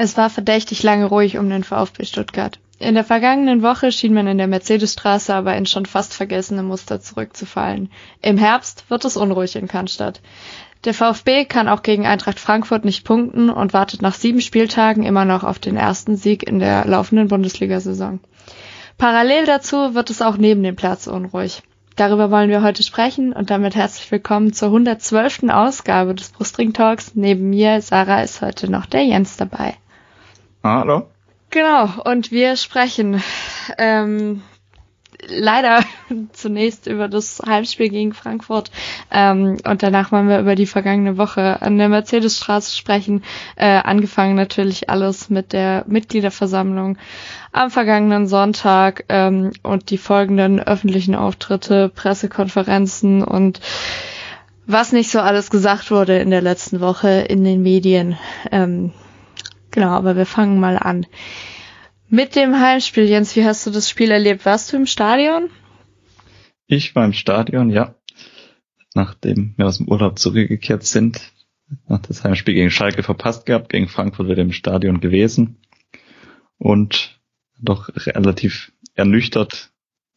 Es war verdächtig lange ruhig um den VfB Stuttgart. In der vergangenen Woche schien man in der Mercedesstraße aber in schon fast vergessene Muster zurückzufallen. Im Herbst wird es unruhig in Cannstatt. Der VfB kann auch gegen Eintracht Frankfurt nicht punkten und wartet nach sieben Spieltagen immer noch auf den ersten Sieg in der laufenden Bundesliga-Saison. Parallel dazu wird es auch neben dem Platz unruhig. Darüber wollen wir heute sprechen und damit herzlich willkommen zur 112. Ausgabe des Brustring Talks. Neben mir, Sarah, ist heute noch der Jens dabei. Hallo. Genau, und wir sprechen ähm, leider zunächst über das Heimspiel gegen Frankfurt ähm, und danach wollen wir über die vergangene Woche an der Mercedesstraße sprechen. Äh, angefangen natürlich alles mit der Mitgliederversammlung am vergangenen Sonntag ähm, und die folgenden öffentlichen Auftritte, Pressekonferenzen und was nicht so alles gesagt wurde in der letzten Woche in den Medien. Ähm, Genau, aber wir fangen mal an. Mit dem Heimspiel, Jens, wie hast du das Spiel erlebt? Warst du im Stadion? Ich war im Stadion, ja. Nachdem wir aus dem Urlaub zurückgekehrt sind, nach das Heimspiel gegen Schalke verpasst gehabt, gegen Frankfurt wieder im Stadion gewesen und doch relativ ernüchtert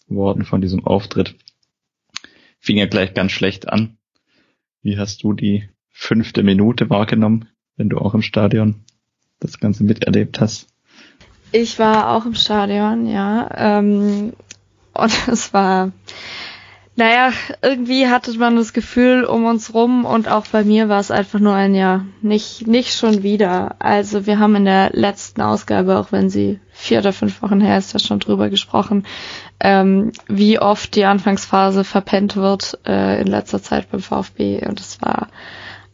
worden von diesem Auftritt. Fing ja gleich ganz schlecht an. Wie hast du die fünfte Minute wahrgenommen, wenn du auch im Stadion das Ganze miterlebt hast. Ich war auch im Stadion, ja. Ähm, und es war, naja, irgendwie hatte man das Gefühl um uns rum und auch bei mir war es einfach nur ein Ja. Nicht, nicht schon wieder. Also wir haben in der letzten Ausgabe, auch wenn sie vier oder fünf Wochen her ist, ja schon drüber gesprochen, ähm, wie oft die Anfangsphase verpennt wird äh, in letzter Zeit beim VfB. Und es war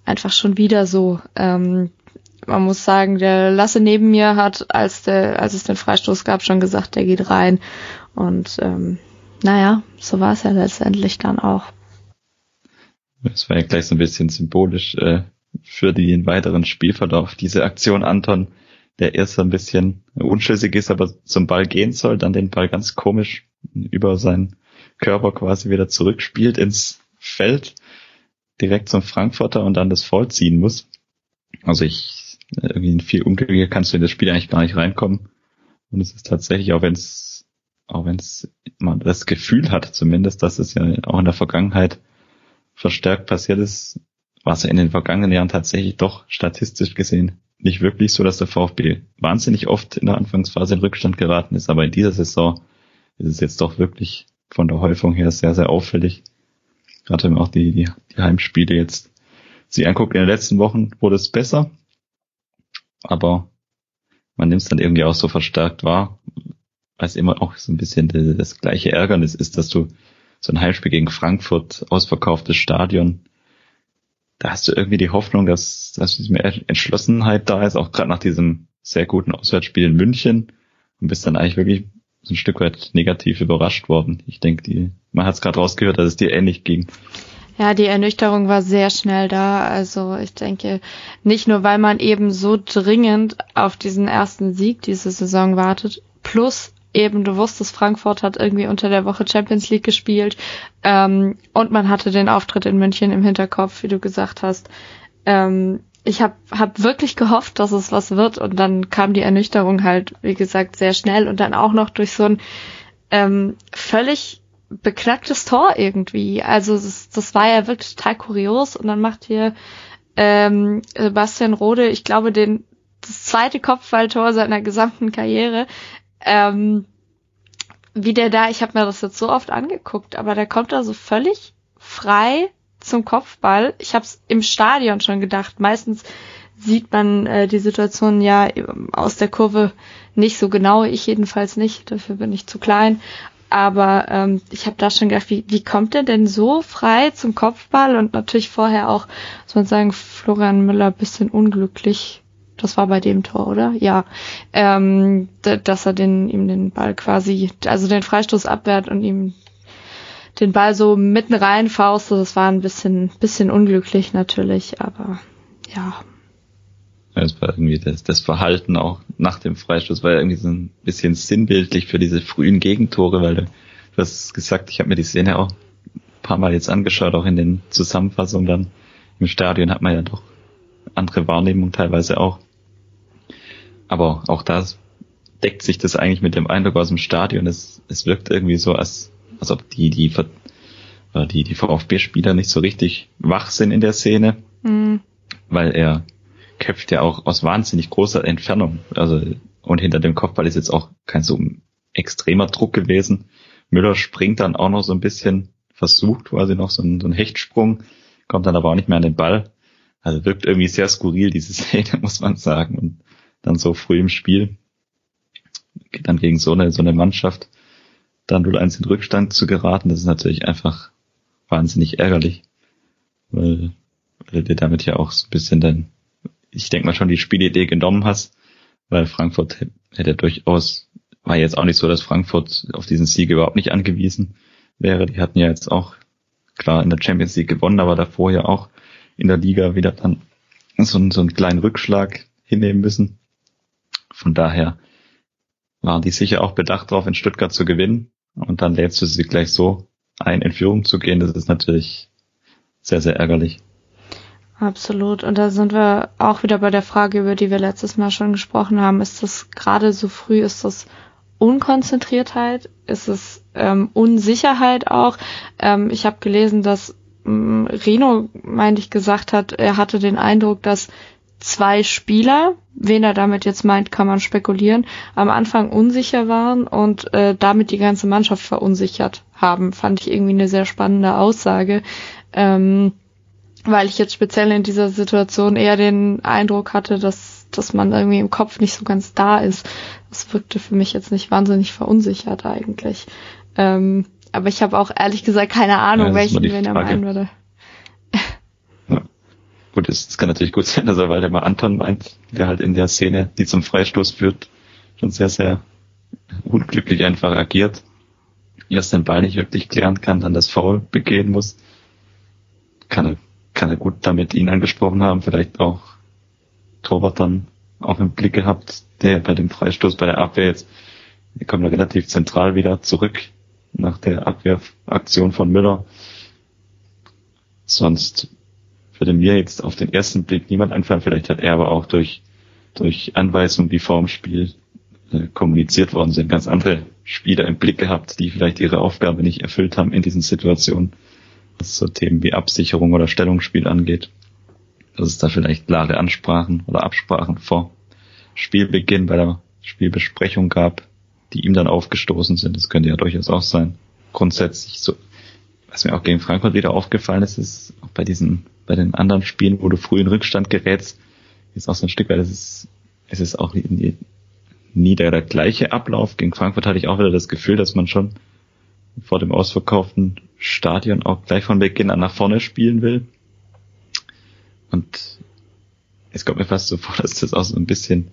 einfach schon wieder so. Ähm, man muss sagen, der Lasse neben mir hat, als der, als es den Freistoß gab, schon gesagt, der geht rein. Und ähm, naja, so war es ja letztendlich dann auch. Das war ja gleich so ein bisschen symbolisch äh, für den weiteren Spielverlauf. Diese Aktion Anton, der erst so ein bisschen unschlüssig ist, aber zum Ball gehen soll, dann den Ball ganz komisch über seinen Körper quasi wieder zurückspielt ins Feld, direkt zum Frankfurter und dann das Voll ziehen muss. Also ich irgendwie in viel Unglücke kannst du in das Spiel eigentlich gar nicht reinkommen. Und es ist tatsächlich, auch wenn es, auch wenn es man das Gefühl hat, zumindest, dass es ja auch in der Vergangenheit verstärkt passiert ist, war es ja in den vergangenen Jahren tatsächlich doch statistisch gesehen nicht wirklich so, dass der VfB wahnsinnig oft in der Anfangsphase in Rückstand geraten ist, aber in dieser Saison ist es jetzt doch wirklich von der Häufung her sehr, sehr auffällig. Gerade wenn man auch die, die, die Heimspiele jetzt sich anguckt, in den letzten Wochen wurde es besser, aber man nimmt es dann irgendwie auch so verstärkt wahr, weil es immer auch so ein bisschen das gleiche Ärgernis ist, dass du so ein Heimspiel gegen Frankfurt, ausverkauftes Stadion, da hast du irgendwie die Hoffnung, dass, dass diese Entschlossenheit da ist, auch gerade nach diesem sehr guten Auswärtsspiel in München und bist dann eigentlich wirklich so ein Stück weit negativ überrascht worden. Ich denke, man hat es gerade rausgehört, dass es dir ähnlich ging. Ja, die Ernüchterung war sehr schnell da. Also ich denke, nicht nur, weil man eben so dringend auf diesen ersten Sieg diese Saison wartet, plus eben, du wusstest, Frankfurt hat irgendwie unter der Woche Champions League gespielt ähm, und man hatte den Auftritt in München im Hinterkopf, wie du gesagt hast. Ähm, ich habe hab wirklich gehofft, dass es was wird und dann kam die Ernüchterung halt, wie gesagt, sehr schnell und dann auch noch durch so ein ähm, völlig beknacktes Tor irgendwie. Also das, das war ja wirklich total kurios und dann macht hier ähm, Sebastian Rode, ich glaube, den das zweite Kopfballtor seiner gesamten Karriere. Ähm, wie der da, ich habe mir das jetzt so oft angeguckt, aber der kommt da so völlig frei zum Kopfball. Ich habe es im Stadion schon gedacht. Meistens sieht man äh, die Situation ja aus der Kurve nicht so genau. Ich jedenfalls nicht. Dafür bin ich zu klein. Aber ähm, ich habe da schon gedacht, wie, wie kommt er denn so frei zum Kopfball? Und natürlich vorher auch, muss man sagen, Florian Müller bisschen unglücklich. Das war bei dem Tor, oder? Ja. Ähm, dass er den, ihm den Ball quasi, also den Freistoß abwehrt und ihm den Ball so mitten rein faustet. Das war ein bisschen, bisschen unglücklich natürlich, aber ja. Es war irgendwie das, das Verhalten auch nach dem Freistoß war irgendwie so ein bisschen sinnbildlich für diese frühen Gegentore, weil du, du hast gesagt, ich habe mir die Szene auch ein paar Mal jetzt angeschaut, auch in den Zusammenfassungen dann im Stadion hat man ja doch andere Wahrnehmung teilweise auch. Aber auch da deckt sich das eigentlich mit dem Eindruck aus dem Stadion. Es, es wirkt irgendwie so, als, als ob die, die, die, die VfB-Spieler nicht so richtig wach sind in der Szene, mhm. weil er köpft ja auch aus wahnsinnig großer Entfernung. Also, und hinter dem Kopfball ist jetzt auch kein so extremer Druck gewesen. Müller springt dann auch noch so ein bisschen, versucht quasi noch so einen, so einen Hechtsprung, kommt dann aber auch nicht mehr an den Ball. Also wirkt irgendwie sehr skurril, diese Szene, muss man sagen. Und dann so früh im Spiel, dann gegen so eine, so eine Mannschaft, dann 0-1 in Rückstand zu geraten, das ist natürlich einfach wahnsinnig ärgerlich. Weil, weil du damit ja auch so ein bisschen dann, ich denke mal schon die Spielidee genommen hast, weil Frankfurt hätte durchaus, war jetzt auch nicht so, dass Frankfurt auf diesen Sieg überhaupt nicht angewiesen wäre. Die hatten ja jetzt auch klar in der Champions League gewonnen, aber davor ja auch in der Liga wieder dann so, einen, so einen kleinen Rückschlag hinnehmen müssen. Von daher waren die sicher auch bedacht darauf, in Stuttgart zu gewinnen. Und dann lädst du sie gleich so ein, in Führung zu gehen. Das ist natürlich sehr, sehr ärgerlich. Absolut. Und da sind wir auch wieder bei der Frage, über die wir letztes Mal schon gesprochen haben. Ist das gerade so früh, ist das Unkonzentriertheit? Ist es ähm, Unsicherheit auch? Ähm, ich habe gelesen, dass ähm, Reno, meinte ich, gesagt hat, er hatte den Eindruck, dass zwei Spieler, wen er damit jetzt meint, kann man spekulieren, am Anfang unsicher waren und äh, damit die ganze Mannschaft verunsichert haben. Fand ich irgendwie eine sehr spannende Aussage. Ähm, weil ich jetzt speziell in dieser Situation eher den Eindruck hatte, dass, dass man irgendwie im Kopf nicht so ganz da ist. Das wirkte für mich jetzt nicht wahnsinnig verunsichert eigentlich. Ähm, aber ich habe auch ehrlich gesagt keine Ahnung, ja, welchen wen er meinen würde. Ja. Gut, es, kann natürlich gut sein, dass er Waldemar Anton meint, der halt in der Szene, die zum Freistoß führt, schon sehr, sehr unglücklich einfach agiert. Erst den Ball nicht wirklich klären kann, dann das Foul begehen muss. Kann kann er gut damit ihn angesprochen haben, vielleicht auch Torwart dann auch im Blick gehabt, der bei dem Freistoß bei der Abwehr jetzt, die kommen da relativ zentral wieder zurück nach der Abwehraktion von Müller. Sonst würde mir jetzt auf den ersten Blick niemand einfallen. Vielleicht hat er aber auch durch, durch Anweisungen, die vor dem Spiel äh, kommuniziert worden sind, ganz andere Spieler im Blick gehabt, die vielleicht ihre Aufgabe nicht erfüllt haben in diesen Situationen, was so Themen wie Absicherung oder Stellungsspiel angeht. Dass es da vielleicht klare Ansprachen oder Absprachen vor Spielbeginn bei der Spielbesprechung gab, die ihm dann aufgestoßen sind. Das könnte ja durchaus auch sein. Grundsätzlich so, was mir auch gegen Frankfurt wieder aufgefallen ist, ist auch bei diesen, bei den anderen Spielen, wo du früh in Rückstand gerätst, ist auch so ein Stück weit, es ist, es ist auch nie, nie der, der gleiche Ablauf. Gegen Frankfurt hatte ich auch wieder das Gefühl, dass man schon vor dem ausverkauften Stadion auch gleich von Beginn an nach vorne spielen will. Und es kommt mir fast so vor, dass das auch so ein bisschen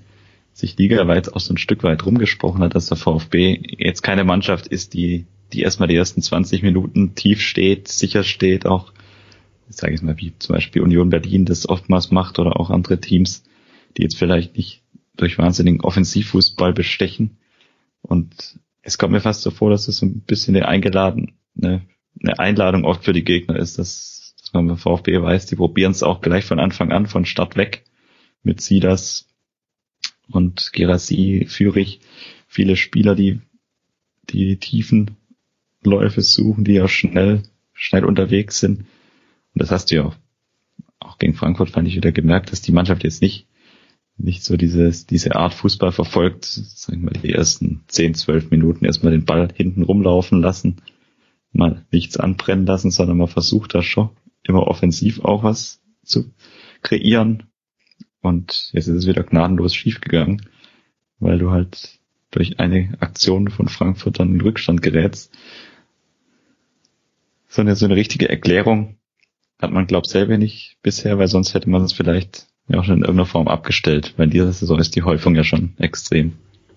sich ligaweit auch so ein Stück weit rumgesprochen hat, dass der VfB jetzt keine Mannschaft ist, die, die erstmal die ersten 20 Minuten tief steht, sicher steht, auch, ich sage jetzt mal, wie zum Beispiel Union Berlin das oftmals macht oder auch andere Teams, die jetzt vielleicht nicht durch wahnsinnigen Offensivfußball bestechen. Und es kommt mir fast so vor, dass es so ein bisschen eine eingeladen, eine, eine Einladung oft für die Gegner ist, dass, dass man beim VfB weiß, die probieren es auch gleich von Anfang an, von Start weg mit Sidas, und Gerasi, Fürich, viele Spieler, die die tiefen Läufe suchen, die ja schnell, schnell unterwegs sind. Und das hast du ja auch gegen Frankfurt fand ich wieder gemerkt, dass die Mannschaft jetzt nicht, nicht so dieses, diese Art Fußball verfolgt, sagen wir die ersten 10, 12 Minuten erstmal den Ball hinten rumlaufen lassen, mal nichts anbrennen lassen, sondern man versucht da schon immer offensiv auch was zu kreieren und jetzt ist es wieder gnadenlos schiefgegangen, weil du halt durch eine Aktion von Frankfurt dann in Rückstand gerätst. So eine, so eine richtige Erklärung hat man, glaubt selber nicht bisher, weil sonst hätte man es vielleicht ja auch schon in irgendeiner Form abgestellt, in dieser Saison ist die Häufung ja schon extrem.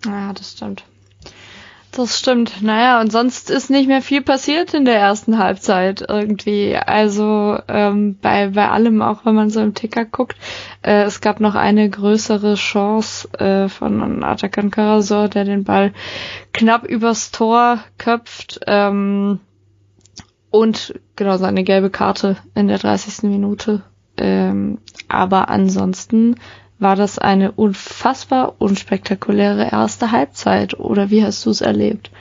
Ja, das stimmt. Das stimmt. Naja, und sonst ist nicht mehr viel passiert in der ersten Halbzeit irgendwie. Also ähm, bei, bei allem, auch wenn man so im Ticker guckt, äh, es gab noch eine größere Chance äh, von Atakan Karasor, der den Ball knapp übers Tor köpft. Ähm, und genau seine gelbe Karte in der 30. Minute. Ähm, aber ansonsten war das eine unfassbar unspektakuläre erste Halbzeit. Oder wie hast du es erlebt?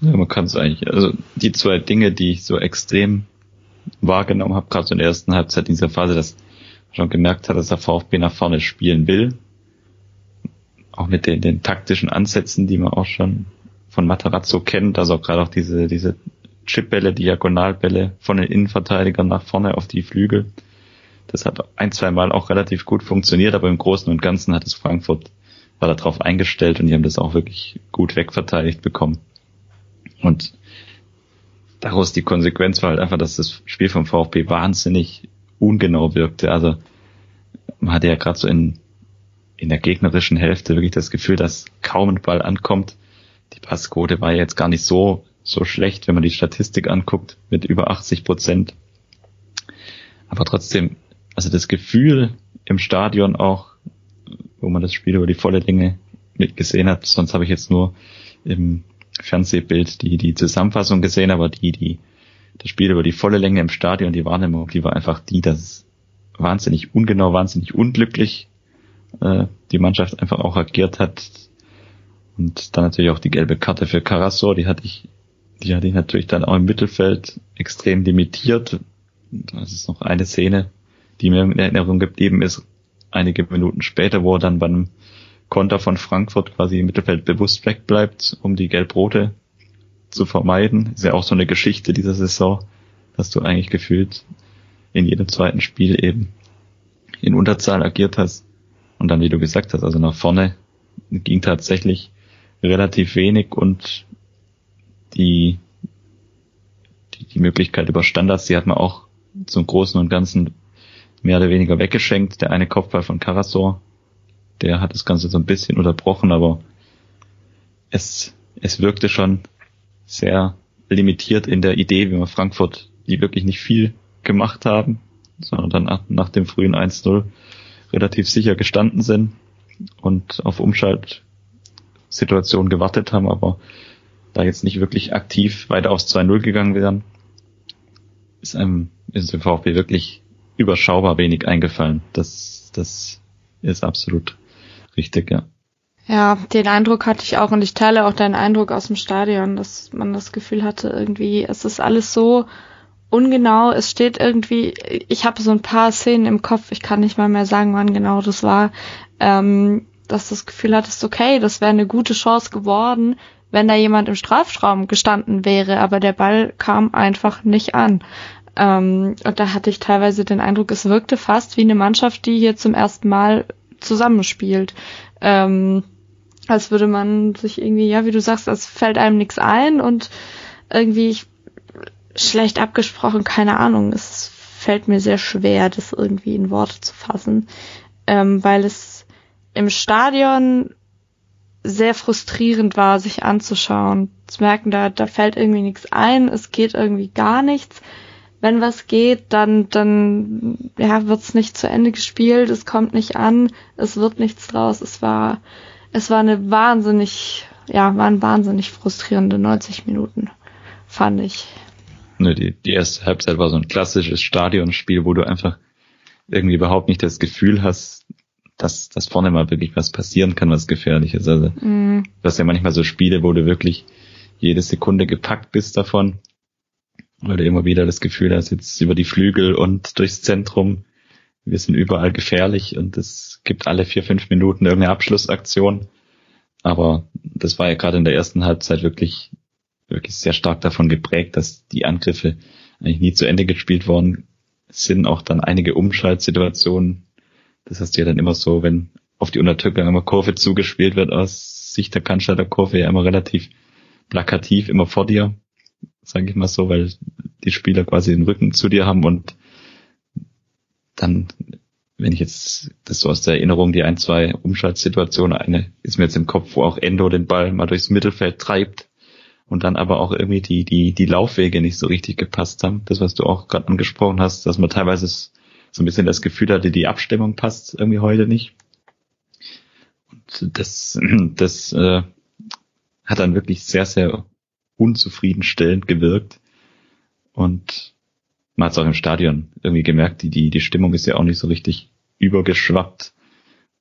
Ja, man kann es eigentlich, also die zwei Dinge, die ich so extrem wahrgenommen habe, gerade so in der ersten Halbzeit in dieser Phase, dass man schon gemerkt hat, dass der VfB nach vorne spielen will. Auch mit den, den taktischen Ansätzen, die man auch schon von Matarazzo kennt, also auch gerade auch diese, diese Chipbälle, Diagonalbälle von den Innenverteidigern nach vorne auf die Flügel das hat ein, zwei Mal auch relativ gut funktioniert, aber im Großen und Ganzen hat es Frankfurt, war darauf eingestellt und die haben das auch wirklich gut wegverteidigt bekommen. Und daraus die Konsequenz war halt einfach, dass das Spiel vom VfB wahnsinnig ungenau wirkte. Also man hatte ja gerade so in, in der gegnerischen Hälfte wirklich das Gefühl, dass kaum ein Ball ankommt. Die Passquote war ja jetzt gar nicht so, so schlecht, wenn man die Statistik anguckt, mit über 80 Prozent. Aber trotzdem also das Gefühl im Stadion auch, wo man das Spiel über die volle Länge mitgesehen hat, sonst habe ich jetzt nur im Fernsehbild die, die Zusammenfassung gesehen, aber die, die, das Spiel über die volle Länge im Stadion, die Wahrnehmung, die war einfach die, dass wahnsinnig ungenau, wahnsinnig unglücklich äh, die Mannschaft einfach auch agiert hat. Und dann natürlich auch die gelbe Karte für Carasor, die hatte ich, die hatte ich natürlich dann auch im Mittelfeld extrem limitiert. Das ist noch eine Szene, die mir in Erinnerung geblieben ist, einige Minuten später, wo er dann beim Konter von Frankfurt quasi im Mittelfeld bewusst wegbleibt, um die Gelbrote zu vermeiden. Ist ja auch so eine Geschichte dieser Saison, dass du eigentlich gefühlt in jedem zweiten Spiel eben in Unterzahl agiert hast. Und dann, wie du gesagt hast, also nach vorne ging tatsächlich relativ wenig und die, die, die Möglichkeit über Standards, die hat man auch zum Großen und Ganzen mehr oder weniger weggeschenkt. Der eine Kopfball von Karasor, der hat das Ganze so ein bisschen unterbrochen, aber es, es wirkte schon sehr limitiert in der Idee, wie wir Frankfurt, die wirklich nicht viel gemacht haben, sondern dann nach, nach dem frühen 1-0 relativ sicher gestanden sind und auf Umschaltsituationen gewartet haben, aber da jetzt nicht wirklich aktiv weiter aufs 2-0 gegangen wären, ist einem, ist dem VfB wirklich überschaubar wenig eingefallen. Das, das ist absolut richtig, ja. Ja, den Eindruck hatte ich auch und ich teile auch deinen Eindruck aus dem Stadion, dass man das Gefühl hatte, irgendwie, es ist alles so ungenau, es steht irgendwie, ich habe so ein paar Szenen im Kopf, ich kann nicht mal mehr sagen, wann genau das war, ähm, dass das Gefühl hattest, okay, das wäre eine gute Chance geworden, wenn da jemand im Strafraum gestanden wäre, aber der Ball kam einfach nicht an. Ähm, und da hatte ich teilweise den Eindruck, es wirkte fast wie eine Mannschaft, die hier zum ersten Mal zusammenspielt. Ähm, als würde man sich irgendwie, ja, wie du sagst, als fällt einem nichts ein und irgendwie schlecht abgesprochen, keine Ahnung. Es fällt mir sehr schwer, das irgendwie in Worte zu fassen, ähm, weil es im Stadion sehr frustrierend war, sich anzuschauen, zu merken, da, da fällt irgendwie nichts ein, es geht irgendwie gar nichts wenn was geht, dann, dann ja, wird's nicht zu Ende gespielt, es kommt nicht an, es wird nichts draus. Es war, es war eine wahnsinnig, ja, waren wahnsinnig frustrierende 90 Minuten, fand ich. Ne, die, die erste Halbzeit war so ein klassisches Stadionspiel, wo du einfach irgendwie überhaupt nicht das Gefühl hast, dass, dass vorne mal wirklich was passieren kann, was gefährlich ist. Also, mm. du hast ja manchmal so Spiele, wo du wirklich jede Sekunde gepackt bist davon weil du immer wieder das Gefühl hast, jetzt über die Flügel und durchs Zentrum, wir sind überall gefährlich und es gibt alle vier, fünf Minuten irgendeine Abschlussaktion. Aber das war ja gerade in der ersten Halbzeit wirklich, wirklich sehr stark davon geprägt, dass die Angriffe eigentlich nie zu Ende gespielt worden sind. Auch dann einige Umschaltsituationen. Das heißt ja dann immer so, wenn auf die Untertürkung immer Kurve zugespielt wird aus Sicht der Cannstatter Kurve ja immer relativ plakativ, immer vor dir sage ich mal so, weil die Spieler quasi den Rücken zu dir haben und dann wenn ich jetzt das so aus der Erinnerung, die ein, zwei Umschaltsituationen, eine ist mir jetzt im Kopf, wo auch Endo den Ball mal durchs Mittelfeld treibt und dann aber auch irgendwie die, die, die Laufwege nicht so richtig gepasst haben. Das, was du auch gerade angesprochen hast, dass man teilweise so ein bisschen das Gefühl hatte, die Abstimmung passt irgendwie heute nicht. Und das, das äh, hat dann wirklich sehr, sehr unzufriedenstellend gewirkt. Und man hat es auch im Stadion irgendwie gemerkt, die, die, die Stimmung ist ja auch nicht so richtig übergeschwappt.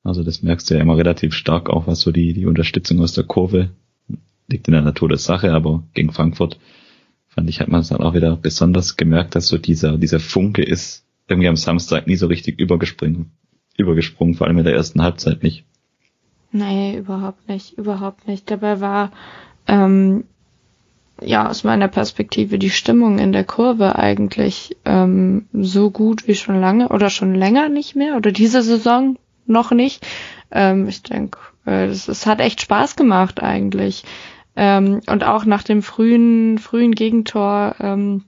Also das merkst du ja immer relativ stark auch, was so die, die Unterstützung aus der Kurve liegt in der Natur der Sache, aber gegen Frankfurt fand ich, hat man es dann auch wieder besonders gemerkt, dass so dieser, dieser Funke ist irgendwie am Samstag nie so richtig übergesprungen, übergesprungen, vor allem in der ersten Halbzeit nicht. Nee, überhaupt nicht, überhaupt nicht. Dabei war ähm, ja aus meiner Perspektive die Stimmung in der Kurve eigentlich ähm, so gut wie schon lange oder schon länger nicht mehr oder diese Saison noch nicht. Ähm, ich denke, äh, es, es hat echt Spaß gemacht eigentlich. Ähm, und auch nach dem frühen, frühen Gegentor ähm,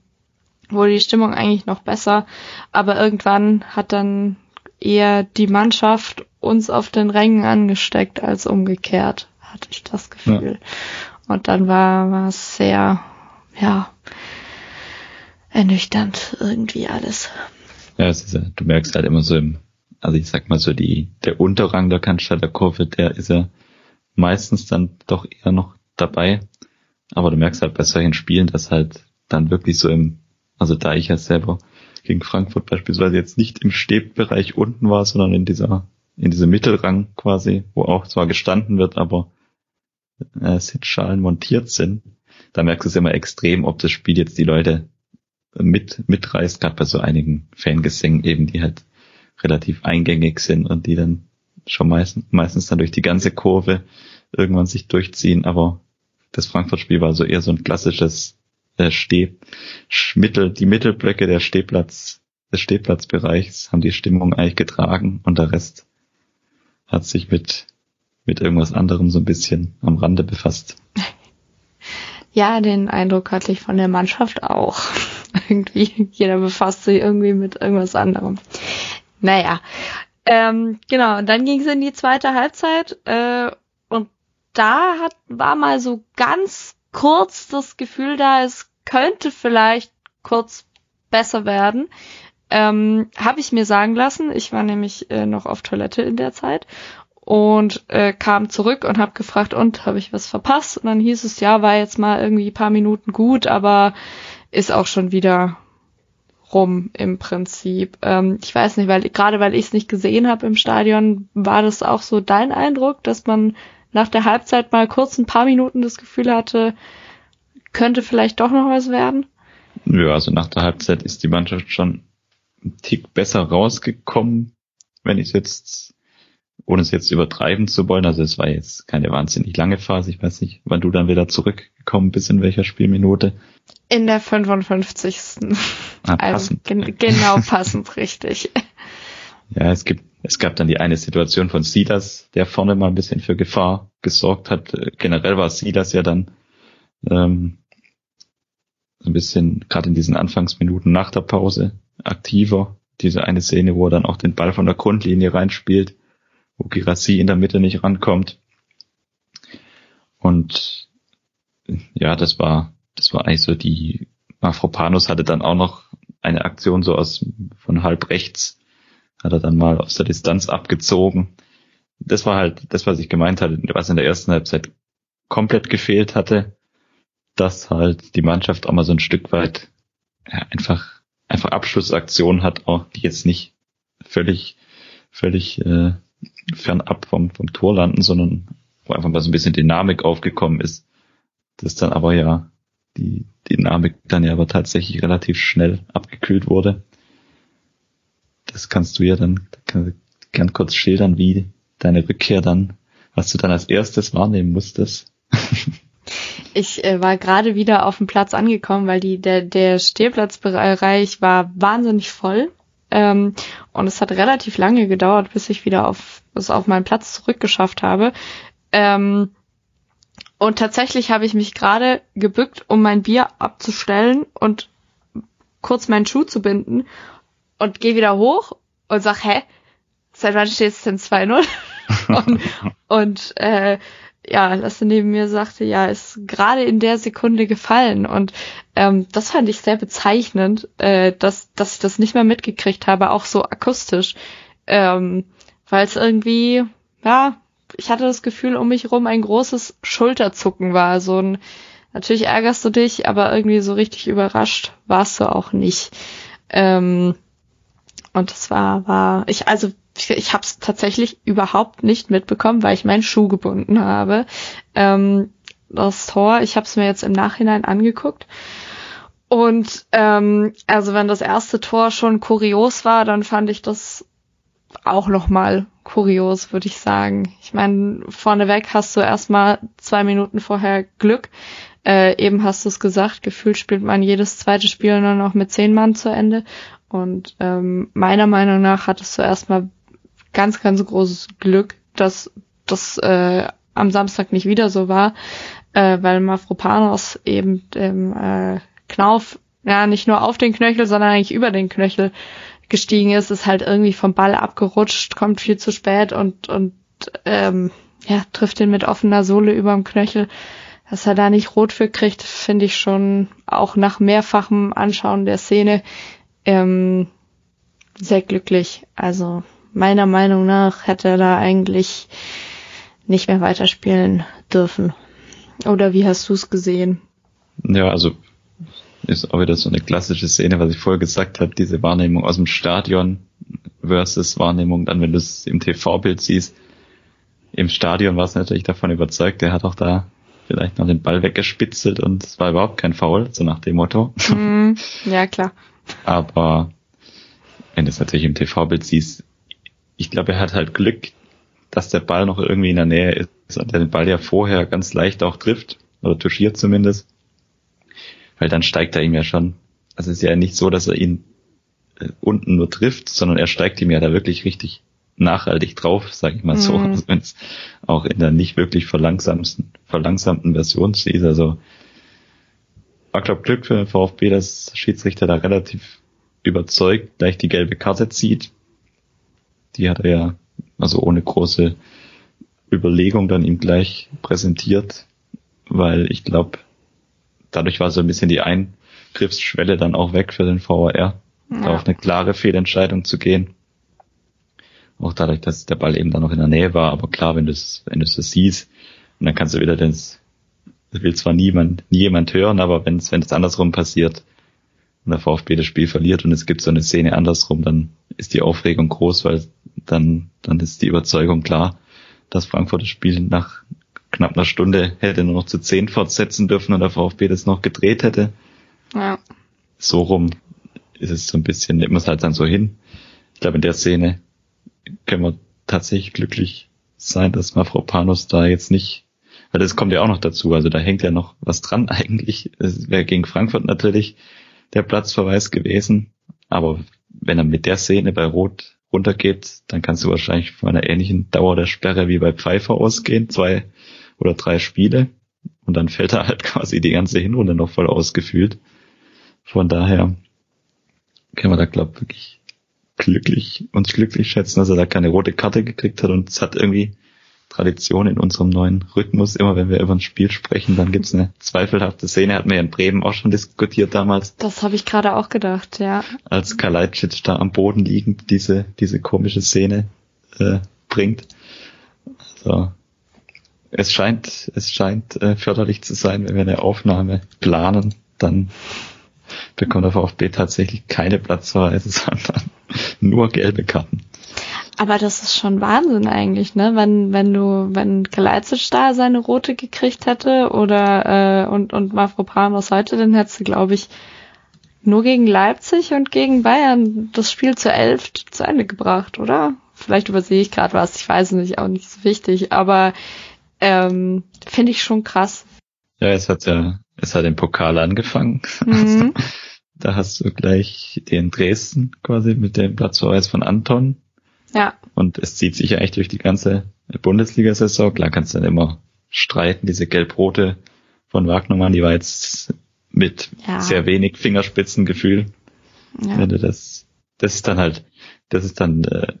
wurde die Stimmung eigentlich noch besser. Aber irgendwann hat dann eher die Mannschaft uns auf den Rängen angesteckt als umgekehrt, hatte ich das Gefühl. Ja. Und dann war, es sehr, ja, ernüchternd irgendwie alles. Ja, es ist ja, du merkst halt immer so im, also ich sag mal so die, der Unterrang der Cannstatter Kurve, der ist ja meistens dann doch eher noch dabei. Aber du merkst halt bei solchen Spielen, dass halt dann wirklich so im, also da ich ja selber gegen Frankfurt beispielsweise jetzt nicht im Stebbereich unten war, sondern in dieser, in diesem Mittelrang quasi, wo auch zwar gestanden wird, aber äh, Sitzschalen montiert sind, da merkst du es immer extrem, ob das Spiel jetzt die Leute mit, mitreißt, gerade bei so einigen Fangesängen eben, die halt relativ eingängig sind und die dann schon meistens, meistens dann durch die ganze Kurve irgendwann sich durchziehen, aber das Frankfurt-Spiel war so eher so ein klassisches äh, Steh, Mittel, die Mittelblöcke der Stehplatz, des Stehplatzbereichs haben die Stimmung eigentlich getragen und der Rest hat sich mit mit irgendwas anderem so ein bisschen am Rande befasst. Ja, den Eindruck hatte ich von der Mannschaft auch. irgendwie, jeder befasst sich irgendwie mit irgendwas anderem. Naja, ähm, genau, und dann ging es in die zweite Halbzeit äh, und da hat, war mal so ganz kurz das Gefühl da, es könnte vielleicht kurz besser werden. Ähm, Habe ich mir sagen lassen. Ich war nämlich äh, noch auf Toilette in der Zeit und äh, kam zurück und habe gefragt, und habe ich was verpasst? Und dann hieß es, ja, war jetzt mal irgendwie paar Minuten gut, aber ist auch schon wieder rum im Prinzip. Ähm, ich weiß nicht, weil gerade weil ich es nicht gesehen habe im Stadion, war das auch so dein Eindruck, dass man nach der Halbzeit mal kurz ein paar Minuten das Gefühl hatte, könnte vielleicht doch noch was werden? Ja, also nach der Halbzeit ist die Mannschaft schon ein Tick besser rausgekommen, wenn ich jetzt ohne es jetzt übertreiben zu wollen, also es war jetzt keine wahnsinnig lange Phase, ich weiß nicht, wann du dann wieder zurückgekommen bist, in welcher Spielminute. In der 55. Ah, also gen genau passend, richtig. Ja, es gibt, es gab dann die eine Situation von Silas, der vorne mal ein bisschen für Gefahr gesorgt hat. Generell war Silas ja dann ähm, ein bisschen, gerade in diesen Anfangsminuten nach der Pause, aktiver. Diese eine Szene, wo er dann auch den Ball von der Grundlinie reinspielt wo Girassi in der Mitte nicht rankommt. Und ja, das war, das war eigentlich so die, Mafropanus hatte dann auch noch eine Aktion so aus, von halb rechts, hat er dann mal aus der Distanz abgezogen. Das war halt das, was ich gemeint hatte, was in der ersten Halbzeit komplett gefehlt hatte, dass halt die Mannschaft auch mal so ein Stück weit ja, einfach einfach Abschlussaktionen hat, auch die jetzt nicht völlig völlig äh, fernab vom, vom Tor landen, sondern wo einfach mal so ein bisschen Dynamik aufgekommen ist. Das dann aber ja die Dynamik dann ja aber tatsächlich relativ schnell abgekühlt wurde. Das kannst du ja dann kann, gern kurz schildern, wie deine Rückkehr dann, was du dann als erstes wahrnehmen musstest. Ich äh, war gerade wieder auf dem Platz angekommen, weil die, der, der Stehplatzbereich war wahnsinnig voll. Ähm, und es hat relativ lange gedauert, bis ich wieder auf, es auf meinen Platz zurückgeschafft habe. Ähm, und tatsächlich habe ich mich gerade gebückt, um mein Bier abzustellen und kurz meinen Schuh zu binden und gehe wieder hoch und sag, hä, seit wann steht es denn 2-0? und, und äh, ja, Lasse neben mir sagte, ja, ist gerade in der Sekunde gefallen. Und ähm, das fand ich sehr bezeichnend, äh, dass, dass ich das nicht mehr mitgekriegt habe, auch so akustisch. Ähm, Weil es irgendwie, ja, ich hatte das Gefühl, um mich rum ein großes Schulterzucken war. So ein, natürlich ärgerst du dich, aber irgendwie so richtig überrascht warst du auch nicht. Ähm, und das war, war, ich, also ich, ich habe es tatsächlich überhaupt nicht mitbekommen, weil ich meinen Schuh gebunden habe. Ähm, das Tor, ich habe es mir jetzt im Nachhinein angeguckt. Und ähm, also wenn das erste Tor schon kurios war, dann fand ich das auch nochmal kurios, würde ich sagen. Ich meine, vorneweg hast du erstmal zwei Minuten vorher Glück. Äh, eben hast du es gesagt, gefühlt spielt man jedes zweite Spiel nur noch mit zehn Mann zu Ende. Und ähm, meiner Meinung nach hattest du erstmal ganz, ganz großes Glück, dass das äh, am Samstag nicht wieder so war, äh, weil Mafropanos eben dem äh, Knauf ja nicht nur auf den Knöchel, sondern eigentlich über den Knöchel gestiegen ist, ist halt irgendwie vom Ball abgerutscht, kommt viel zu spät und und ähm, ja trifft ihn mit offener Sohle überm Knöchel. Dass er da nicht rot für kriegt, finde ich schon auch nach mehrfachem Anschauen der Szene ähm, sehr glücklich. Also meiner Meinung nach hätte er da eigentlich nicht mehr weiterspielen dürfen. Oder wie hast du es gesehen? Ja, also ist auch wieder so eine klassische Szene, was ich vorher gesagt habe, diese Wahrnehmung aus dem Stadion versus Wahrnehmung dann, wenn du es im TV-Bild siehst. Im Stadion war es natürlich davon überzeugt, der hat auch da vielleicht noch den Ball weggespitzelt und es war überhaupt kein Foul, so nach dem Motto. Mm, ja, klar. Aber wenn du es natürlich im TV-Bild siehst, ich glaube, er hat halt Glück, dass der Ball noch irgendwie in der Nähe ist und der den Ball ja vorher ganz leicht auch trifft oder touchiert zumindest. Weil dann steigt er ihm ja schon. Also es ist ja nicht so, dass er ihn äh, unten nur trifft, sondern er steigt ihm ja da wirklich richtig nachhaltig drauf, sage ich mal so, mhm. also wenn es auch in der nicht wirklich verlangsamten, verlangsamten Version steht. Also ich glaube Glück für den VfB, dass Schiedsrichter da relativ überzeugt gleich die gelbe Karte zieht die hat er ja also ohne große Überlegung dann ihm gleich präsentiert, weil ich glaube, dadurch war so ein bisschen die Eingriffsschwelle dann auch weg für den VAR, ja. da auf eine klare Fehlentscheidung zu gehen. Auch dadurch, dass der Ball eben dann noch in der Nähe war, aber klar, wenn du es, wenn du es siehst, und dann kannst du wieder das, das will zwar niemand, nie jemand hören, aber wenn es, wenn es andersrum passiert, und der VfB das Spiel verliert und es gibt so eine Szene andersrum, dann ist die Aufregung groß, weil dann, dann ist die Überzeugung klar, dass Frankfurt das Spiel nach knapp einer Stunde hätte nur noch zu zehn fortsetzen dürfen und der VfB das noch gedreht hätte. Ja. So rum ist es so ein bisschen, nimmt man es halt dann so hin. Ich glaube, in der Szene können wir tatsächlich glücklich sein, dass Mafropanos da jetzt nicht, weil das kommt ja auch noch dazu, also da hängt ja noch was dran eigentlich. Es wäre gegen Frankfurt natürlich der Platzverweis gewesen. Aber wenn er mit der Szene bei Rot runtergeht, dann kannst du wahrscheinlich von einer ähnlichen Dauer der Sperre wie bei Pfeiffer ausgehen, zwei oder drei Spiele. Und dann fällt er halt quasi die ganze Hinrunde noch voll ausgefühlt. Von daher können wir da, glaube wirklich glücklich, uns glücklich schätzen, dass er da keine rote Karte gekriegt hat und es hat irgendwie Tradition in unserem neuen Rhythmus. Immer wenn wir über ein Spiel sprechen, dann gibt's eine zweifelhafte Szene. Hatten wir in Bremen auch schon diskutiert damals. Das habe ich gerade auch gedacht, ja. Als Kalajdzic da am Boden liegend diese, diese komische Szene äh, bringt. Also, es scheint, es scheint äh, förderlich zu sein, wenn wir eine Aufnahme planen, dann bekommt der VfB tatsächlich keine Platzverweise, sondern nur gelbe Karten. Aber das ist schon Wahnsinn eigentlich, ne? Wenn, wenn du, wenn Kalajdzic da seine rote gekriegt hätte oder äh, und, und Mavropanos heute, dann hättest du, glaube ich, nur gegen Leipzig und gegen Bayern das Spiel zu elf zu Ende gebracht, oder? Vielleicht übersehe ich gerade was, ich weiß nicht, auch nicht so wichtig, aber ähm, finde ich schon krass. Ja, es hat ja, es hat im Pokal angefangen. Mhm. Da hast du gleich den Dresden quasi mit dem Platzverweis von Anton ja. Und es zieht sich ja echt durch die ganze Bundesliga-Saison. Klar kannst du dann immer streiten, diese gelb-rote von Wagnermann, die war jetzt mit ja. sehr wenig Fingerspitzengefühl. Ja. Wenn du das, das ist dann halt, das ist dann äh,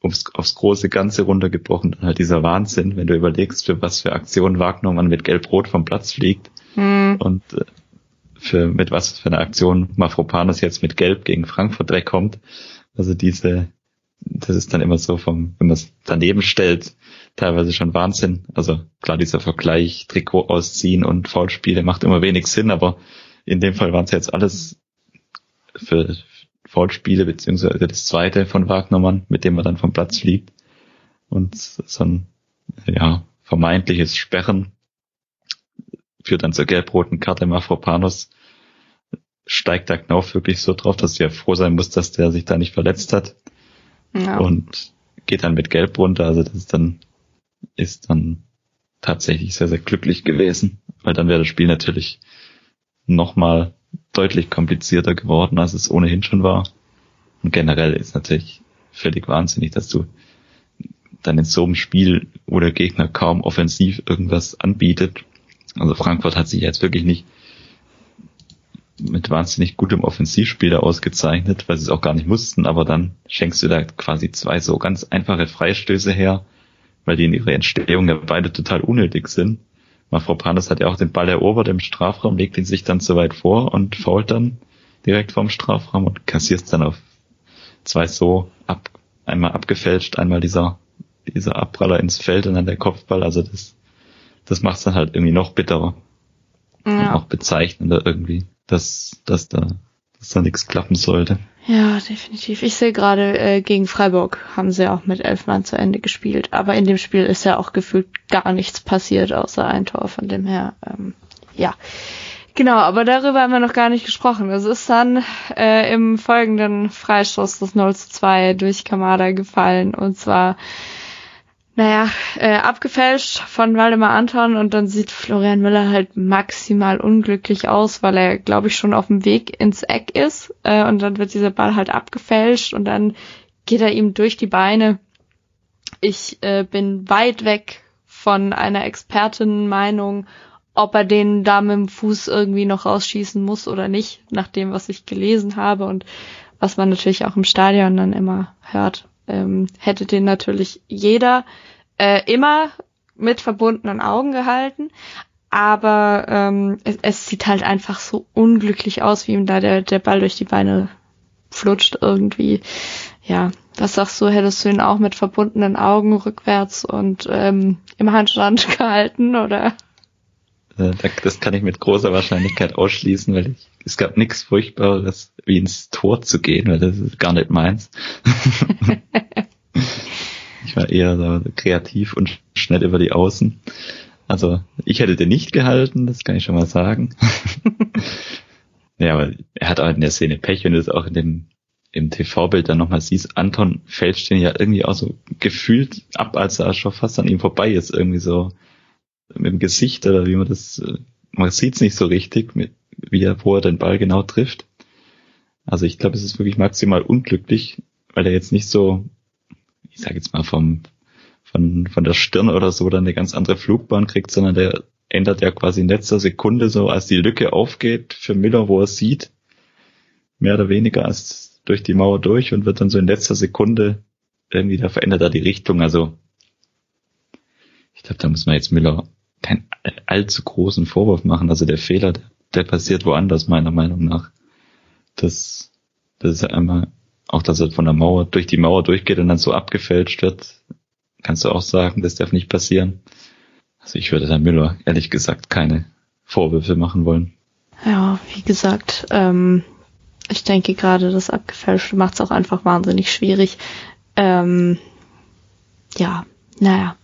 aufs, aufs große Ganze runtergebrochen dann halt dieser Wahnsinn, wenn du überlegst, für was für Aktionen Wagnermann mit Gelb-Rot vom Platz fliegt mhm. und äh, für mit was für eine Aktion Mafropanos jetzt mit Gelb gegen Frankfurt wegkommt. Also diese, das ist dann immer so vom, wenn man es daneben stellt, teilweise schon Wahnsinn. Also klar, dieser Vergleich, Trikot ausziehen und Foulspiele macht immer wenig Sinn, aber in dem Fall waren es jetzt alles für Foulspiele, beziehungsweise das zweite von Wagnermann, mit dem er dann vom Platz fliegt. Und so ein, ja, vermeintliches Sperren führt dann zur gelb-roten Karte Mafropanos steigt da Knauf wirklich so drauf, dass er froh sein muss, dass der sich da nicht verletzt hat. Ja. Und geht dann mit Gelb runter. Also das ist dann, ist dann tatsächlich sehr, sehr glücklich gewesen, weil dann wäre das Spiel natürlich nochmal deutlich komplizierter geworden, als es ohnehin schon war. Und generell ist natürlich völlig wahnsinnig, dass du dann in so einem Spiel, wo der Gegner kaum offensiv irgendwas anbietet. Also Frankfurt hat sich jetzt wirklich nicht mit wahnsinnig gutem Offensivspieler ausgezeichnet, weil sie es auch gar nicht mussten, aber dann schenkst du da quasi zwei so ganz einfache Freistöße her, weil die in ihrer Entstehung ja beide total unnötig sind. Mafropanos hat ja auch den Ball erobert im Strafraum, legt ihn sich dann zu weit vor und fault dann direkt vorm Strafraum und kassierst dann auf zwei so ab, einmal abgefälscht, einmal dieser, dieser Abpraller ins Feld und dann der Kopfball, also das, das macht's dann halt irgendwie noch bitterer. Ja. Und auch bezeichnender irgendwie dass, dass da, dass da nichts klappen sollte. Ja, definitiv. Ich sehe gerade, äh, gegen Freiburg haben sie auch mit elf Mann zu Ende gespielt. Aber in dem Spiel ist ja auch gefühlt gar nichts passiert, außer ein Tor. Von dem her, ähm, ja. Genau, aber darüber haben wir noch gar nicht gesprochen. Es ist dann äh, im folgenden Freistoß das 0 zu 2 durch Kamada gefallen. Und zwar naja, äh, abgefälscht von Waldemar Anton und dann sieht Florian Müller halt maximal unglücklich aus, weil er, glaube ich, schon auf dem Weg ins Eck ist äh, und dann wird dieser Ball halt abgefälscht und dann geht er ihm durch die Beine. Ich äh, bin weit weg von einer Expertinnenmeinung, ob er den da mit dem Fuß irgendwie noch rausschießen muss oder nicht, nach dem, was ich gelesen habe und was man natürlich auch im Stadion dann immer hört ähm, hätte den natürlich jeder äh, immer mit verbundenen Augen gehalten. Aber ähm, es, es sieht halt einfach so unglücklich aus, wie ihm da der, der Ball durch die Beine flutscht irgendwie. Ja, was sagst du, hättest du ihn auch mit verbundenen Augen rückwärts und ähm, im Handstand gehalten, oder? Äh, das kann ich mit großer Wahrscheinlichkeit ausschließen, weil ich, es gab nichts Furchtbares, wie ins Tor zu gehen, weil das ist gar nicht meins. ich war eher so kreativ und schnell über die Außen. Also ich hätte den nicht gehalten, das kann ich schon mal sagen. ja, aber er hat auch in der Szene Pech und ist auch in dem im TV-Bild dann nochmal siehst, Anton fälscht den ja irgendwie auch so gefühlt ab, als er schon fast an ihm vorbei ist, irgendwie so mit dem Gesicht oder wie man das, äh, man sieht es nicht so richtig, mit, wie er, wo er den Ball genau trifft. Also ich glaube, es ist wirklich maximal unglücklich, weil er jetzt nicht so, ich sage jetzt mal vom von von der Stirn oder so dann eine ganz andere Flugbahn kriegt, sondern der ändert ja quasi in letzter Sekunde so, als die Lücke aufgeht für Miller, wo er sieht, mehr oder weniger als durch die Mauer durch und wird dann so in letzter Sekunde irgendwie da verändert er die Richtung. Also ich glaube, da muss man jetzt Miller keinen allzu großen Vorwurf machen. Also der Fehler, der, passiert woanders, meiner Meinung nach. Das, das ist einmal, auch dass er von der Mauer, durch die Mauer durchgeht und dann so abgefälscht wird, kannst du auch sagen, das darf nicht passieren. Also ich würde da Müller ehrlich gesagt keine Vorwürfe machen wollen. Ja, wie gesagt, ähm, ich denke gerade das Abgefälschte macht es auch einfach wahnsinnig schwierig. Ähm, ja, naja.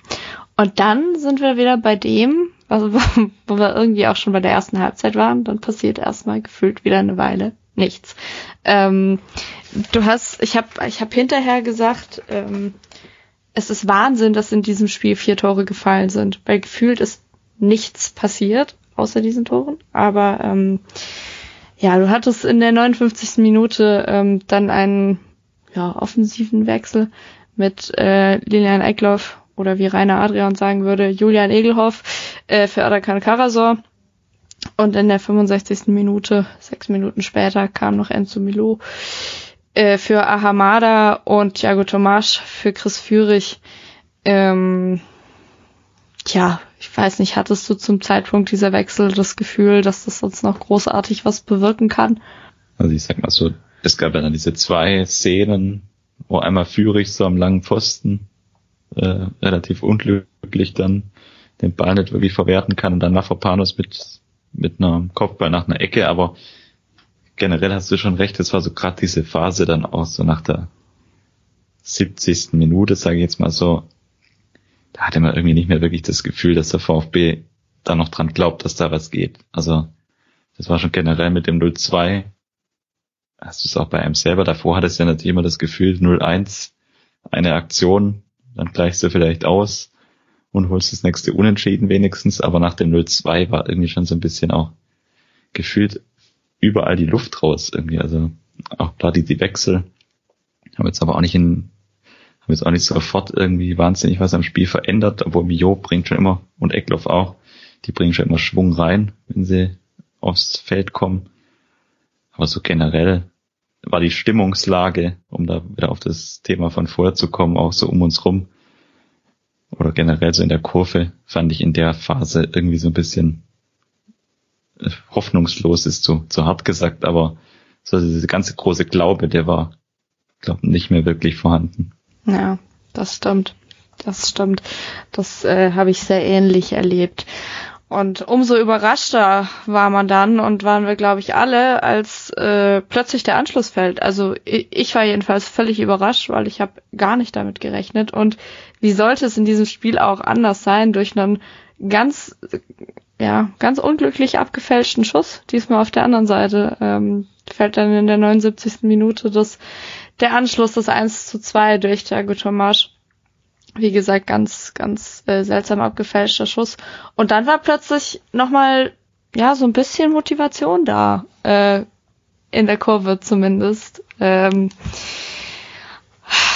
Und dann sind wir wieder bei dem, also, wo wir irgendwie auch schon bei der ersten Halbzeit waren. Dann passiert erstmal gefühlt wieder eine Weile nichts. Ähm, du hast, ich habe ich hab hinterher gesagt, ähm, es ist Wahnsinn, dass in diesem Spiel vier Tore gefallen sind, weil gefühlt ist nichts passiert außer diesen Toren. Aber ähm, ja, du hattest in der 59. Minute ähm, dann einen ja, offensiven Wechsel mit äh, Lilian Eckloff oder wie Rainer Adrian sagen würde, Julian Egelhoff äh, für Adakan Karasor. Und in der 65. Minute, sechs Minuten später, kam noch Enzo Milo äh, für Ahamada und Thiago Tomasch für Chris Führig. Ähm, tja, ich weiß nicht, hattest du zum Zeitpunkt dieser Wechsel das Gefühl, dass das uns noch großartig was bewirken kann? Also ich sag mal so, es gab ja dann diese zwei Szenen, wo einmal Führig so am langen Pfosten äh, relativ unglücklich dann den Ball nicht wirklich verwerten kann. Und dann Mafropanos mit mit einem Kopfball nach einer Ecke, aber generell hast du schon recht, es war so gerade diese Phase dann auch so nach der 70. Minute, sage ich jetzt mal so, da hatte man irgendwie nicht mehr wirklich das Gefühl, dass der VfB da noch dran glaubt, dass da was geht. Also das war schon generell mit dem 0-2, hast du es auch bei einem selber, davor hattest du ja natürlich immer das Gefühl, 0-1, eine Aktion, dann gleichst du vielleicht aus und holst das nächste Unentschieden wenigstens, aber nach dem 0-2 war irgendwie schon so ein bisschen auch gefühlt überall die Luft raus irgendwie, also auch klar die, die Wechsel. Haben jetzt aber auch nicht in haben jetzt auch nicht sofort irgendwie wahnsinnig was am Spiel verändert, obwohl Mio bringt schon immer und Eckloff auch, die bringen schon immer Schwung rein, wenn sie aufs Feld kommen. Aber so generell war die Stimmungslage, um da wieder auf das Thema von vorher zu kommen, auch so um uns rum oder generell so in der Kurve, fand ich in der Phase irgendwie so ein bisschen äh, hoffnungslos ist zu, zu hart gesagt, aber so diese ganze große Glaube, der war, glaube nicht mehr wirklich vorhanden. Ja, das stimmt. Das stimmt. Das äh, habe ich sehr ähnlich erlebt. Und umso überraschter war man dann und waren wir, glaube ich, alle, als äh, plötzlich der Anschluss fällt. Also ich war jedenfalls völlig überrascht, weil ich habe gar nicht damit gerechnet. Und wie sollte es in diesem Spiel auch anders sein durch einen ganz, ja, ganz unglücklich abgefälschten Schuss. Diesmal auf der anderen Seite ähm, fällt dann in der 79. Minute das der Anschluss des 1 zu 2 durch Thiago Tomasch. Wie gesagt, ganz, ganz äh, seltsam abgefälschter Schuss. Und dann war plötzlich nochmal, ja, so ein bisschen Motivation da. Äh, in der Kurve zumindest. Ähm,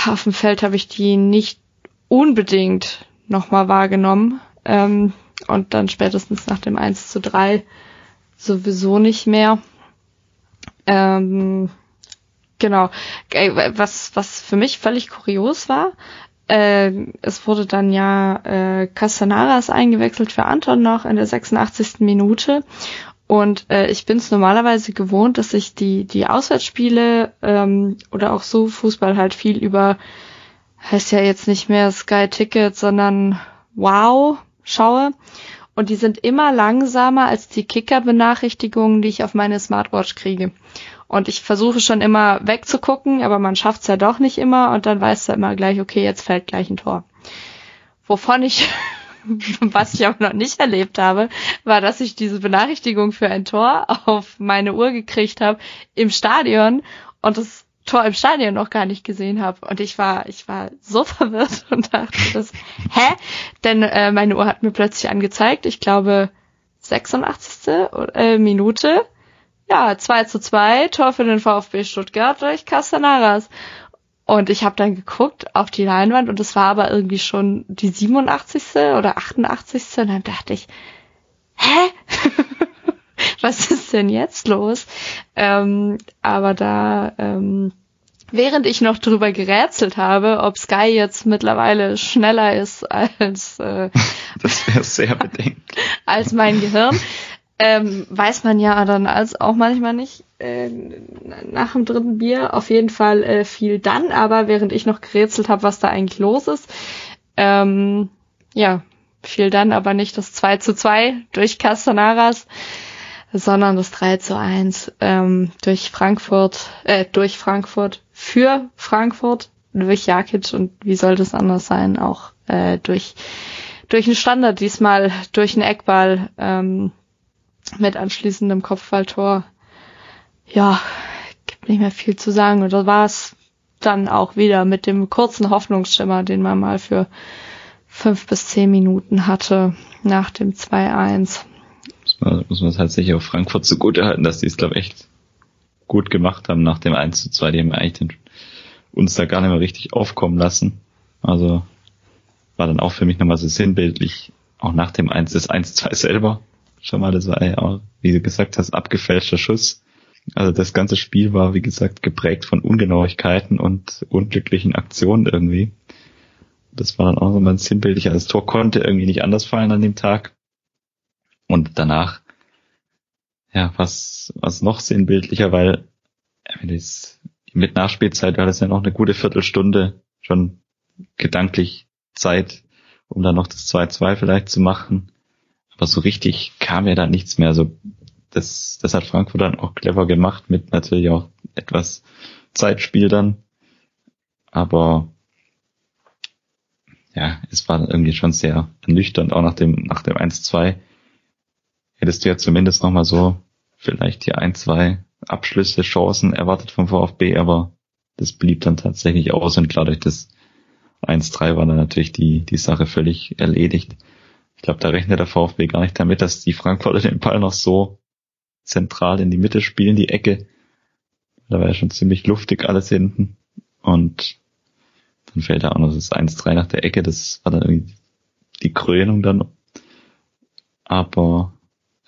auf dem Feld habe ich die nicht unbedingt nochmal wahrgenommen. Ähm, und dann spätestens nach dem 1 zu 3 sowieso nicht mehr. Ähm, Genau. Was, was für mich völlig kurios war, äh, es wurde dann ja äh, Castanaras eingewechselt für Anton noch in der 86. Minute. Und äh, ich bin es normalerweise gewohnt, dass ich die, die Auswärtsspiele ähm, oder auch so Fußball halt viel über, heißt ja jetzt nicht mehr Sky Ticket, sondern Wow schaue. Und die sind immer langsamer als die Kicker-Benachrichtigungen, die ich auf meine Smartwatch kriege. Und ich versuche schon immer wegzugucken, aber man schafft es ja doch nicht immer und dann weißt du immer gleich, okay, jetzt fällt gleich ein Tor. Wovon ich, was ich aber noch nicht erlebt habe, war, dass ich diese Benachrichtigung für ein Tor auf meine Uhr gekriegt habe im Stadion und das Tor im Stadion noch gar nicht gesehen habe. Und ich war, ich war so verwirrt und dachte, das, hä? Denn äh, meine Uhr hat mir plötzlich angezeigt, ich glaube 86. Äh, Minute ja, 2 zu 2, Tor für den VfB Stuttgart durch Castanaras. Und ich habe dann geguckt auf die Leinwand und es war aber irgendwie schon die 87. oder 88. Und dann dachte ich, hä? Was ist denn jetzt los? Ähm, aber da, ähm, während ich noch drüber gerätselt habe, ob Sky jetzt mittlerweile schneller ist als äh, das wäre sehr bedenkt als mein Gehirn, ähm, weiß man ja dann als auch manchmal nicht äh, nach dem dritten Bier. Auf jeden Fall äh, viel dann, aber während ich noch gerätselt habe, was da eigentlich los ist, ähm, ja, fiel dann aber nicht das 2 zu 2 durch Castanaras, sondern das 3 zu 1 ähm, durch Frankfurt, äh, durch Frankfurt, für Frankfurt, durch Jakic und wie soll das anders sein, auch äh, durch durch einen Standard, diesmal durch einen Eckball, ähm, mit anschließendem Kopfballtor. Ja, gibt nicht mehr viel zu sagen. Und das war's dann auch wieder mit dem kurzen Hoffnungsschimmer, den man mal für fünf bis zehn Minuten hatte nach dem 2-1. Muss man, muss man es halt sicher auf Frankfurt zugute halten, dass die es, glaube ich, echt gut gemacht haben nach dem 1 zu 2. Die haben eigentlich den, uns da gar nicht mehr richtig aufkommen lassen. Also war dann auch für mich nochmal so sinnbildlich, auch nach dem 1 das 1-2 selber schon mal, das war ja auch, wie du gesagt hast, abgefälschter Schuss. Also das ganze Spiel war, wie gesagt, geprägt von Ungenauigkeiten und unglücklichen Aktionen irgendwie. Das war dann auch so mal sinnbildlich. Also das Tor konnte irgendwie nicht anders fallen an dem Tag. Und danach, ja, was, was noch sinnbildlicher, weil jetzt mit Nachspielzeit war das ja noch eine gute Viertelstunde schon gedanklich Zeit, um dann noch das 2-2 vielleicht zu machen. Aber so richtig kam ja da nichts mehr. Also das, das hat Frankfurt dann auch clever gemacht mit natürlich auch etwas Zeitspiel dann. Aber ja, es war irgendwie schon sehr ernüchternd, auch nach dem, nach dem 1-2. Hättest du ja zumindest nochmal so vielleicht hier ein, zwei Abschlüsse, Chancen erwartet vom VfB, aber das blieb dann tatsächlich aus und klar durch das 1-3 war dann natürlich die, die Sache völlig erledigt. Ich glaube, da rechnet der VfB gar nicht damit, dass die Frankfurter den Ball noch so zentral in die Mitte spielen, die Ecke. Da war ja schon ziemlich luftig alles hinten. Und dann fällt da auch noch das 1-3 nach der Ecke. Das war dann irgendwie die Krönung dann. Aber,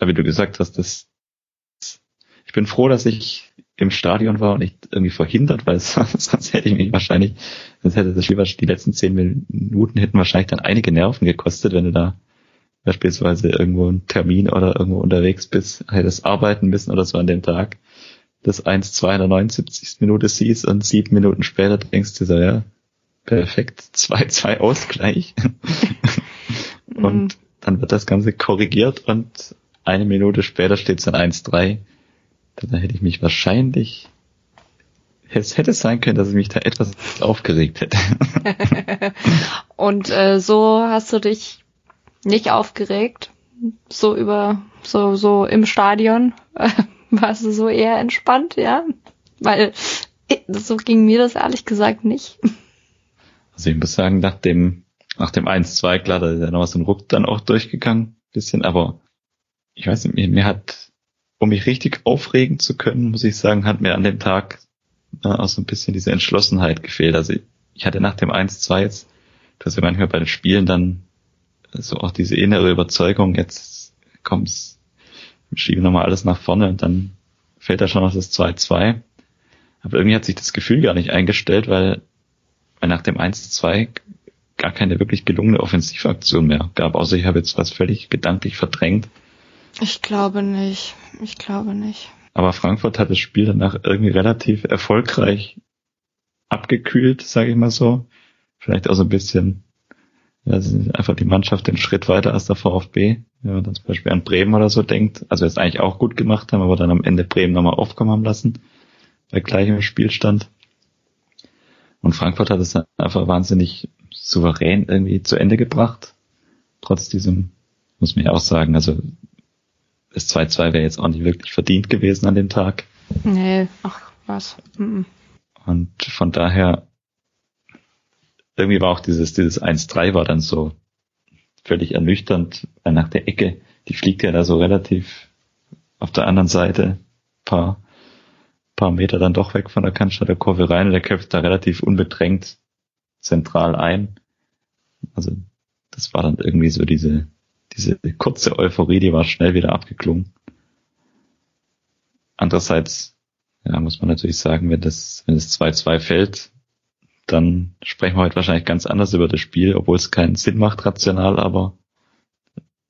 ja, wie du gesagt hast, das, ich bin froh, dass ich im Stadion war und nicht irgendwie verhindert, weil sonst hätte ich mich wahrscheinlich, sonst hätte das Spiel die letzten zehn Minuten hätten wahrscheinlich dann einige Nerven gekostet, wenn du da beispielsweise irgendwo einen Termin oder irgendwo unterwegs bist, hättest arbeiten müssen oder so an dem Tag, das 1-2 in der 79. Minute siehst und sieben Minuten später denkst du so, ja, perfekt, 2-2 Ausgleich. und mhm. dann wird das Ganze korrigiert und eine Minute später steht es dann 1-3. Da hätte ich mich wahrscheinlich es hätte sein können, dass ich mich da etwas aufgeregt hätte. und äh, so hast du dich nicht aufgeregt, so über, so, so im Stadion, warst du so eher entspannt, ja? Weil so ging mir das ehrlich gesagt nicht. Also ich muss sagen, nach dem, nach dem 1-2, klar, da ist ja noch so ein Ruck dann auch durchgegangen, bisschen, aber ich weiß nicht, mir, mir hat, um mich richtig aufregen zu können, muss ich sagen, hat mir an dem Tag äh, auch so ein bisschen diese Entschlossenheit gefehlt. Also ich, ich hatte nach dem 1-2 jetzt, hast ja manchmal bei den Spielen dann so auch diese innere Überzeugung, jetzt kommt's, schiebe nochmal alles nach vorne und dann fällt da schon noch das 2-2. Aber irgendwie hat sich das Gefühl gar nicht eingestellt, weil, weil nach dem 1-2 gar keine wirklich gelungene Offensivaktion mehr gab, außer ich habe jetzt was völlig gedanklich verdrängt. Ich glaube nicht. Ich glaube nicht. Aber Frankfurt hat das Spiel danach irgendwie relativ erfolgreich abgekühlt, sage ich mal so. Vielleicht auch so ein bisschen also einfach die Mannschaft den Schritt weiter als der VfB. Wenn man dann zum Beispiel an Bremen oder so denkt, also jetzt eigentlich auch gut gemacht haben, aber dann am Ende Bremen nochmal aufkommen haben lassen, bei gleichem Spielstand. Und Frankfurt hat es einfach wahnsinnig souverän irgendwie zu Ende gebracht. Trotz diesem, muss man ja auch sagen, also das 2-2 wäre jetzt auch nicht wirklich verdient gewesen an dem Tag. Nee, ach was. Und von daher irgendwie war auch dieses, dieses 1-3 war dann so völlig ernüchternd, weil nach der Ecke, die fliegt ja da so relativ auf der anderen Seite, paar, paar Meter dann doch weg von der Cannstatter Kurve rein und der köpft da relativ unbedrängt zentral ein. Also das war dann irgendwie so diese, diese kurze Euphorie, die war schnell wieder abgeklungen. Andererseits, ja, muss man natürlich sagen, wenn das, wenn das 2-2 fällt, dann sprechen wir heute wahrscheinlich ganz anders über das Spiel, obwohl es keinen Sinn macht rational, aber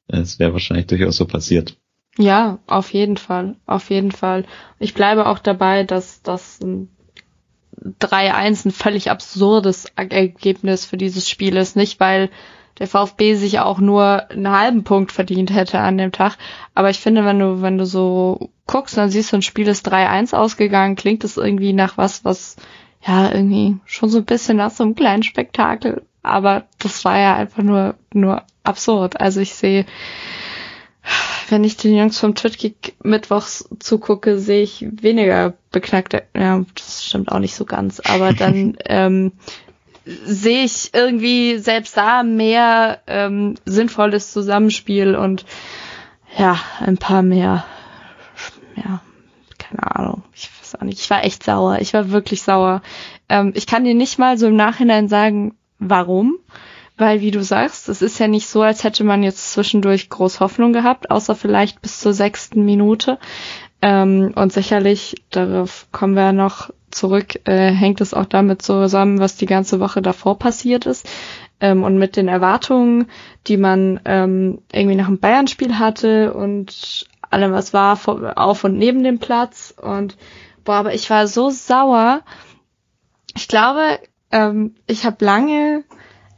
es wäre wahrscheinlich durchaus so passiert. Ja, auf jeden Fall, auf jeden Fall. Ich bleibe auch dabei, dass das 3-1 ein völlig absurdes Ergebnis für dieses Spiel ist. Nicht, weil der VfB sich auch nur einen halben Punkt verdient hätte an dem Tag. Aber ich finde, wenn du, wenn du so guckst, dann siehst du, ein Spiel ist 3-1 ausgegangen, klingt es irgendwie nach was, was ja, irgendwie schon so ein bisschen nach so einem kleinen Spektakel. Aber das war ja einfach nur, nur absurd. Also ich sehe, wenn ich den Jungs vom Twitkick mittwochs zugucke, sehe ich weniger beknackte, ja, das stimmt auch nicht so ganz, aber dann ähm, sehe ich irgendwie selbst da mehr ähm, sinnvolles Zusammenspiel und ja, ein paar mehr, ja, keine Ahnung, ich auch nicht, ich war echt sauer, ich war wirklich sauer. Ähm, ich kann dir nicht mal so im Nachhinein sagen, warum, weil wie du sagst, es ist ja nicht so, als hätte man jetzt zwischendurch groß Hoffnung gehabt, außer vielleicht bis zur sechsten Minute. Ähm, und sicherlich, darauf kommen wir noch zurück, äh, hängt es auch damit zusammen, was die ganze Woche davor passiert ist. Ähm, und mit den Erwartungen, die man ähm, irgendwie nach dem Bayern-Spiel hatte und allem, was war auf und neben dem Platz. Und boah, aber ich war so sauer. Ich glaube, ähm, ich habe lange,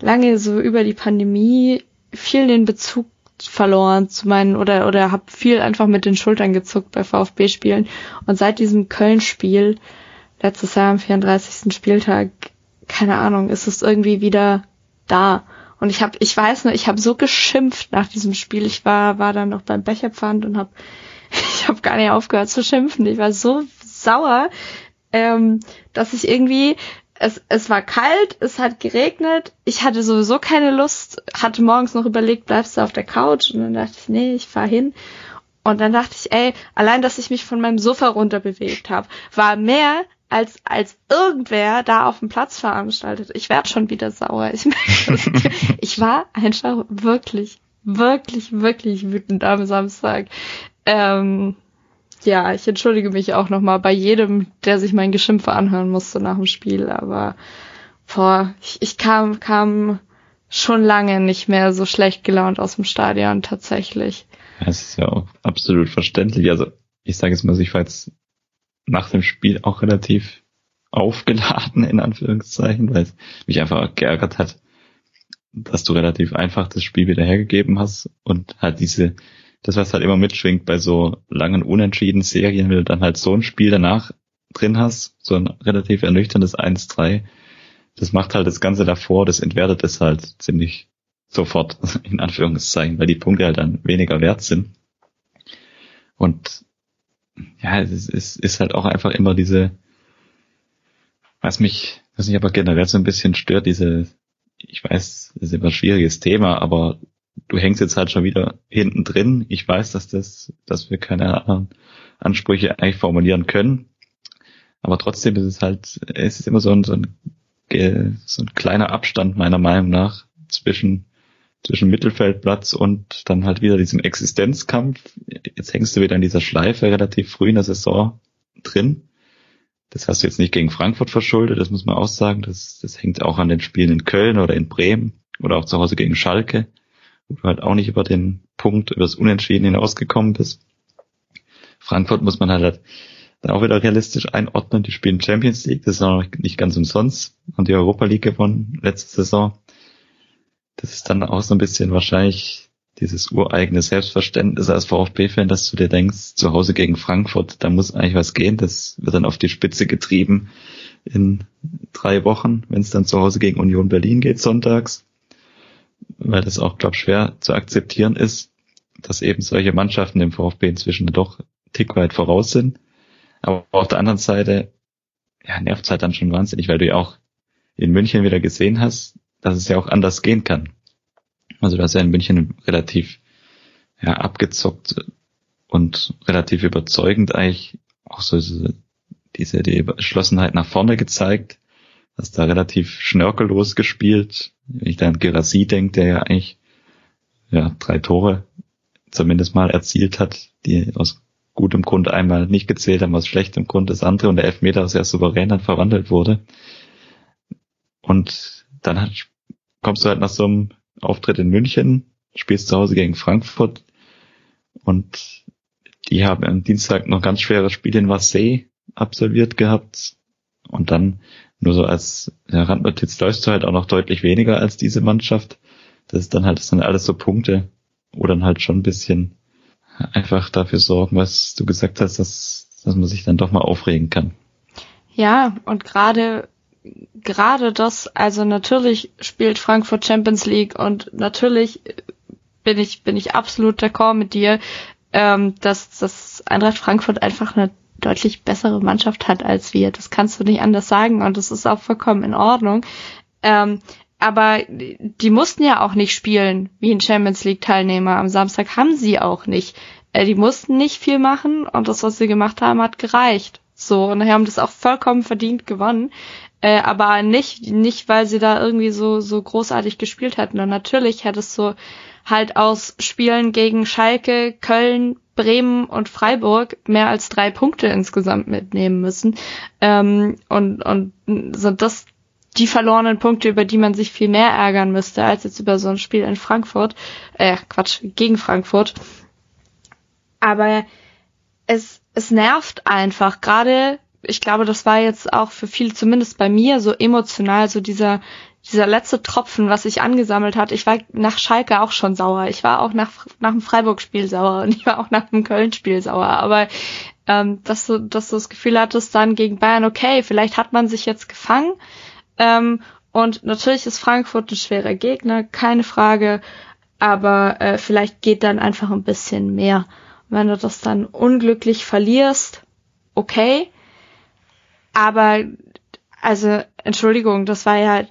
lange so über die Pandemie viel den Bezug verloren zu meinen oder oder habe viel einfach mit den Schultern gezuckt bei VfB-Spielen und seit diesem Köln-Spiel letztes Jahr am 34. Spieltag keine Ahnung ist es irgendwie wieder da und ich habe ich weiß nur ich habe so geschimpft nach diesem Spiel ich war war dann noch beim Becherpfand und habe ich habe gar nicht aufgehört zu schimpfen ich war so sauer ähm, dass ich irgendwie es, es war kalt, es hat geregnet, ich hatte sowieso keine Lust, hatte morgens noch überlegt, bleibst du auf der Couch? Und dann dachte ich, nee, ich fahr hin. Und dann dachte ich, ey, allein, dass ich mich von meinem Sofa runter bewegt habe, war mehr als als irgendwer da auf dem Platz veranstaltet. Ich werde schon wieder sauer. Ich, ich war einfach wirklich, wirklich, wirklich wütend am Samstag. Ähm, ja, ich entschuldige mich auch nochmal bei jedem, der sich mein Geschimpfe anhören musste nach dem Spiel, aber boah, ich, ich kam, kam schon lange nicht mehr so schlecht gelaunt aus dem Stadion tatsächlich. Es ist ja auch absolut verständlich. Also ich sage jetzt mal, ich war jetzt nach dem Spiel auch relativ aufgeladen, in Anführungszeichen, weil es mich einfach geärgert hat, dass du relativ einfach das Spiel wieder hergegeben hast und halt diese das, was halt immer mitschwingt bei so langen unentschieden Serien, wenn du dann halt so ein Spiel danach drin hast, so ein relativ ernüchterndes 1-3, das macht halt das Ganze davor, das entwertet es halt ziemlich sofort, in Anführungszeichen, weil die Punkte halt dann weniger wert sind. Und ja, es ist, ist halt auch einfach immer diese, was mich, was mich aber generell so ein bisschen stört, diese, ich weiß, das ist immer ein schwieriges Thema, aber du hängst jetzt halt schon wieder hinten drin. Ich weiß, dass das, dass wir keine anderen Ansprüche eigentlich formulieren können. Aber trotzdem ist es halt, es ist immer so ein, so ein, so ein kleiner Abstand meiner Meinung nach zwischen, zwischen Mittelfeldplatz und dann halt wieder diesem Existenzkampf. Jetzt hängst du wieder in dieser Schleife relativ früh in der Saison drin. Das hast du jetzt nicht gegen Frankfurt verschuldet, das muss man auch sagen. Das, das hängt auch an den Spielen in Köln oder in Bremen oder auch zu Hause gegen Schalke wo du halt auch nicht über den Punkt, über das Unentschieden hinausgekommen bist. Frankfurt muss man halt dann auch wieder realistisch einordnen. Die spielen Champions League, das ist auch nicht ganz umsonst. Und die Europa League gewonnen letzte Saison. Das ist dann auch so ein bisschen wahrscheinlich dieses ureigene Selbstverständnis als VfB-Fan, dass du dir denkst, zu Hause gegen Frankfurt, da muss eigentlich was gehen. Das wird dann auf die Spitze getrieben in drei Wochen, wenn es dann zu Hause gegen Union Berlin geht, sonntags weil das auch, glaube schwer zu akzeptieren ist, dass eben solche Mannschaften dem VfB inzwischen doch tick weit voraus sind. Aber auf der anderen Seite, ja, nervt es halt dann schon wahnsinnig, weil du ja auch in München wieder gesehen hast, dass es ja auch anders gehen kann. Also du hast ja in München relativ ja, abgezockt und relativ überzeugend eigentlich auch so diese, diese die Entschlossenheit nach vorne gezeigt hast da relativ schnörkellos gespielt. Wenn ich da an Gerasi denke, der ja eigentlich ja, drei Tore zumindest mal erzielt hat, die aus gutem Grund einmal nicht gezählt haben, aus schlechtem Grund das andere und der Elfmeter sehr souverän dann verwandelt wurde. Und dann hat, kommst du halt nach so einem Auftritt in München, spielst zu Hause gegen Frankfurt und die haben am Dienstag noch ganz schweres Spiel in Marseille absolviert gehabt und dann nur so als ja, Randnotiz läufst du halt auch noch deutlich weniger als diese Mannschaft. Das ist dann halt, das sind alles so Punkte, wo dann halt schon ein bisschen einfach dafür sorgen, was du gesagt hast, dass, dass man sich dann doch mal aufregen kann. Ja, und gerade gerade das, also natürlich spielt Frankfurt Champions League und natürlich bin ich bin ich absolut d'accord mit dir, ähm, dass dass Eintracht Frankfurt einfach eine deutlich bessere Mannschaft hat als wir. Das kannst du nicht anders sagen und das ist auch vollkommen in Ordnung. Ähm, aber die mussten ja auch nicht spielen wie ein Champions League Teilnehmer. Am Samstag haben sie auch nicht. Äh, die mussten nicht viel machen und das, was sie gemacht haben, hat gereicht. So, und die haben das auch vollkommen verdient gewonnen. Äh, aber nicht, nicht, weil sie da irgendwie so, so großartig gespielt hätten. Und natürlich hättest du halt aus Spielen gegen Schalke, Köln, Bremen und Freiburg mehr als drei Punkte insgesamt mitnehmen müssen. Ähm, und, und sind das die verlorenen Punkte, über die man sich viel mehr ärgern müsste, als jetzt über so ein Spiel in Frankfurt, äh, Quatsch, gegen Frankfurt. Aber es, es nervt einfach, gerade, ich glaube, das war jetzt auch für viele, zumindest bei mir, so emotional, so dieser, dieser letzte Tropfen, was sich angesammelt hat. Ich war nach Schalke auch schon sauer. Ich war auch nach, nach dem Freiburg-Spiel sauer und ich war auch nach dem Köln-Spiel sauer. Aber ähm, dass du, dass du das Gefühl hattest dann gegen Bayern, okay, vielleicht hat man sich jetzt gefangen. Ähm, und natürlich ist Frankfurt ein schwerer Gegner, keine Frage. Aber äh, vielleicht geht dann einfach ein bisschen mehr. Wenn du das dann unglücklich verlierst, okay. Aber also Entschuldigung, das war ja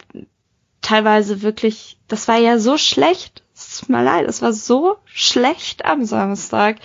teilweise wirklich, das war ja so schlecht. Es tut mir leid, es war so schlecht am Samstag.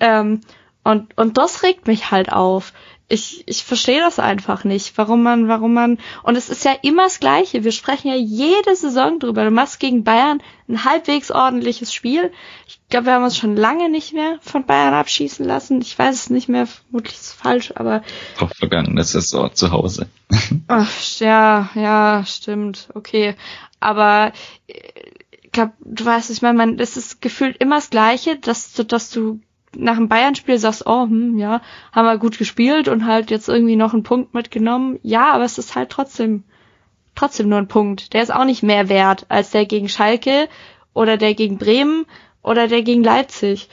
Ähm, und, und das regt mich halt auf ich, ich verstehe das einfach nicht, warum man, warum man, und es ist ja immer das Gleiche. Wir sprechen ja jede Saison drüber. Du machst gegen Bayern ein halbwegs ordentliches Spiel. Ich glaube, wir haben uns schon lange nicht mehr von Bayern abschießen lassen. Ich weiß es nicht mehr, vermutlich ist es falsch, aber. Auch vergangenes Saison zu Hause. Ach, ja, ja, stimmt, okay. Aber, ich glaube, du weißt, ich meine, man, es ist gefühlt immer das Gleiche, dass, dass du nach dem Bayern-Spiel sagst, oh, hm, ja, haben wir gut gespielt und halt jetzt irgendwie noch einen Punkt mitgenommen. Ja, aber es ist halt trotzdem, trotzdem nur ein Punkt. Der ist auch nicht mehr wert als der gegen Schalke oder der gegen Bremen oder der gegen Leipzig.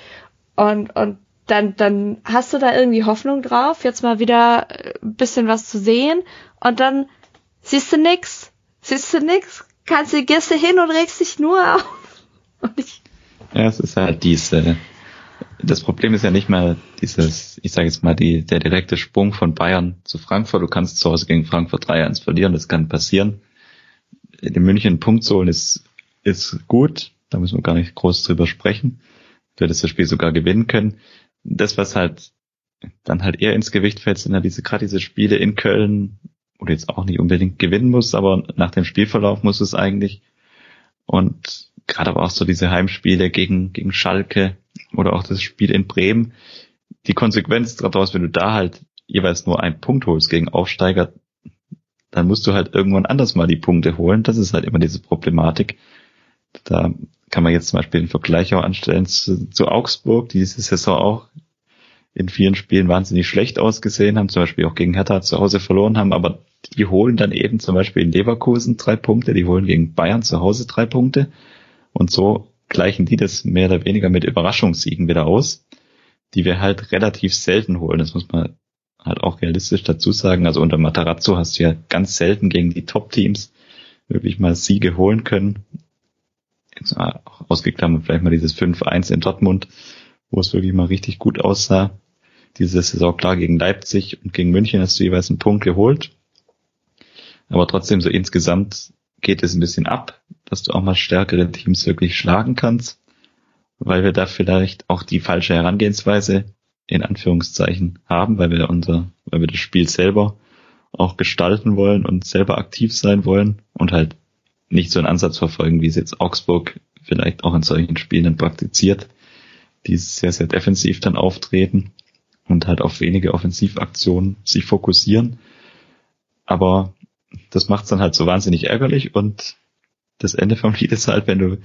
Und, und dann, dann hast du da irgendwie Hoffnung drauf, jetzt mal wieder ein bisschen was zu sehen und dann siehst du nix. Siehst du nix? Kannst du, gehst du hin und regst dich nur auf. ja, es ist halt diese, das Problem ist ja nicht mehr dieses, ich sage jetzt mal, die, der direkte Sprung von Bayern zu Frankfurt. Du kannst zu Hause gegen Frankfurt 3-1 verlieren, das kann passieren. In München Punkt zu holen ist, ist gut, da müssen wir gar nicht groß drüber sprechen. Du hättest das Spiel sogar gewinnen können. Das, was halt dann halt eher ins Gewicht fällt, sind ja diese, gerade diese Spiele in Köln, wo du jetzt auch nicht unbedingt gewinnen musst, aber nach dem Spielverlauf muss es eigentlich. Und gerade aber auch so diese Heimspiele gegen, gegen Schalke, oder auch das Spiel in Bremen, die Konsequenz daraus, wenn du da halt jeweils nur einen Punkt holst gegen Aufsteiger, dann musst du halt irgendwann anders mal die Punkte holen. Das ist halt immer diese Problematik. Da kann man jetzt zum Beispiel den Vergleich auch anstellen zu, zu Augsburg, die diese Saison auch in vielen Spielen wahnsinnig schlecht ausgesehen haben, zum Beispiel auch gegen Hertha zu Hause verloren haben, aber die holen dann eben zum Beispiel in Leverkusen drei Punkte, die holen gegen Bayern zu Hause drei Punkte und so gleichen die das mehr oder weniger mit Überraschungssiegen wieder aus, die wir halt relativ selten holen. Das muss man halt auch realistisch dazu sagen. Also unter Matarazzo hast du ja ganz selten gegen die Top-Teams wirklich mal Siege holen können. Ausgeklammert vielleicht mal dieses 5-1 in Dortmund, wo es wirklich mal richtig gut aussah. Diese Saison klar gegen Leipzig und gegen München hast du jeweils einen Punkt geholt. Aber trotzdem so insgesamt geht es ein bisschen ab, dass du auch mal stärkere Teams wirklich schlagen kannst, weil wir da vielleicht auch die falsche Herangehensweise in Anführungszeichen haben, weil wir unser, weil wir das Spiel selber auch gestalten wollen und selber aktiv sein wollen und halt nicht so einen Ansatz verfolgen, wie es jetzt Augsburg vielleicht auch in solchen Spielen praktiziert, die sehr, sehr defensiv dann auftreten und halt auf wenige Offensivaktionen sich fokussieren. Aber das macht's dann halt so wahnsinnig ärgerlich und das Ende vom Lied ist halt, wenn du,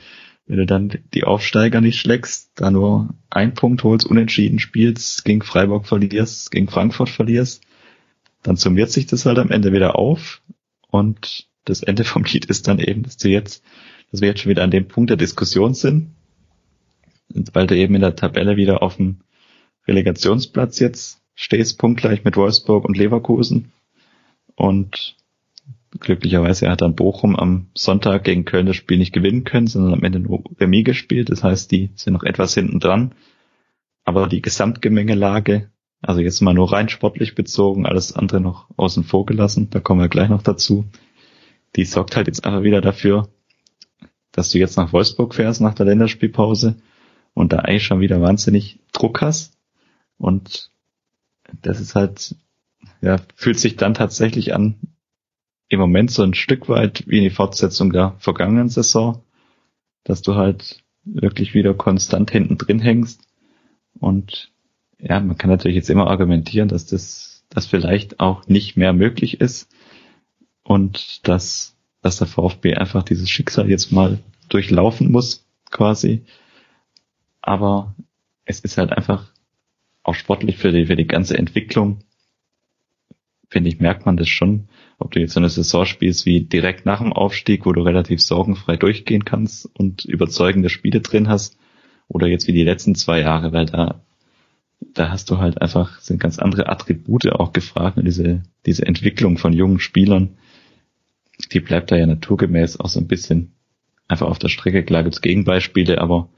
wenn du dann die Aufsteiger nicht schlägst, da nur ein Punkt holst, unentschieden spielst, gegen Freiburg verlierst, gegen Frankfurt verlierst, dann summiert sich das halt am Ende wieder auf. Und das Ende vom Lied ist dann eben, dass du jetzt, dass wir jetzt schon wieder an dem Punkt der Diskussion sind, weil du eben in der Tabelle wieder auf dem Relegationsplatz jetzt stehst, punktgleich mit Wolfsburg und Leverkusen. Und glücklicherweise hat dann Bochum am Sonntag gegen Köln das Spiel nicht gewinnen können, sondern am Ende nur Remis gespielt. Das heißt, die sind noch etwas hinten dran. Aber die Gesamtgemengelage, also jetzt mal nur rein sportlich bezogen, alles andere noch außen vor gelassen, da kommen wir gleich noch dazu. Die sorgt halt jetzt einfach wieder dafür, dass du jetzt nach Wolfsburg fährst nach der Länderspielpause und da eigentlich schon wieder wahnsinnig Druck hast. Und das ist halt, ja, fühlt sich dann tatsächlich an, im Moment so ein Stück weit wie die Fortsetzung der vergangenen Saison, dass du halt wirklich wieder konstant hinten drin hängst Und ja, man kann natürlich jetzt immer argumentieren, dass das, das vielleicht auch nicht mehr möglich ist und dass, dass der VfB einfach dieses Schicksal jetzt mal durchlaufen muss, quasi. Aber es ist halt einfach auch sportlich für die, für die ganze Entwicklung, finde ich, merkt man das schon, ob du jetzt so eine Saison spielst wie direkt nach dem Aufstieg, wo du relativ sorgenfrei durchgehen kannst und überzeugende Spiele drin hast, oder jetzt wie die letzten zwei Jahre, weil da, da hast du halt einfach, sind ganz andere Attribute auch gefragt und diese, diese Entwicklung von jungen Spielern, die bleibt da ja naturgemäß auch so ein bisschen einfach auf der Strecke. Klar gibt's Gegenbeispiele, aber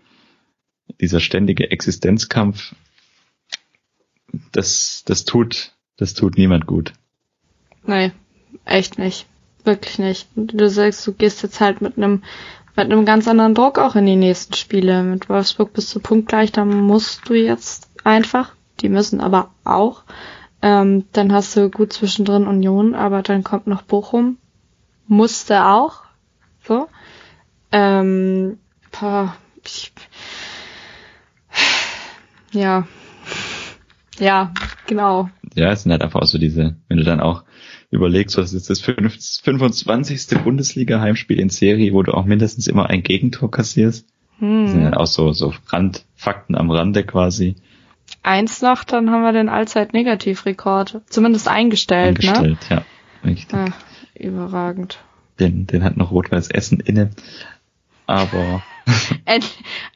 dieser ständige Existenzkampf, das, das tut, das tut niemand gut. Nee, echt nicht. Wirklich nicht. Du sagst, du gehst jetzt halt mit einem mit einem ganz anderen Druck auch in die nächsten Spiele. Mit Wolfsburg bist du punktgleich, da musst du jetzt einfach. Die müssen aber auch. Ähm, dann hast du gut zwischendrin Union, aber dann kommt noch Bochum. Musste auch. So. Ähm, boah, ich, ja. Ja, genau. Ja, es sind halt einfach auch so diese, wenn du dann auch überlegst, was ist das 25. Bundesliga-Heimspiel in Serie, wo du auch mindestens immer ein Gegentor kassierst. Hm. Das sind halt auch so, so Randfakten am Rande quasi. Eins noch, dann haben wir den Allzeit-Negativrekord. Zumindest eingestellt, ne? eingestellt ne? ja. Richtig. Ah, überragend. Den, den hat noch Rot-Weiß Essen inne. Aber. End,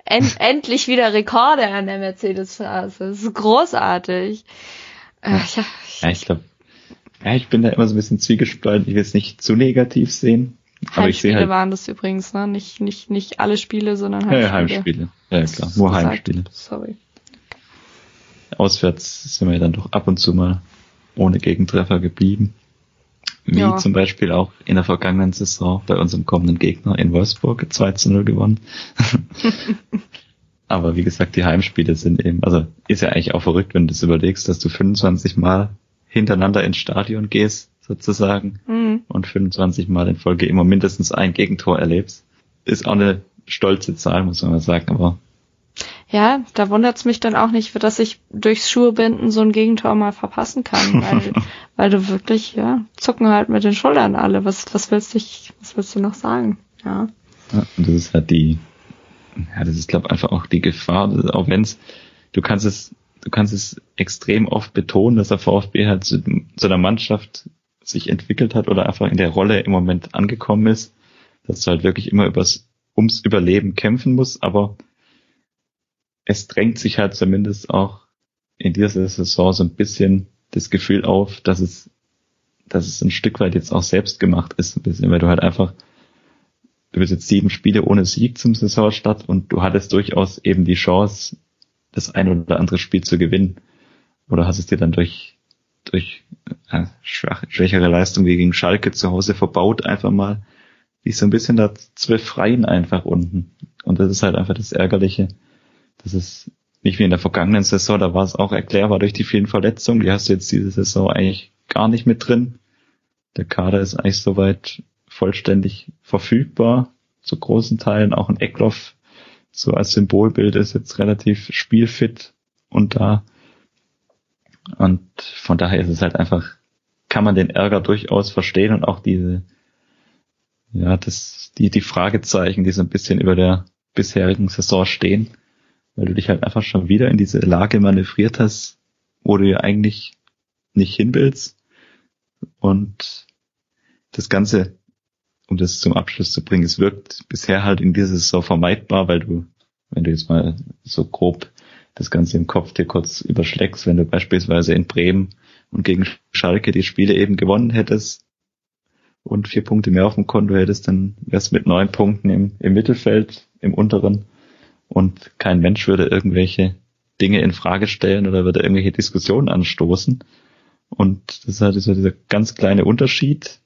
end, endlich wieder Rekorde an der Mercedes-Straße. Das ist großartig. Äh, ja, ja, ich glaube, ja, ich bin da immer so ein bisschen zwiegespalten. Ich will es nicht zu negativ sehen. Aber ich sehe halt, waren das übrigens, ne? Nicht, nicht, nicht alle Spiele, sondern Heimspiele. Ja, Heimspiele. Ja, klar. Nur gesagt. Heimspiele. Sorry. Auswärts sind wir dann doch ab und zu mal ohne Gegentreffer geblieben. Wie ja. zum Beispiel auch in der vergangenen Saison bei unserem kommenden Gegner in Wolfsburg 2 zu 0 gewonnen. Aber wie gesagt, die Heimspiele sind eben, also ist ja eigentlich auch verrückt, wenn du das überlegst, dass du 25 Mal hintereinander ins Stadion gehst, sozusagen, mhm. und 25 Mal in Folge immer mindestens ein Gegentor erlebst. Ist auch eine stolze Zahl, muss man mal sagen, aber. Ja, da wundert's mich dann auch nicht, dass ich durchs Schuhebinden so ein Gegentor mal verpassen kann, weil, weil du wirklich, ja, zucken halt mit den Schultern alle. Was, was willst du, was willst du noch sagen? Ja. ja und das ist halt die, ja, das ist, glaube einfach auch die Gefahr, auch wenn's, du kannst es du kannst es extrem oft betonen, dass der VfB halt zu, zu einer Mannschaft sich entwickelt hat oder einfach in der Rolle im Moment angekommen ist, dass du halt wirklich immer übers, ums Überleben kämpfen musst, aber es drängt sich halt zumindest auch in dieser Saison so ein bisschen das Gefühl auf, dass es, dass es ein Stück weit jetzt auch selbst gemacht ist, ein bisschen, weil du halt einfach, du bist jetzt sieben Spiele ohne Sieg zum Saisonstart und du hattest durchaus eben die Chance, das ein oder andere Spiel zu gewinnen? Oder hast es dir dann durch, durch äh, schwach, schwächere Leistung wie gegen Schalke zu Hause verbaut einfach mal? Die so ein bisschen da zwölf Freien einfach unten. Und das ist halt einfach das Ärgerliche. Das ist nicht wie in der vergangenen Saison, da war es auch erklärbar durch die vielen Verletzungen. Die hast du jetzt diese Saison eigentlich gar nicht mit drin. Der Kader ist eigentlich soweit vollständig verfügbar, zu großen Teilen. Auch ein Eckloff so als Symbolbild ist jetzt relativ spielfit und da. Und von daher ist es halt einfach, kann man den Ärger durchaus verstehen und auch diese, ja, das, die, die Fragezeichen, die so ein bisschen über der bisherigen Saison stehen, weil du dich halt einfach schon wieder in diese Lage manövriert hast, wo du ja eigentlich nicht hin willst. Und das Ganze um das zum Abschluss zu bringen. Es wirkt bisher halt in dieser Saison vermeidbar, weil du, wenn du jetzt mal so grob das Ganze im Kopf dir kurz überschlägst, wenn du beispielsweise in Bremen und gegen Schalke die Spiele eben gewonnen hättest und vier Punkte mehr auf dem Konto hättest, dann wärst mit neun Punkten im, im Mittelfeld, im unteren und kein Mensch würde irgendwelche Dinge in Frage stellen oder würde irgendwelche Diskussionen anstoßen. Und das ist halt so dieser ganz kleine Unterschied.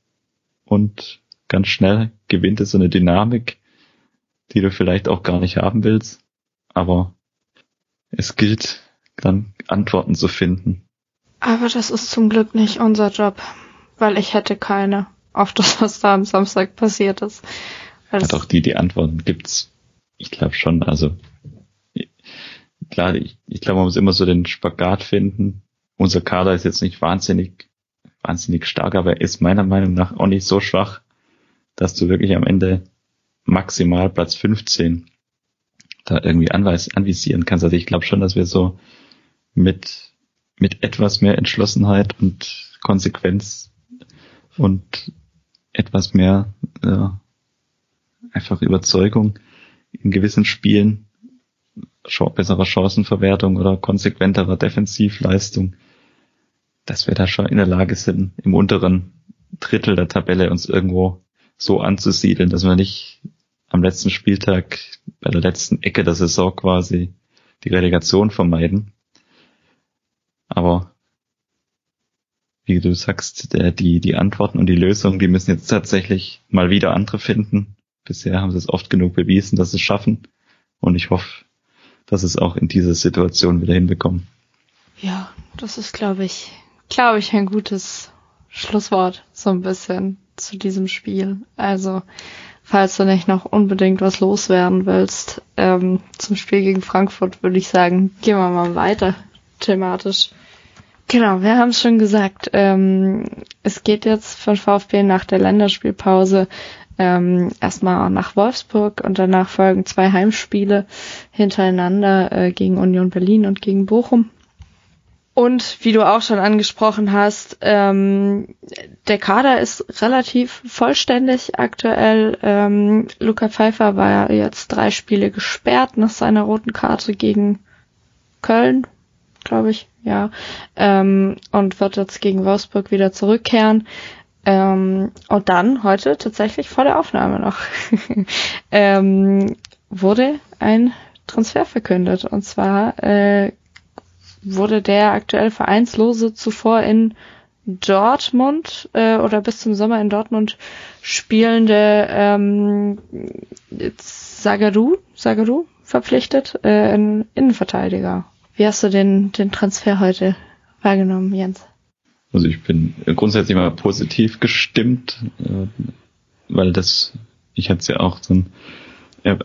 Und ganz schnell gewinnt es so eine Dynamik, die du vielleicht auch gar nicht haben willst. Aber es gilt dann Antworten zu finden. Aber das ist zum Glück nicht unser Job, weil ich hätte keine auf das, was da am Samstag passiert ist. Hat auch die, die Antworten gibt's. Ich glaube schon, also klar, ich, ich glaube, man muss immer so den Spagat finden. Unser Kader ist jetzt nicht wahnsinnig, wahnsinnig stark, aber er ist meiner Meinung nach auch nicht so schwach, dass du wirklich am Ende maximal Platz 15 da irgendwie anweis, anvisieren kannst. Also ich glaube schon, dass wir so mit, mit etwas mehr Entschlossenheit und Konsequenz und etwas mehr äh, einfach Überzeugung in gewissen Spielen besserer Chancenverwertung oder konsequenterer Defensivleistung, dass wir da schon in der Lage sind, im unteren Drittel der Tabelle uns irgendwo so anzusiedeln, dass wir nicht am letzten Spieltag bei der letzten Ecke der Saison quasi die Relegation vermeiden. Aber wie du sagst, der, die, die Antworten und die Lösungen, die müssen jetzt tatsächlich mal wieder andere finden. Bisher haben sie es oft genug bewiesen, dass sie es schaffen. Und ich hoffe, dass es auch in dieser Situation wieder hinbekommen. Ja, das ist, glaube ich, glaube ich, ein gutes Schlusswort, so ein bisschen zu diesem Spiel. Also, falls du nicht noch unbedingt was loswerden willst, ähm, zum Spiel gegen Frankfurt würde ich sagen, gehen wir mal weiter thematisch. Genau, wir haben es schon gesagt. Ähm, es geht jetzt von VfB nach der Länderspielpause ähm, erstmal nach Wolfsburg und danach folgen zwei Heimspiele hintereinander äh, gegen Union Berlin und gegen Bochum. Und wie du auch schon angesprochen hast, ähm, der Kader ist relativ vollständig aktuell. Ähm, Luca Pfeiffer war jetzt drei Spiele gesperrt nach seiner roten Karte gegen Köln, glaube ich, ja, ähm, und wird jetzt gegen Wolfsburg wieder zurückkehren. Ähm, und dann heute tatsächlich vor der Aufnahme noch ähm, wurde ein Transfer verkündet. Und zwar äh, wurde der aktuell Vereinslose zuvor in Dortmund äh, oder bis zum Sommer in Dortmund spielende ähm, Sagaru, Sagaru verpflichtet, äh, ein Innenverteidiger. Wie hast du den, den Transfer heute wahrgenommen, Jens? Also ich bin grundsätzlich mal positiv gestimmt, äh, weil das, ich hatte es ja auch an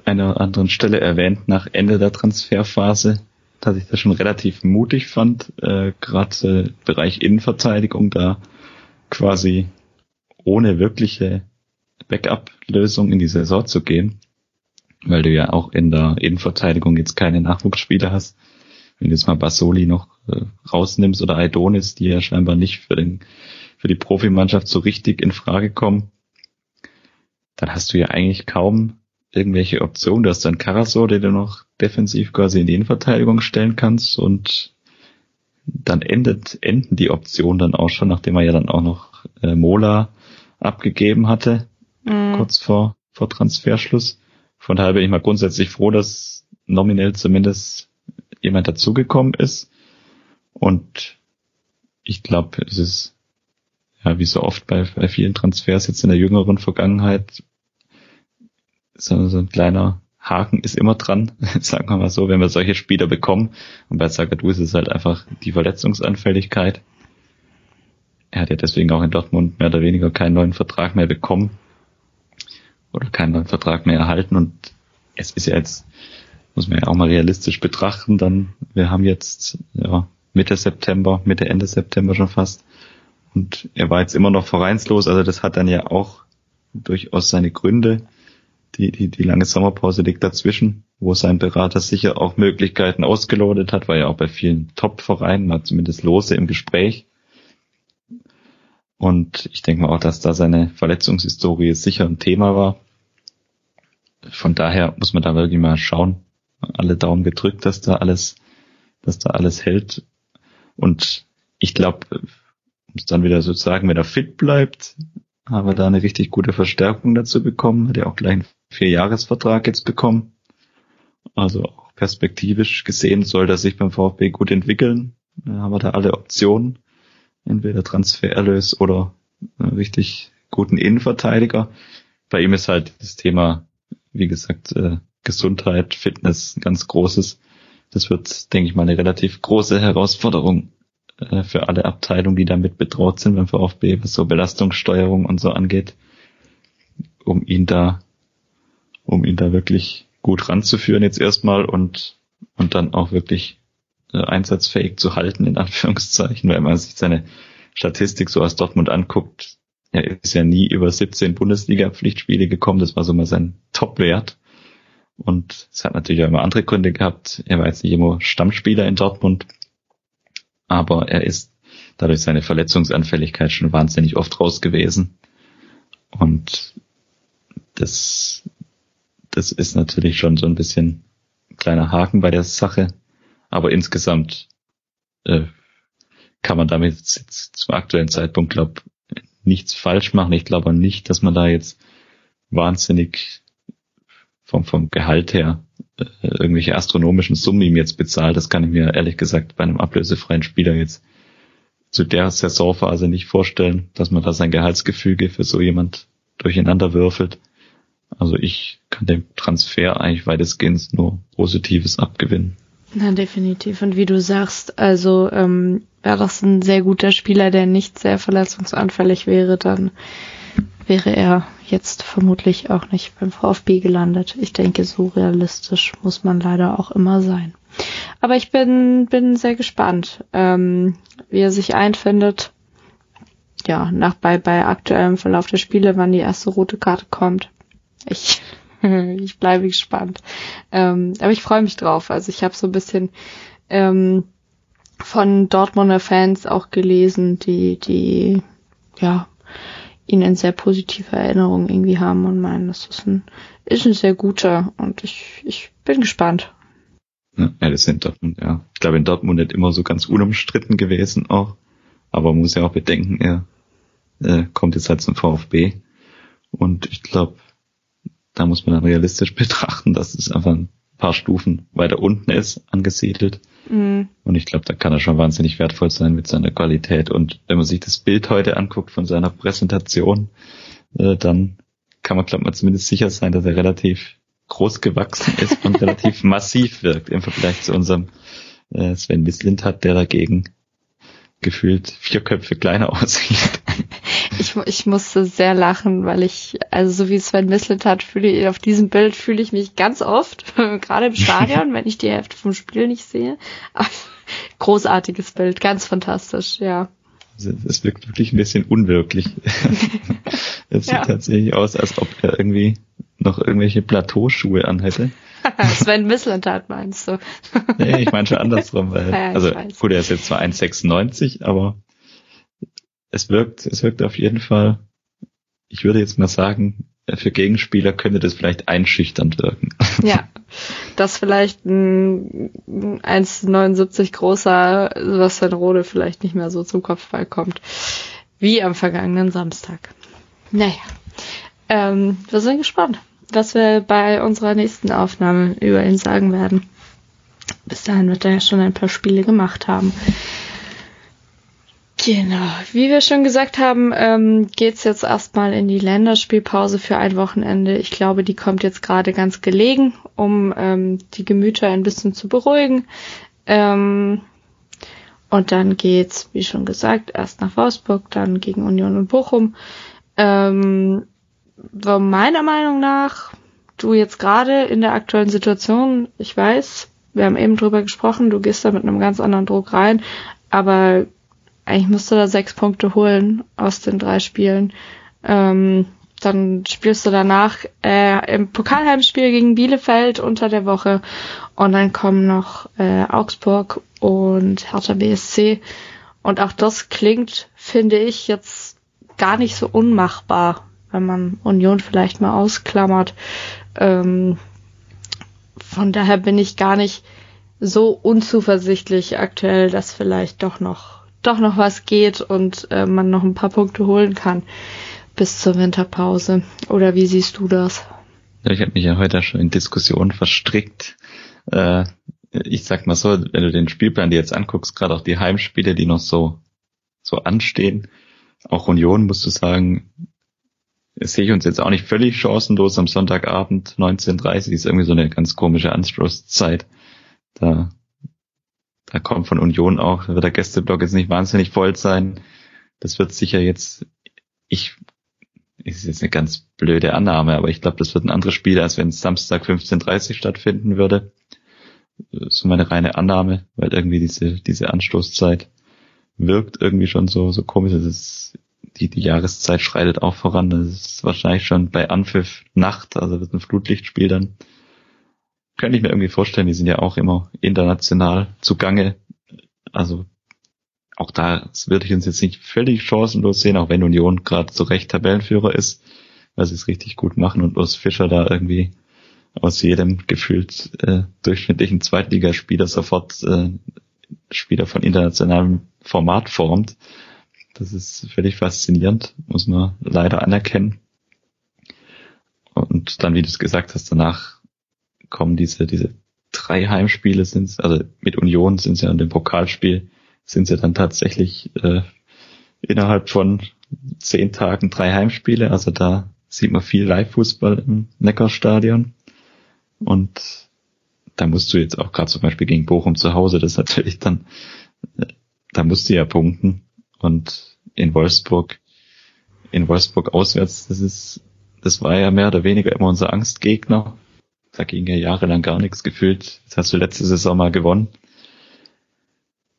einer anderen Stelle erwähnt, nach Ende der Transferphase, dass ich das schon relativ mutig fand, äh, gerade äh, Bereich Innenverteidigung da quasi ohne wirkliche Backup-Lösung in die Saison zu gehen, weil du ja auch in der Innenverteidigung jetzt keine Nachwuchsspieler hast. Wenn du jetzt mal Basoli noch äh, rausnimmst oder Aidonis, die ja scheinbar nicht für den für die Profimannschaft so richtig in Frage kommen, dann hast du ja eigentlich kaum irgendwelche Optionen. Du hast dann Karasor, den du noch defensiv quasi in die Innenverteidigung stellen kannst und dann endet, enden die Optionen dann auch schon, nachdem er ja dann auch noch äh, Mola abgegeben hatte, mhm. kurz vor, vor Transferschluss. Von daher bin ich mal grundsätzlich froh, dass nominell zumindest jemand dazugekommen ist. Und ich glaube, es ist ja wie so oft bei, bei vielen Transfers jetzt in der jüngeren Vergangenheit so, so ein kleiner Haken ist immer dran, sagen wir mal so, wenn wir solche Spieler bekommen. Und bei Zagadou ist es halt einfach die Verletzungsanfälligkeit. Er hat ja deswegen auch in Dortmund mehr oder weniger keinen neuen Vertrag mehr bekommen oder keinen neuen Vertrag mehr erhalten. Und es ist ja jetzt muss man ja auch mal realistisch betrachten, dann, wir haben jetzt, ja, Mitte September, Mitte, Ende September schon fast. Und er war jetzt immer noch vereinslos, also das hat dann ja auch durchaus seine Gründe. Die, die, die lange Sommerpause liegt dazwischen, wo sein Berater sicher auch Möglichkeiten ausgelotet hat, war ja auch bei vielen Top-Vereinen, mal zumindest Lose im Gespräch. Und ich denke mal auch, dass da seine Verletzungshistorie sicher ein Thema war. Von daher muss man da wirklich mal schauen, alle Daumen gedrückt, dass da alles, dass da alles hält. Und ich glaube, um es dann wieder so zu sagen, wenn er fit bleibt, haben wir da eine richtig gute Verstärkung dazu bekommen. Hat ja auch gleich einen Vierjahresvertrag jetzt bekommen. Also auch perspektivisch gesehen soll er sich beim VfB gut entwickeln. Da haben wir da alle Optionen. Entweder Transfererlös oder richtig guten Innenverteidiger. Bei ihm ist halt das Thema, wie gesagt, äh, Gesundheit, Fitness ganz großes. Das wird, denke ich mal, eine relativ große Herausforderung äh, für alle Abteilungen, die damit betraut sind beim VfB, was so Belastungssteuerung und so angeht, um ihn da, um ihn da wirklich gut ranzuführen jetzt erstmal und und dann auch wirklich äh, einsatzfähig zu halten, in Anführungszeichen, weil man sich seine Statistik so aus Dortmund anguckt. Er ist ja nie über 17 Bundesliga-Pflichtspiele gekommen, das war so mal sein Top-Wert. Und es hat natürlich auch immer andere Gründe gehabt. Er war jetzt nicht immer Stammspieler in Dortmund, aber er ist dadurch seine Verletzungsanfälligkeit schon wahnsinnig oft raus gewesen. Und das, das ist natürlich schon so ein bisschen ein kleiner Haken bei der Sache. Aber insgesamt äh, kann man damit jetzt zum aktuellen Zeitpunkt, glaube nichts falsch machen. Ich glaube nicht, dass man da jetzt wahnsinnig vom, vom Gehalt her äh, irgendwelche astronomischen Summen ihm jetzt bezahlt. Das kann ich mir ehrlich gesagt bei einem ablösefreien Spieler jetzt zu der Saisonphase nicht vorstellen, dass man da sein Gehaltsgefüge für so jemand durcheinander würfelt. Also ich kann dem Transfer eigentlich weitestgehend nur Positives abgewinnen. Na, definitiv. Und wie du sagst, also ähm, wäre das ein sehr guter Spieler, der nicht sehr verletzungsanfällig wäre, dann wäre er jetzt vermutlich auch nicht beim VfB gelandet. Ich denke, so realistisch muss man leider auch immer sein. Aber ich bin, bin sehr gespannt, ähm, wie er sich einfindet. Ja, nach bei, bei aktuellem Verlauf der Spiele, wann die erste rote Karte kommt. Ich, ich bleibe gespannt. Ähm, aber ich freue mich drauf. Also ich habe so ein bisschen ähm, von Dortmunder Fans auch gelesen, die, die ja ihn in sehr positiver Erinnerung irgendwie haben und meinen, das ist ein, ist ein sehr guter und ich, ich bin gespannt. Ja, das sind Dortmund, ja. Ich glaube, in Dortmund nicht immer so ganz unumstritten gewesen auch. Aber man muss ja auch bedenken, er äh, kommt jetzt halt zum VfB. Und ich glaube, da muss man dann realistisch betrachten, dass es einfach ein paar Stufen weiter unten ist, angesiedelt. Mhm. Und ich glaube, da kann er schon wahnsinnig wertvoll sein mit seiner Qualität. Und wenn man sich das Bild heute anguckt von seiner Präsentation, äh, dann kann man, glaube ich, zumindest sicher sein, dass er relativ groß gewachsen ist und relativ massiv wirkt im Vergleich zu unserem äh, Sven hat, der dagegen gefühlt vier Köpfe kleiner aussieht. Ich, ich musste sehr lachen, weil ich, also so wie Sven hat, fühle ich, auf diesem Bild fühle ich mich ganz oft, gerade im Stadion, wenn ich die Hälfte vom Spiel nicht sehe. Aber großartiges Bild, ganz fantastisch, ja. Also, es wirkt wirklich ein bisschen unwirklich. es sieht ja. tatsächlich aus, als ob er irgendwie noch irgendwelche Plateauschuhe anhätte. Sven Mislintat meinst du? nee, ich meine schon andersrum, weil, ja, also gut, er ist jetzt zwar 1,96, aber es wirkt, es wirkt auf jeden Fall, ich würde jetzt mal sagen, für Gegenspieler könnte das vielleicht einschüchternd wirken. Ja, dass vielleicht ein 1,79 großer Sebastian Rode vielleicht nicht mehr so zum Kopfball kommt, wie am vergangenen Samstag. Naja, ähm, wir sind gespannt was wir bei unserer nächsten Aufnahme über ihn sagen werden. Bis dahin wird er ja schon ein paar Spiele gemacht haben. Genau, wie wir schon gesagt haben, ähm, geht's jetzt erstmal in die Länderspielpause für ein Wochenende. Ich glaube, die kommt jetzt gerade ganz gelegen, um ähm, die Gemüter ein bisschen zu beruhigen. Ähm, und dann geht's, wie schon gesagt, erst nach Wolfsburg, dann gegen Union und Bochum. Ähm, meiner Meinung nach, du jetzt gerade in der aktuellen Situation, ich weiß, wir haben eben drüber gesprochen, du gehst da mit einem ganz anderen Druck rein, aber eigentlich musst du da sechs Punkte holen aus den drei Spielen. Ähm, dann spielst du danach äh, im Pokalheimspiel gegen Bielefeld unter der Woche und dann kommen noch äh, Augsburg und Hertha BSC und auch das klingt, finde ich, jetzt gar nicht so unmachbar wenn man Union vielleicht mal ausklammert. Ähm, von daher bin ich gar nicht so unzuversichtlich aktuell, dass vielleicht doch noch doch noch was geht und äh, man noch ein paar Punkte holen kann bis zur Winterpause. Oder wie siehst du das? Ja, ich habe mich ja heute schon in Diskussionen verstrickt. Äh, ich sag mal so, wenn du den Spielplan dir jetzt anguckst, gerade auch die Heimspiele, die noch so so anstehen, auch Union musst du sagen, sehe ich uns jetzt auch nicht völlig chancenlos am Sonntagabend 19.30 ist irgendwie so eine ganz komische Anstoßzeit. Da, da kommt von Union auch, da wird der Gästeblock jetzt nicht wahnsinnig voll sein. Das wird sicher jetzt, ich, ist jetzt eine ganz blöde Annahme, aber ich glaube, das wird ein anderes Spiel, als wenn es Samstag 15.30 stattfinden würde. so meine reine Annahme, weil irgendwie diese, diese Anstoßzeit wirkt irgendwie schon so, so komisch. Es ist, die, die Jahreszeit schreitet auch voran. Das ist wahrscheinlich schon bei Anpfiff Nacht, also wird ein Flutlichtspiel dann. Könnte ich mir irgendwie vorstellen, die sind ja auch immer international zugange. Also auch da würde ich uns jetzt nicht völlig chancenlos sehen, auch wenn Union gerade zu Recht Tabellenführer ist, weil sie es richtig gut machen und Urs Fischer da irgendwie aus jedem gefühlt äh, durchschnittlichen Zweitligaspieler sofort äh, Spieler von internationalem Format formt. Das ist völlig faszinierend, muss man leider anerkennen. Und dann, wie du es gesagt hast, danach kommen diese, diese drei Heimspiele sind also mit Union sind sie ja in dem Pokalspiel, sind sie dann tatsächlich äh, innerhalb von zehn Tagen drei Heimspiele. Also da sieht man viel Live-Fußball im Neckarstadion. Und da musst du jetzt auch gerade zum Beispiel gegen Bochum zu Hause, das ist natürlich dann, äh, da musst du ja punkten. Und in Wolfsburg, in Wolfsburg auswärts, das ist, das war ja mehr oder weniger immer unser Angstgegner. Da ging ja jahrelang gar nichts gefühlt. Das hast du letzte Saison mal gewonnen.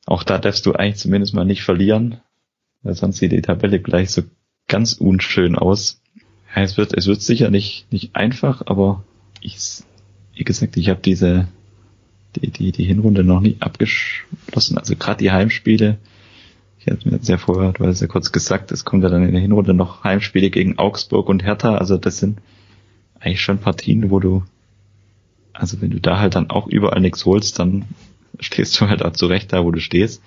Auch da darfst du eigentlich zumindest mal nicht verlieren, weil sonst sieht die Tabelle gleich so ganz unschön aus. Ja, es wird, es wird sicher nicht, nicht einfach, aber ich, wie gesagt, ich habe diese die, die, die Hinrunde noch nicht abgeschlossen. Also gerade die Heimspiele, ich hatte mir sehr vorher, du hast ja kurz gesagt, es kommt ja dann in der Hinrunde noch Heimspiele gegen Augsburg und Hertha. Also das sind eigentlich schon Partien, wo du, also wenn du da halt dann auch überall nichts holst, dann stehst du halt auch zurecht da, wo du stehst.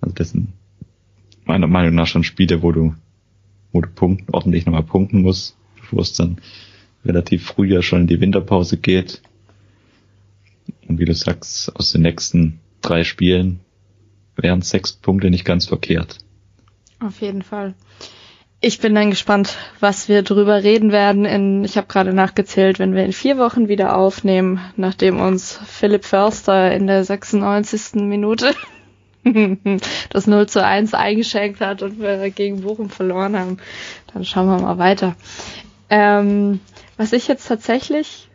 Also das sind meiner Meinung nach schon Spiele, wo du, wo du punkten, ordentlich nochmal punkten musst, bevor es dann relativ früh ja schon in die Winterpause geht. Und wie du sagst, aus den nächsten drei Spielen wären sechs Punkte nicht ganz verkehrt. Auf jeden Fall. Ich bin dann gespannt, was wir drüber reden werden. In, ich habe gerade nachgezählt, wenn wir in vier Wochen wieder aufnehmen, nachdem uns Philipp Förster in der 96. Minute das 0 zu 1 eingeschenkt hat und wir gegen Bochum verloren haben. Dann schauen wir mal weiter. Ähm, was ich jetzt tatsächlich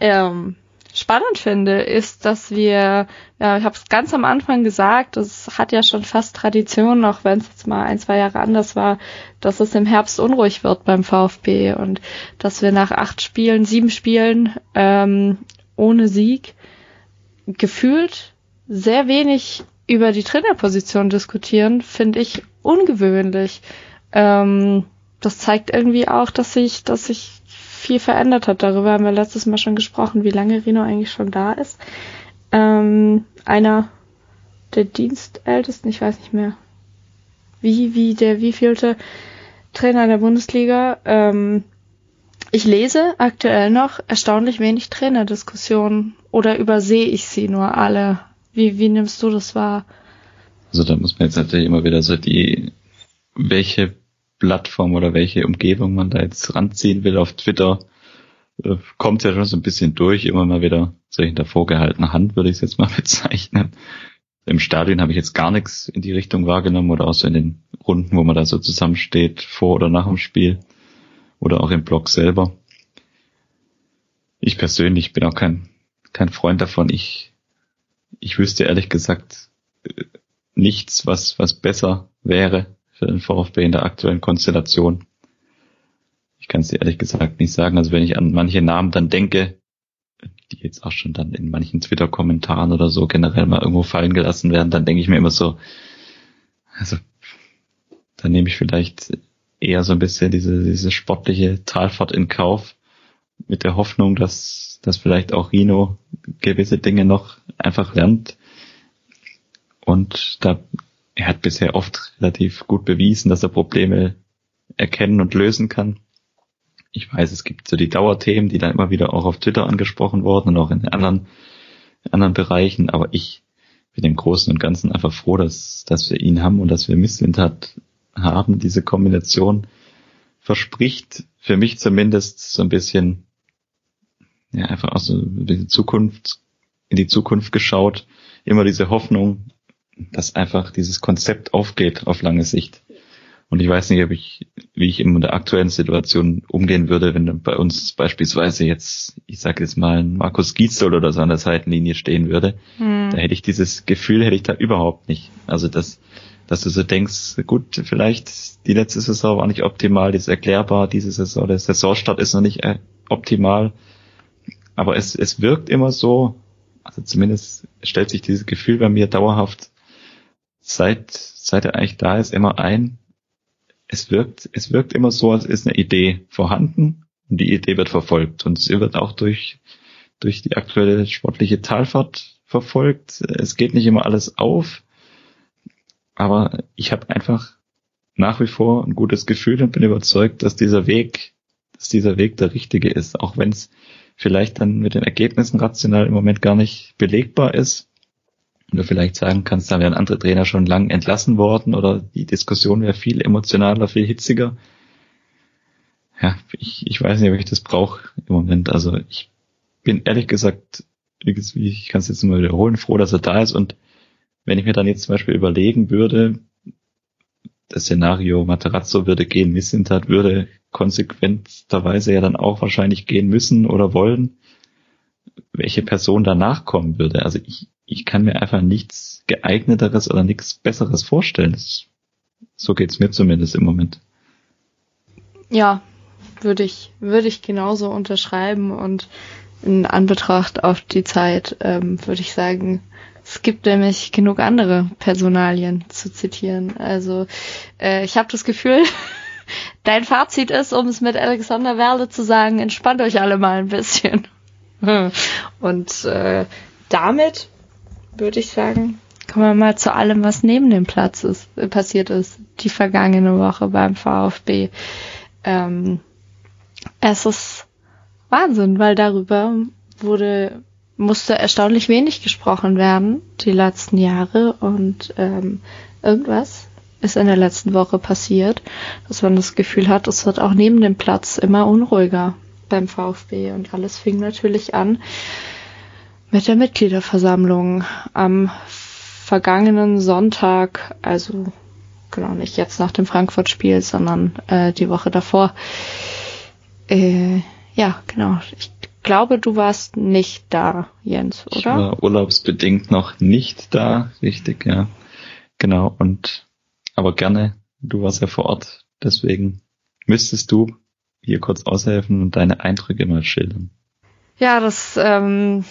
ähm, spannend finde, ist, dass wir, ja, ich habe es ganz am Anfang gesagt, es hat ja schon fast Tradition, auch wenn es jetzt mal ein, zwei Jahre anders war, dass es im Herbst unruhig wird beim VfB und dass wir nach acht Spielen, sieben Spielen ähm, ohne Sieg gefühlt sehr wenig über die Trainerposition diskutieren, finde ich ungewöhnlich. Ähm, das zeigt irgendwie auch, dass sich, dass sich viel verändert hat. Darüber haben wir letztes Mal schon gesprochen, wie lange Rino eigentlich schon da ist. Ähm, einer der Dienstältesten, ich weiß nicht mehr, wie, wie der wievielte Trainer der Bundesliga. Ähm, ich lese aktuell noch erstaunlich wenig Trainerdiskussionen oder übersehe ich sie nur alle. Wie, wie nimmst du das wahr? Also da muss man jetzt natürlich immer wieder so die, welche Plattform oder welche Umgebung man da jetzt ranziehen will auf Twitter, äh, kommt ja schon so ein bisschen durch, immer mal wieder so hinter vorgehaltener Hand, würde ich es jetzt mal bezeichnen. Im Stadion habe ich jetzt gar nichts in die Richtung wahrgenommen oder auch so in den Runden, wo man da so zusammensteht, vor oder nach dem Spiel oder auch im Blog selber. Ich persönlich bin auch kein, kein Freund davon. Ich, ich wüsste ehrlich gesagt äh, nichts, was, was besser wäre für den VfB in der aktuellen Konstellation. Ich kann es dir ehrlich gesagt nicht sagen. Also wenn ich an manche Namen dann denke, die jetzt auch schon dann in manchen Twitter-Kommentaren oder so generell mal irgendwo fallen gelassen werden, dann denke ich mir immer so, also dann nehme ich vielleicht eher so ein bisschen diese, diese sportliche Talfahrt in Kauf mit der Hoffnung, dass, dass vielleicht auch Rino gewisse Dinge noch einfach lernt. Und da er hat bisher oft relativ gut bewiesen, dass er Probleme erkennen und lösen kann. Ich weiß, es gibt so die Dauerthemen, die dann immer wieder auch auf Twitter angesprochen wurden und auch in anderen, anderen Bereichen, aber ich bin im Großen und Ganzen einfach froh, dass, dass wir ihn haben und dass wir Misslintat haben. Diese Kombination verspricht für mich zumindest so ein bisschen, ja, einfach auch so Zukunft, in die Zukunft geschaut, immer diese Hoffnung, dass einfach dieses Konzept aufgeht auf lange Sicht. Und ich weiß nicht, ob ich, wie ich in der aktuellen Situation umgehen würde, wenn bei uns beispielsweise jetzt, ich sage jetzt mal, ein Markus Gietzel oder so an der Seitenlinie stehen würde. Hm. Da hätte ich dieses Gefühl, hätte ich da überhaupt nicht. Also das, dass du so denkst, gut, vielleicht die letzte Saison war nicht optimal, die ist erklärbar, diese Saison, der Saisonstart ist noch nicht äh, optimal. Aber es, es wirkt immer so, also zumindest stellt sich dieses Gefühl bei mir dauerhaft seit, seit er eigentlich da ist, immer ein, es wirkt, es wirkt immer so, als ist eine Idee vorhanden und die Idee wird verfolgt. Und sie wird auch durch, durch die aktuelle sportliche Talfahrt verfolgt. Es geht nicht immer alles auf, aber ich habe einfach nach wie vor ein gutes Gefühl und bin überzeugt, dass dieser Weg, dass dieser Weg der richtige ist, auch wenn es vielleicht dann mit den Ergebnissen rational im Moment gar nicht belegbar ist du vielleicht sagen kannst, da wären andere Trainer schon lang entlassen worden oder die Diskussion wäre viel emotionaler, viel hitziger. Ja, ich, ich weiß nicht, ob ich das brauche im Moment. Also ich bin ehrlich gesagt, ich kann es jetzt mal wiederholen, froh, dass er da ist. Und wenn ich mir dann jetzt zum Beispiel überlegen würde, das Szenario Materazzo würde gehen, Missintat würde konsequenterweise ja dann auch wahrscheinlich gehen müssen oder wollen, welche Person danach kommen würde. Also ich, ich kann mir einfach nichts geeigneteres oder nichts besseres vorstellen. So geht's mir zumindest im Moment. Ja, würde ich, würde ich genauso unterschreiben und in Anbetracht auf die Zeit ähm, würde ich sagen, es gibt nämlich genug andere Personalien zu zitieren. Also äh, ich habe das Gefühl, dein Fazit ist, um es mit Alexander Werle zu sagen, entspannt euch alle mal ein bisschen. Und äh, damit würde ich sagen, kommen wir mal zu allem, was neben dem Platz ist, äh, passiert ist, die vergangene Woche beim VfB. Ähm, es ist Wahnsinn, weil darüber wurde musste erstaunlich wenig gesprochen werden die letzten Jahre. Und ähm, irgendwas ist in der letzten Woche passiert, dass man das Gefühl hat, es wird auch neben dem Platz immer unruhiger beim VfB und alles fing natürlich an mit der Mitgliederversammlung am vergangenen Sonntag, also genau nicht jetzt nach dem Frankfurt-Spiel, sondern äh, die Woche davor. Äh, ja, genau. Ich glaube, du warst nicht da, Jens, oder? Ich war urlaubsbedingt noch nicht da, richtig, ja. Genau, und aber gerne, du warst ja vor Ort, deswegen müsstest du hier kurz aushelfen und deine Eindrücke mal schildern. Ja, das ähm,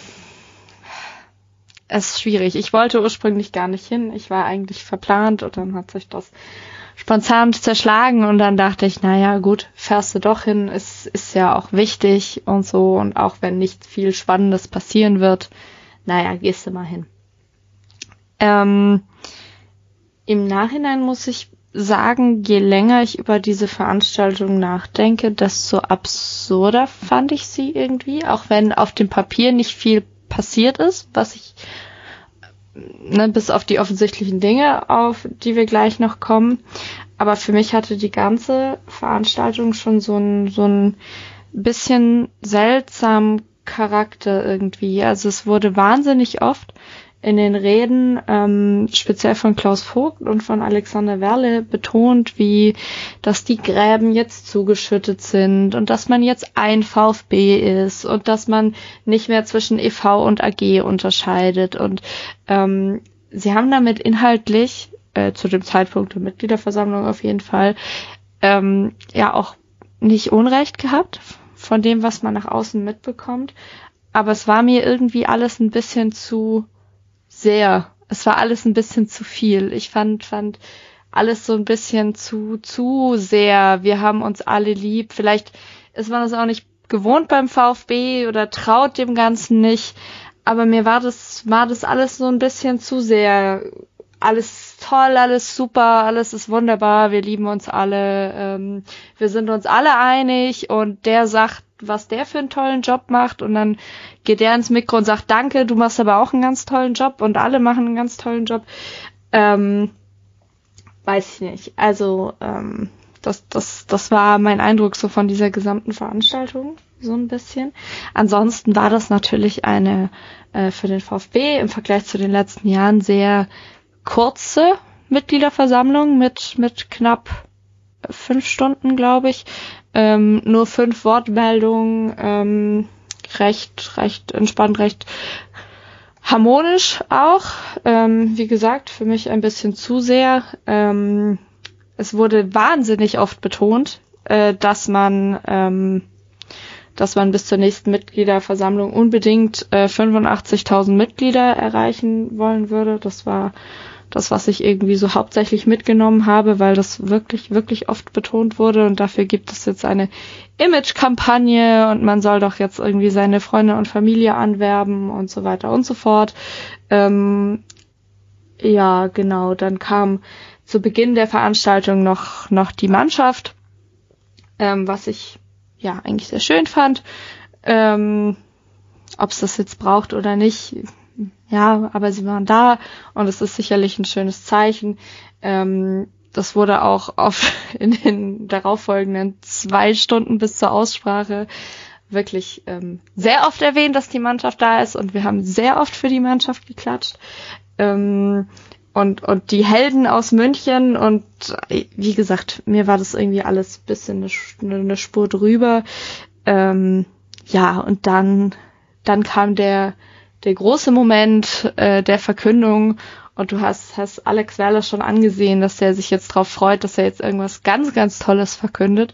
ist schwierig. Ich wollte ursprünglich gar nicht hin. Ich war eigentlich verplant und dann hat sich das spontan zerschlagen und dann dachte ich, naja, gut, fährst du doch hin, es ist ja auch wichtig und so und auch wenn nicht viel Spannendes passieren wird, naja, gehst du mal hin. Ähm, Im Nachhinein muss ich sagen, je länger ich über diese Veranstaltung nachdenke, desto absurder fand ich sie irgendwie, auch wenn auf dem Papier nicht viel passiert ist, was ich ne, bis auf die offensichtlichen Dinge, auf die wir gleich noch kommen. Aber für mich hatte die ganze Veranstaltung schon so ein, so ein bisschen seltsam Charakter irgendwie. Also es wurde wahnsinnig oft in den Reden, ähm, speziell von Klaus Vogt und von Alexander Werle, betont, wie, dass die Gräben jetzt zugeschüttet sind und dass man jetzt ein VfB ist und dass man nicht mehr zwischen EV und AG unterscheidet. Und ähm, sie haben damit inhaltlich, äh, zu dem Zeitpunkt der Mitgliederversammlung auf jeden Fall, ähm, ja auch nicht Unrecht gehabt von dem, was man nach außen mitbekommt. Aber es war mir irgendwie alles ein bisschen zu sehr. Es war alles ein bisschen zu viel. Ich fand, fand alles so ein bisschen zu, zu sehr. Wir haben uns alle lieb. Vielleicht ist man das auch nicht gewohnt beim VfB oder traut dem Ganzen nicht. Aber mir war das, war das alles so ein bisschen zu sehr. Alles toll, alles super, alles ist wunderbar, wir lieben uns alle, ähm, wir sind uns alle einig und der sagt was der für einen tollen Job macht und dann geht der ins Mikro und sagt, danke, du machst aber auch einen ganz tollen Job und alle machen einen ganz tollen Job. Ähm, weiß ich nicht. Also ähm, das, das, das war mein Eindruck so von dieser gesamten Veranstaltung so ein bisschen. Ansonsten war das natürlich eine äh, für den VfB im Vergleich zu den letzten Jahren sehr kurze Mitgliederversammlung mit mit knapp fünf Stunden, glaube ich. Ähm, nur fünf Wortmeldungen, ähm, recht, recht entspannt, recht harmonisch auch. Ähm, wie gesagt, für mich ein bisschen zu sehr. Ähm, es wurde wahnsinnig oft betont, äh, dass man ähm, dass man bis zur nächsten Mitgliederversammlung unbedingt äh, 85.000 Mitglieder erreichen wollen würde. Das war das, was ich irgendwie so hauptsächlich mitgenommen habe, weil das wirklich, wirklich oft betont wurde und dafür gibt es jetzt eine Image-Kampagne und man soll doch jetzt irgendwie seine Freunde und Familie anwerben und so weiter und so fort. Ähm, ja, genau, dann kam zu Beginn der Veranstaltung noch, noch die Mannschaft, ähm, was ich ja eigentlich sehr schön fand. Ähm, Ob es das jetzt braucht oder nicht, ja, aber sie waren da und es ist sicherlich ein schönes Zeichen. Ähm, das wurde auch auf in den darauffolgenden zwei Stunden bis zur Aussprache wirklich ähm, sehr oft erwähnt, dass die Mannschaft da ist und wir haben sehr oft für die Mannschaft geklatscht. Ähm, und, und die Helden aus München und wie gesagt, mir war das irgendwie alles bisschen eine, eine Spur drüber. Ähm, ja, und dann, dann kam der, der große Moment äh, der Verkündung und du hast, hast Alex Werler schon angesehen, dass er sich jetzt drauf freut, dass er jetzt irgendwas ganz, ganz Tolles verkündet.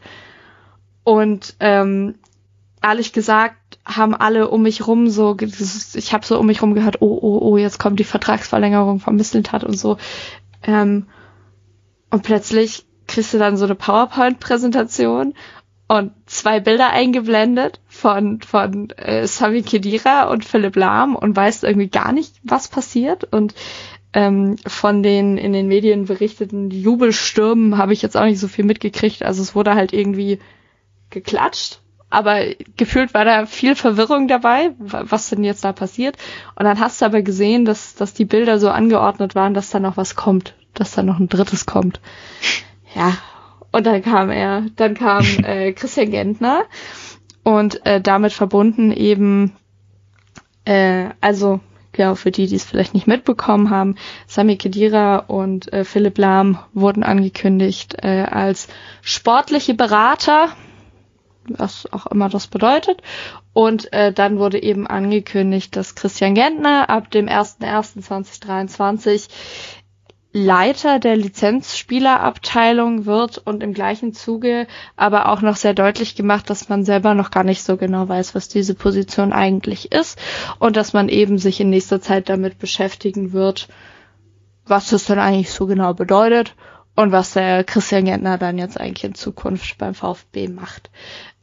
Und ähm, ehrlich gesagt haben alle um mich rum so, ich habe so um mich rum gehört, oh, oh, oh, jetzt kommt die Vertragsverlängerung vom Misseltat und so. Ähm, und plötzlich kriegst du dann so eine PowerPoint-Präsentation und zwei Bilder eingeblendet von, von äh, Sami Kedira und Philipp Lahm und weißt irgendwie gar nicht, was passiert. Und ähm, von den in den Medien berichteten Jubelstürmen habe ich jetzt auch nicht so viel mitgekriegt. Also es wurde halt irgendwie geklatscht aber gefühlt war da viel Verwirrung dabei, was denn jetzt da passiert. Und dann hast du aber gesehen, dass, dass die Bilder so angeordnet waren, dass da noch was kommt, dass da noch ein drittes kommt. Ja, und dann kam er, dann kam äh, Christian Gentner und äh, damit verbunden eben, äh, also genau für die, die es vielleicht nicht mitbekommen haben, Sami Kedira und äh, Philipp Lahm wurden angekündigt äh, als sportliche Berater was auch immer das bedeutet. Und äh, dann wurde eben angekündigt, dass Christian Gentner ab dem 01.01.2023 Leiter der Lizenzspielerabteilung wird und im gleichen Zuge aber auch noch sehr deutlich gemacht, dass man selber noch gar nicht so genau weiß, was diese Position eigentlich ist und dass man eben sich in nächster Zeit damit beschäftigen wird, was das dann eigentlich so genau bedeutet und was der Christian Gentner dann jetzt eigentlich in Zukunft beim VfB macht.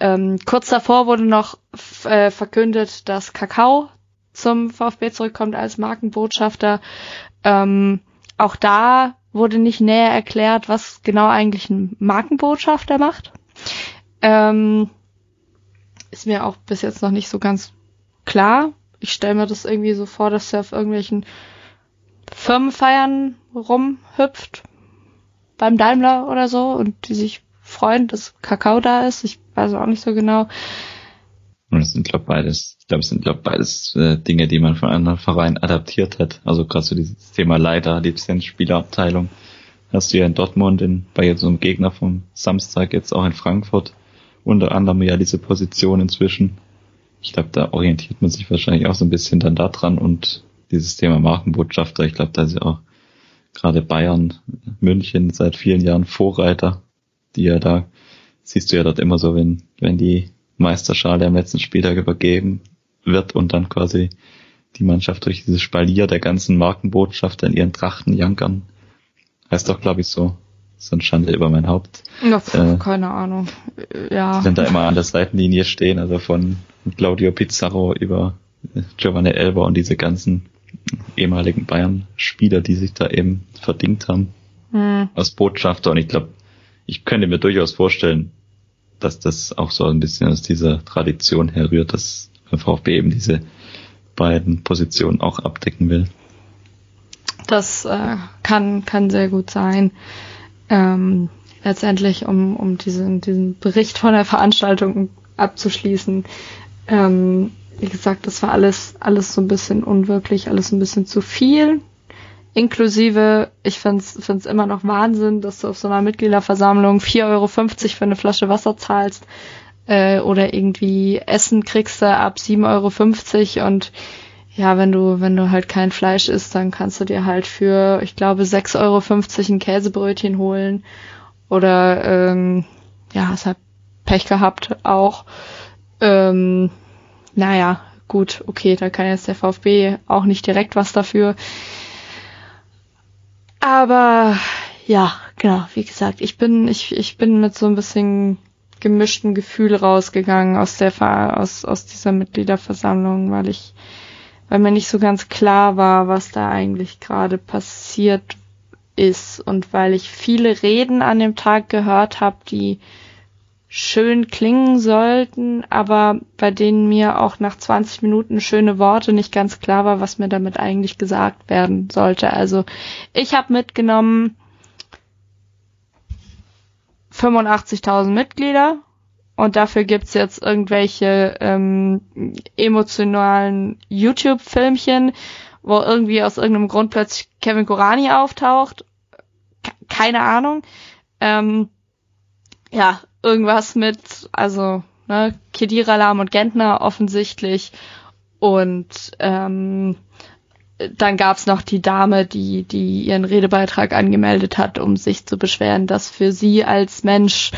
Ähm, kurz davor wurde noch äh, verkündet, dass Kakao zum VfB zurückkommt als Markenbotschafter. Ähm, auch da wurde nicht näher erklärt, was genau eigentlich ein Markenbotschafter macht. Ähm, ist mir auch bis jetzt noch nicht so ganz klar. Ich stelle mir das irgendwie so vor, dass er auf irgendwelchen Firmenfeiern rumhüpft beim Daimler oder so und die sich freuen, dass Kakao da ist. Ich weiß auch nicht so genau. Und es sind, glaube beides, ich glaube, es sind, glaube beides äh, Dinge, die man von anderen Vereinen adaptiert hat. Also gerade so dieses Thema Leiter, Lizenzspielerabteilung. Hast du ja in Dortmund, in, bei jetzt so einem Gegner vom Samstag, jetzt auch in Frankfurt, unter anderem ja diese Position inzwischen. Ich glaube, da orientiert man sich wahrscheinlich auch so ein bisschen dann daran und dieses Thema Markenbotschafter, ich glaube, da ist ja auch gerade Bayern, München seit vielen Jahren Vorreiter, die ja da, siehst du ja dort immer so, wenn, wenn die Meisterschale am letzten Spieltag übergeben wird und dann quasi die Mannschaft durch dieses Spalier der ganzen Markenbotschafter in ihren Trachten jankern. Heißt doch, glaube ich, so. So ein Schande über mein Haupt. Ja, äh, keine Ahnung. Ja. Die dann da immer an der Seitenlinie stehen, also von Claudio Pizarro über Giovanni Elber und diese ganzen ehemaligen Bayern-Spieler, die sich da eben verdient haben mhm. als Botschafter. Und ich glaube, ich könnte mir durchaus vorstellen, dass das auch so ein bisschen aus dieser Tradition herrührt, dass VfB eben diese beiden Positionen auch abdecken will. Das äh, kann, kann sehr gut sein. Ähm, letztendlich, um, um diesen, diesen Bericht von der Veranstaltung abzuschließen, ähm, wie gesagt, das war alles, alles so ein bisschen unwirklich, alles ein bisschen zu viel. Inklusive, ich find's, find's immer noch Wahnsinn, dass du auf so einer Mitgliederversammlung 4,50 Euro für eine Flasche Wasser zahlst äh, oder irgendwie Essen kriegst du ab 7,50 Euro und ja, wenn du, wenn du halt kein Fleisch isst, dann kannst du dir halt für, ich glaube, 6,50 Euro ein Käsebrötchen holen. Oder ähm, ja, es hat Pech gehabt auch. Ähm, naja, gut, okay, da kann jetzt der VfB auch nicht direkt was dafür. Aber ja, genau, wie gesagt, ich bin, ich, ich bin mit so ein bisschen gemischten Gefühl rausgegangen aus der aus, aus dieser Mitgliederversammlung, weil ich weil mir nicht so ganz klar war, was da eigentlich gerade passiert ist und weil ich viele Reden an dem Tag gehört habe, die schön klingen sollten, aber bei denen mir auch nach 20 Minuten schöne Worte nicht ganz klar war, was mir damit eigentlich gesagt werden sollte. Also ich habe mitgenommen 85.000 Mitglieder und dafür gibt's jetzt irgendwelche ähm, emotionalen YouTube-Filmchen, wo irgendwie aus irgendeinem Grund plötzlich Kevin Gorani auftaucht. keine Ahnung. Ähm, ja, irgendwas mit, also, ne, Kedira Lam und Gentner offensichtlich. Und ähm, dann gab's noch die Dame, die, die ihren Redebeitrag angemeldet hat, um sich zu beschweren, dass für sie als Mensch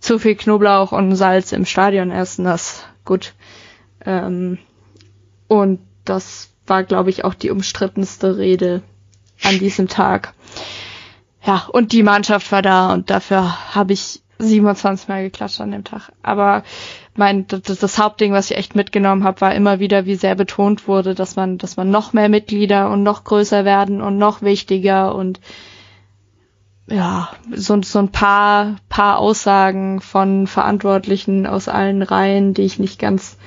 zu viel Knoblauch und Salz im Stadion essen, das gut. Ähm, und das war, glaube ich, auch die umstrittenste Rede an diesem Tag. Ja, und die Mannschaft war da und dafür habe ich 27 Mal geklatscht an dem Tag. Aber mein das, das Hauptding, was ich echt mitgenommen habe, war immer wieder, wie sehr betont wurde, dass man, dass man noch mehr Mitglieder und noch größer werden und noch wichtiger und ja, so, so ein paar, paar Aussagen von Verantwortlichen aus allen Reihen, die ich nicht ganz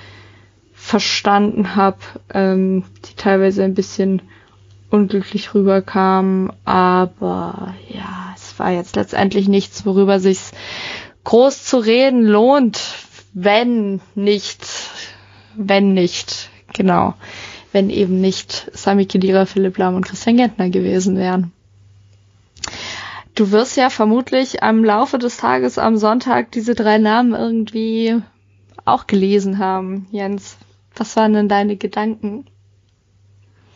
verstanden habe, ähm, die teilweise ein bisschen unglücklich rüberkamen, aber ja, war jetzt letztendlich nichts, worüber sich groß zu reden lohnt, wenn nicht, wenn nicht, genau, wenn eben nicht Sami Kedira, Philipp Lahm und Christian Gentner gewesen wären. Du wirst ja vermutlich am Laufe des Tages am Sonntag diese drei Namen irgendwie auch gelesen haben, Jens. Was waren denn deine Gedanken?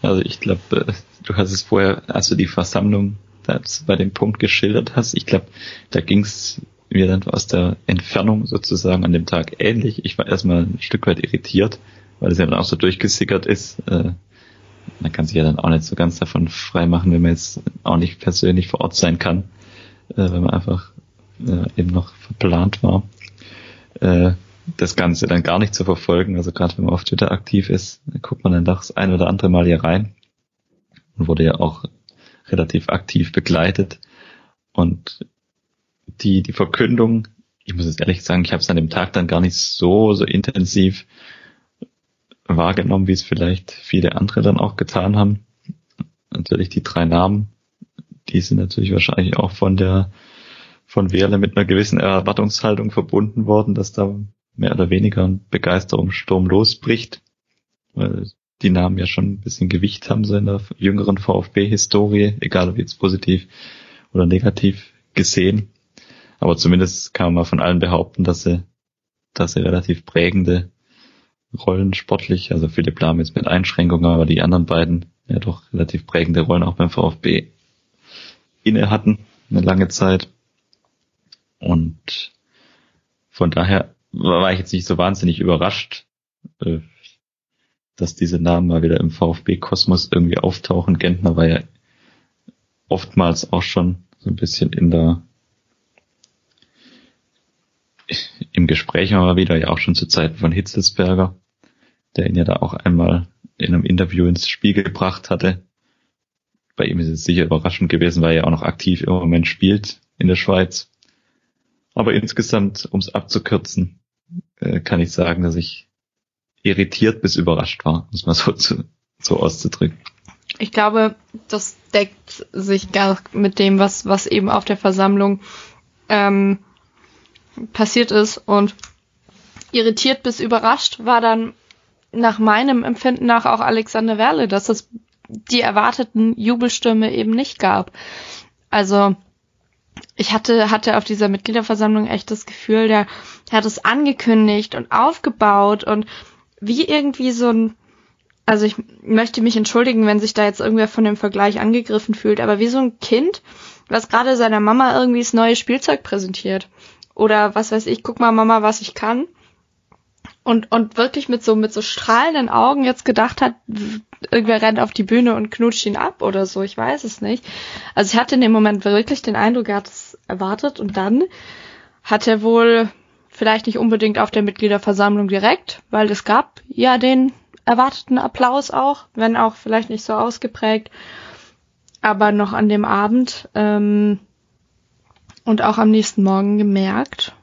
Also ich glaube, äh, du hast es vorher, als du die Versammlung bei dem Punkt geschildert hast, ich glaube, da ging es mir dann aus der Entfernung sozusagen an dem Tag ähnlich. Ich war erstmal ein Stück weit irritiert, weil es ja dann auch so durchgesickert ist. Äh, man kann sich ja dann auch nicht so ganz davon freimachen, wenn man jetzt auch nicht persönlich vor Ort sein kann, äh, wenn man einfach äh, eben noch verplant war, das Ganze dann gar nicht zu verfolgen. Also gerade wenn man auf Twitter aktiv ist, guckt man dann doch das ein oder andere Mal hier rein und wurde ja auch relativ aktiv begleitet. Und die, die Verkündung, ich muss jetzt ehrlich sagen, ich habe es an dem Tag dann gar nicht so, so intensiv wahrgenommen, wie es vielleicht viele andere dann auch getan haben. Natürlich die drei Namen, die sind natürlich wahrscheinlich auch von der von Wehrle mit einer gewissen Erwartungshaltung verbunden worden, dass da mehr oder weniger ein Begeisterungssturm losbricht, weil die Namen ja schon ein bisschen Gewicht haben so in der jüngeren VfB-Historie, egal ob jetzt positiv oder negativ gesehen. Aber zumindest kann man mal von allen behaupten, dass sie, dass sie relativ prägende Rollen sportlich, also Philipp Lahm jetzt mit Einschränkungen, aber die anderen beiden ja doch relativ prägende Rollen auch beim VfB inne hatten, eine lange Zeit. Und von daher war ich jetzt nicht so wahnsinnig überrascht, äh, dass diese Namen mal wieder im VfB-Kosmos irgendwie auftauchen. Gentner war ja oftmals auch schon so ein bisschen in der im Gespräch mal wieder, ja auch schon zu Zeiten von Hitzelsberger der ihn ja da auch einmal in einem Interview ins Spiel gebracht hatte. Bei ihm ist es sicher überraschend gewesen, weil er auch noch aktiv im Moment spielt in der Schweiz. Aber insgesamt, um es abzukürzen, äh, kann ich sagen, dass ich irritiert bis überrascht war, muss man so, zu, so auszudrücken. Ich glaube, das deckt sich gar mit dem, was, was eben auf der Versammlung ähm, passiert ist. Und irritiert bis überrascht war dann nach meinem Empfinden nach auch Alexander Werle, dass das die erwarteten Jubelstürme eben nicht gab. Also ich hatte, hatte auf dieser Mitgliederversammlung echt das Gefühl, der, der hat es angekündigt und aufgebaut und wie irgendwie so ein, also ich möchte mich entschuldigen, wenn sich da jetzt irgendwer von dem Vergleich angegriffen fühlt, aber wie so ein Kind, was gerade seiner Mama irgendwie das neue Spielzeug präsentiert. Oder was weiß ich, guck mal Mama, was ich kann und, und wirklich mit so, mit so strahlenden Augen jetzt gedacht hat, irgendwer rennt auf die Bühne und knutscht ihn ab oder so, ich weiß es nicht. Also ich hatte in dem Moment wirklich den Eindruck, er hat es erwartet und dann hat er wohl vielleicht nicht unbedingt auf der Mitgliederversammlung direkt, weil es gab ja den erwarteten Applaus auch, wenn auch vielleicht nicht so ausgeprägt, aber noch an dem Abend ähm, und auch am nächsten Morgen gemerkt,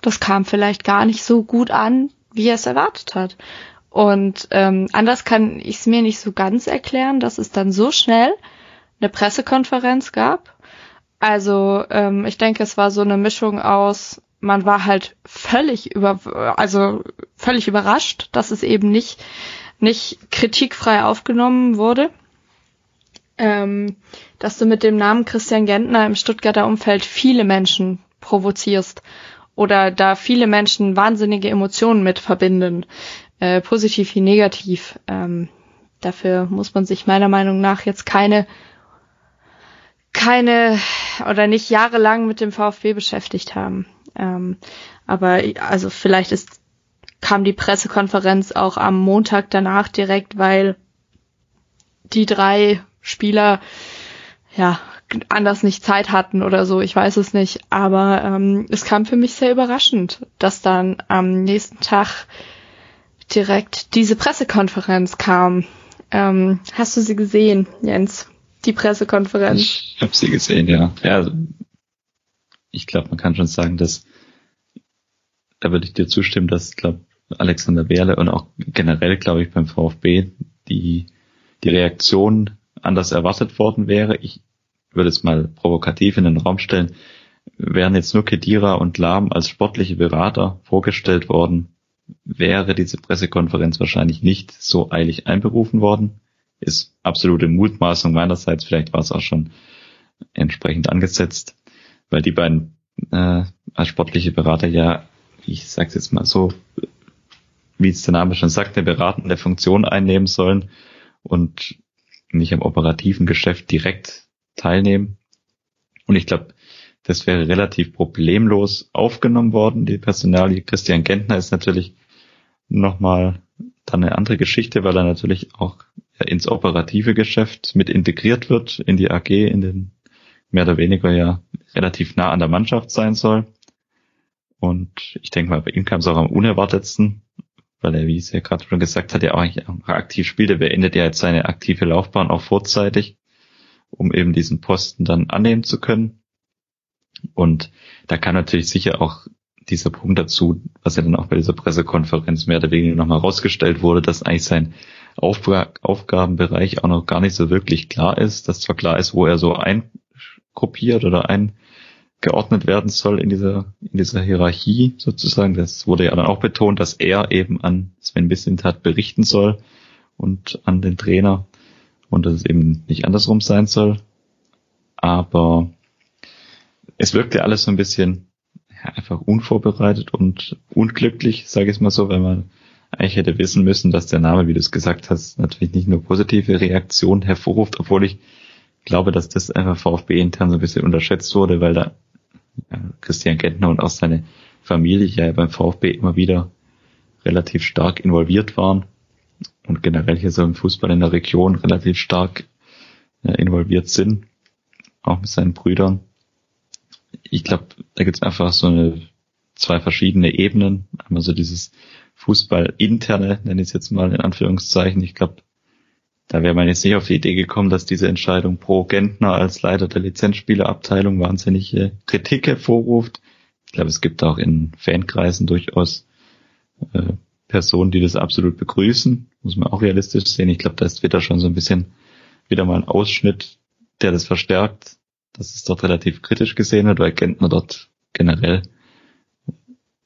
das kam vielleicht gar nicht so gut an, wie er es erwartet hat. Und ähm, anders kann ich es mir nicht so ganz erklären, dass es dann so schnell eine Pressekonferenz gab. Also ähm, ich denke, es war so eine Mischung aus, man war halt völlig über, also völlig überrascht, dass es eben nicht nicht kritikfrei aufgenommen wurde. Ähm, dass du mit dem Namen Christian Gentner im Stuttgarter Umfeld viele Menschen provozierst oder da viele Menschen wahnsinnige Emotionen mit verbinden, äh, positiv wie negativ. Ähm, dafür muss man sich meiner Meinung nach jetzt keine keine oder nicht jahrelang mit dem VfB beschäftigt haben. Ähm, aber also vielleicht ist kam die Pressekonferenz auch am Montag danach direkt, weil die drei Spieler ja anders nicht Zeit hatten oder so, ich weiß es nicht. Aber ähm, es kam für mich sehr überraschend, dass dann am nächsten Tag direkt diese Pressekonferenz kam. Ähm, hast du sie gesehen, Jens? Die Pressekonferenz? Ich habe sie gesehen, ja. Ja, ich glaube, man kann schon sagen, dass da würde ich dir zustimmen, dass glaube Alexander Werle und auch generell, glaube ich, beim VfB die die Reaktion anders erwartet worden wäre. Ich würde es mal provokativ in den Raum stellen, wären jetzt nur Kedira und Lahm als sportliche Berater vorgestellt worden, wäre diese Pressekonferenz wahrscheinlich nicht so eilig einberufen worden. Ist absolute Mutmaßung meinerseits, vielleicht war es auch schon entsprechend angesetzt, weil die beiden äh, als sportliche Berater ja, ich sag's jetzt mal so, wie es der Name schon sagt, eine beratende Funktion einnehmen sollen und nicht am operativen Geschäft direkt teilnehmen. Und ich glaube, das wäre relativ problemlos aufgenommen worden. Die Personalie Christian Gentner ist natürlich nochmal dann eine andere Geschichte, weil er natürlich auch ins operative Geschäft mit integriert wird, in die AG, in den mehr oder weniger ja relativ nah an der Mannschaft sein soll. Und ich denke mal, bei ihm kam es auch am unerwartetsten, weil er, wie es ja gerade schon gesagt hat, ja auch eigentlich aktiv spielt. Er beendet ja jetzt seine aktive Laufbahn auch vorzeitig um eben diesen Posten dann annehmen zu können. Und da kann natürlich sicher auch dieser Punkt dazu, was ja dann auch bei dieser Pressekonferenz mehr oder weniger nochmal rausgestellt wurde, dass eigentlich sein Aufg Aufgabenbereich auch noch gar nicht so wirklich klar ist, dass zwar klar ist, wo er so eingruppiert oder eingeordnet werden soll in dieser, in dieser Hierarchie sozusagen. Das wurde ja dann auch betont, dass er eben an Sven Bissintat berichten soll und an den Trainer und dass es eben nicht andersrum sein soll. Aber es wirkte alles so ein bisschen einfach unvorbereitet und unglücklich, sage ich mal so, weil man eigentlich hätte wissen müssen, dass der Name, wie du es gesagt hast, natürlich nicht nur positive Reaktionen hervorruft, obwohl ich glaube, dass das einfach VfB intern so ein bisschen unterschätzt wurde, weil da ja, Christian Gentner und auch seine Familie ja beim VfB immer wieder relativ stark involviert waren und generell hier so im Fußball in der Region relativ stark äh, involviert sind, auch mit seinen Brüdern. Ich glaube, da gibt es einfach so eine zwei verschiedene Ebenen. Einmal so dieses Fußball-interne, nenne ich es jetzt mal in Anführungszeichen. Ich glaube, da wäre man jetzt nicht auf die Idee gekommen, dass diese Entscheidung pro Gentner als Leiter der Lizenzspielerabteilung wahnsinnige Kritik hervorruft. Ich glaube, es gibt auch in Fankreisen durchaus äh, Personen, die das absolut begrüßen. Muss man auch realistisch sehen. Ich glaube, da ist wieder schon so ein bisschen wieder mal ein Ausschnitt, der das verstärkt, dass es dort relativ kritisch gesehen wird, weil Gentner dort generell